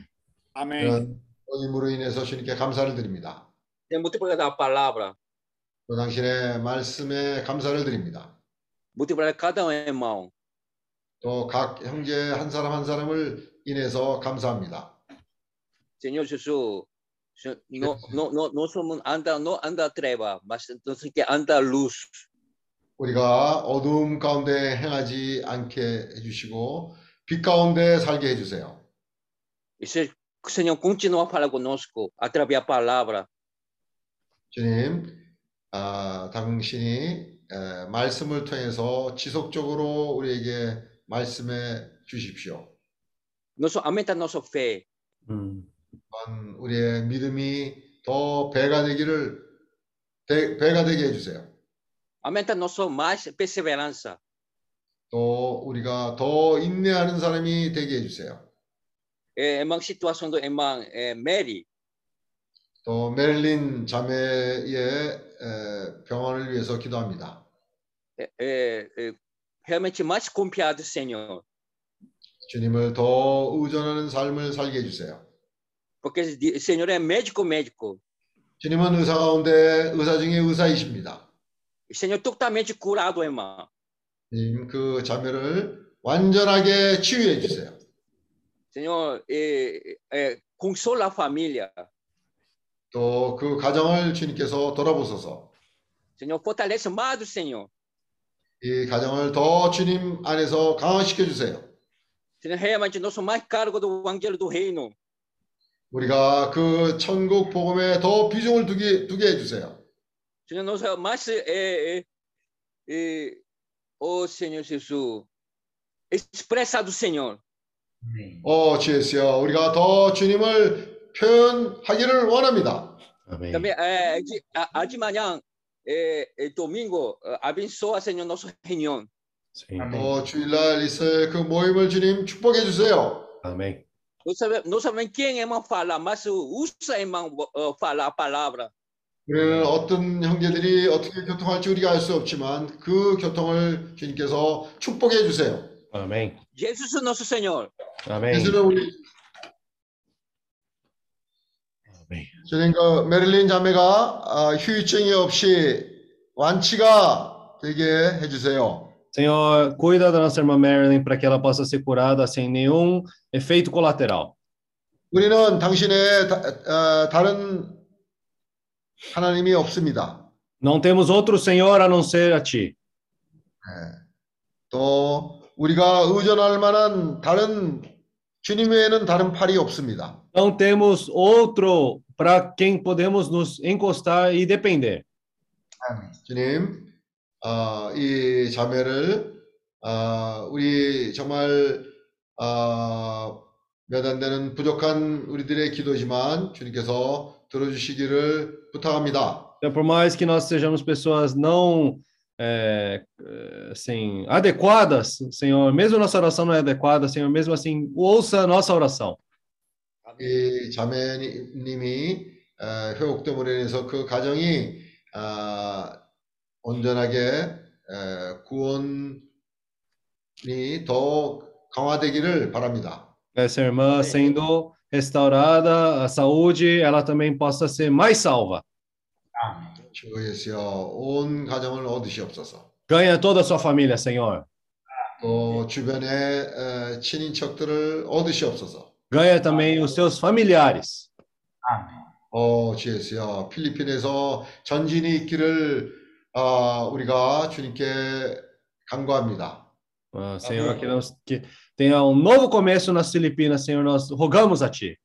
Amém. 이런 모임으로 인해서 주님께 감사를 드립니다. Muito obrigado a palavra. 또 당신의 말씀에 감사를 드립니다. Muito obrigado a cada um irmão. 또 각 형제 한 사람 한 사람을 인해서 감사합니다. Senhor Jesus, Senhor, não, não, não, não somos anda, não anda treva, mas temos que andar luz. 우리가 어두움 가운데 행하지 않게 해주시고 빛 가운데 살게 해주세요. E se o Senhor continua a conosco através da palavra. 주님, 아, 당신이 에, 말씀을 통해서 지속적으로 우리에게 말씀해 주십시오. Aumenta a nossa fé. Hum. 또한 우리의 믿음이 더 배가 되기를 배, 배가 되게 해주세요. aumenta nosso mais perseverança. 또 우리가 더 인내하는 사람이 되게 해주세요. É, irmã situação do irmã é, Mary, 또 메릴린 자매의 에, 평안을 위해서 기도합니다. é, é, realmente mais confiado, Senhor, 주님을 더 의존하는 삶을 살게 해주세요. porque o Senhor é médico, médico. 주님은 의사 가운데 의사 중에 의사이십니다. O Senhor totalmente curado, irmã. 주님 그 자매를 완전하게 치유해 주세요. Senhor, é, é, consola a família. 또 그 가정을 주님께서 돌아보소서. Senhor, fortalece mais do Senhor. 이 가정을 더 주님 안에서 강화시켜 주세요. Senhor, realmente nosso mais cargo do Evangelho do Reino. 우리가 그 천국 복음에 더 비중을 두게 두게 해 주세요. Senhor, nosso mais é, é, é, oh Senhor Jesus, expressa do Senhor. Amém. 어, 주여 우리가 더 주님을 표현하기를 원합니다. Amém. Também, é, de, a, a de manhã, é, é, domingo, abençoa, Senhor, nossa reunião. 또 주일날 있을 그 모임을 주님 축복해 주세요. Amém. Não sabemos, não sabemos quem é irmão falar, mas usa irmão uh, falar a palavra. 우리는 어떤 형제들이 어떻게 교통할지 우리가 알 수 없지만 그 교통을 주님께서 축복해 주세요. Amém. Jesus, nosso Senhor. Amém. 예수는 우리 Amém. 주님 그 메릴린 자매가 아, 후유증이 없이 완치가 되게 해주세요. Senhor, cuida da nossa irmã Marilyn para que ela possa ser curada sem nenhum efeito colateral. 우리는 당신의 다, 아, 다른 하나님이 없습니다. Não temos outro Senhor a não ser a Ti. 예. 또 우리가 의존할 만한 다른 주님 외에는 다른 팔이 없습니다. Não temos outro para quem podemos nos encostar e depender. 주님, 아, 이 자매를 아, 우리 정말 아, 몇 안 되는 부족한 우리들의 기도지만 주님께서 들어주시기를 부탁합니다. Então, por mais que nós sejamos pessoas não é, é, assim, adequadas, Senhor, mesmo nossa oração não é adequada, Senhor, mesmo assim, ouça a nossa oração. 이 자매님이 어, 회복됨으로 인해서 그 가정이 아, 온전하게 에, 구원이 더 강화되기를 바랍니다. Essa irmã sendo restaurada, a saúde, ela também possa ser mais salva. 주 예수여 온 가정을 얻으시옵소서. Ganha toda a sua família, Senhor. 또 주변의 에, 친인척들을 얻으시옵소서. Ganha também os seus familiares. Amém. 어, 주 예수여 필리핀에서 전진이 있기를 아, 우리가 주님께 간구합니다. Ah, Senhor, queremos que tenha um novo começo nas Filipinas, Senhor, nós rogamos a Ti.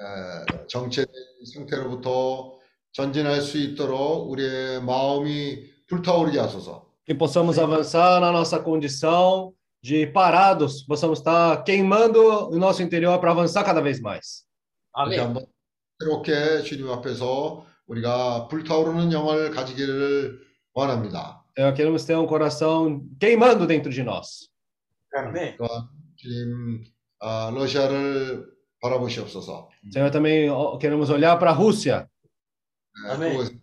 에, 정체된 상태로부터 전진할 수 있도록 우리의 마음이 불타오르게 하소서. Que possamos avançar na nossa condição de parados, possamos estar queimando o nosso interior para avançar cada vez mais. 이렇게 한번 새롭게 주님 앞에서 우리가 불타오르는 영을 가지기를 원합니다. Senhor, queremos ter um coração queimando dentro de nós. Amém. 또한 주님 아, 러시아를 바라보시옵소서. Senhor, também ó, queremos olhar para a Rússia. 네, 그곳에서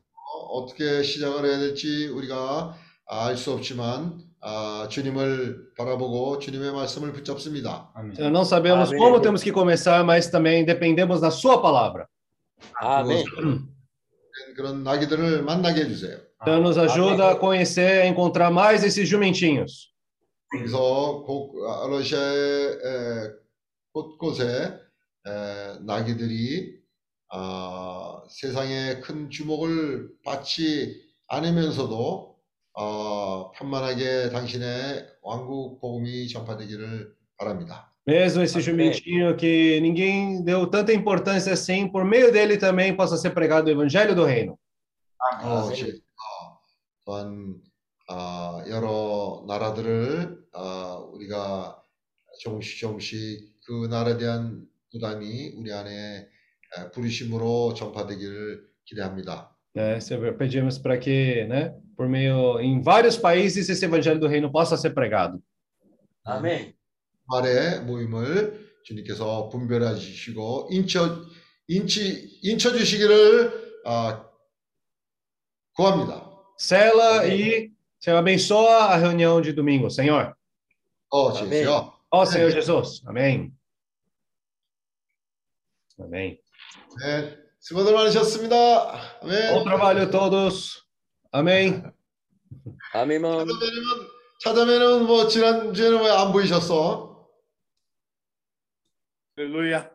어떻게 시작을 해야 될지 우리가 알 수 없지만 아, 주님을 바라보고 주님의 말씀을 붙잡습니다. Amém. Senhor, não sabemos Amém. como temos que começar, mas também dependemos da Sua palavra. Amém. 그곳에 그런 나귀들을 만나게 해주세요. Então, nos ajuda a conhecer, a encontrar mais esses jumentinhos. 그래서 고- 아, 러시아의 에, 곳곳에 에, 나귀들이 아, 세상에 큰 주목을 받지 않으면서도 어, 편만하게 당신의 왕국 복음이 전파되기를 바랍니다. Mesmo esse jumentinho que ninguém deu tanta importância assim, por meio dele também possa ser pregado o evangelho do reino. 어, 제- 어, 또한 아, 여러 나라들을 아, 우리가 조금씩 조금씩 그 나라에 대한 부담이 우리 안에 에, 부르심으로 전파되기를 기대합니다. Senhor, pedimos para que, né, por meio em vários países esse evangelho do reino possa ser pregado. 아멘. 말의 모임을 주님께서 분별하시고 인쳐 인치 인쳐 주시기를 아, 구합니다. Sela e Senhor abençoa a reunião de domingo, Senhor. 어, 아멘. 주여. Ó Senhor Jesus. Amém. Amém. 네, 수고들 많으셨습니다. 아멘. Bom trabalho a todos. 아멘. 아멘만. 찾아면은 뭐 지난 주에는 왜 안 보이셨어? 할렐루야.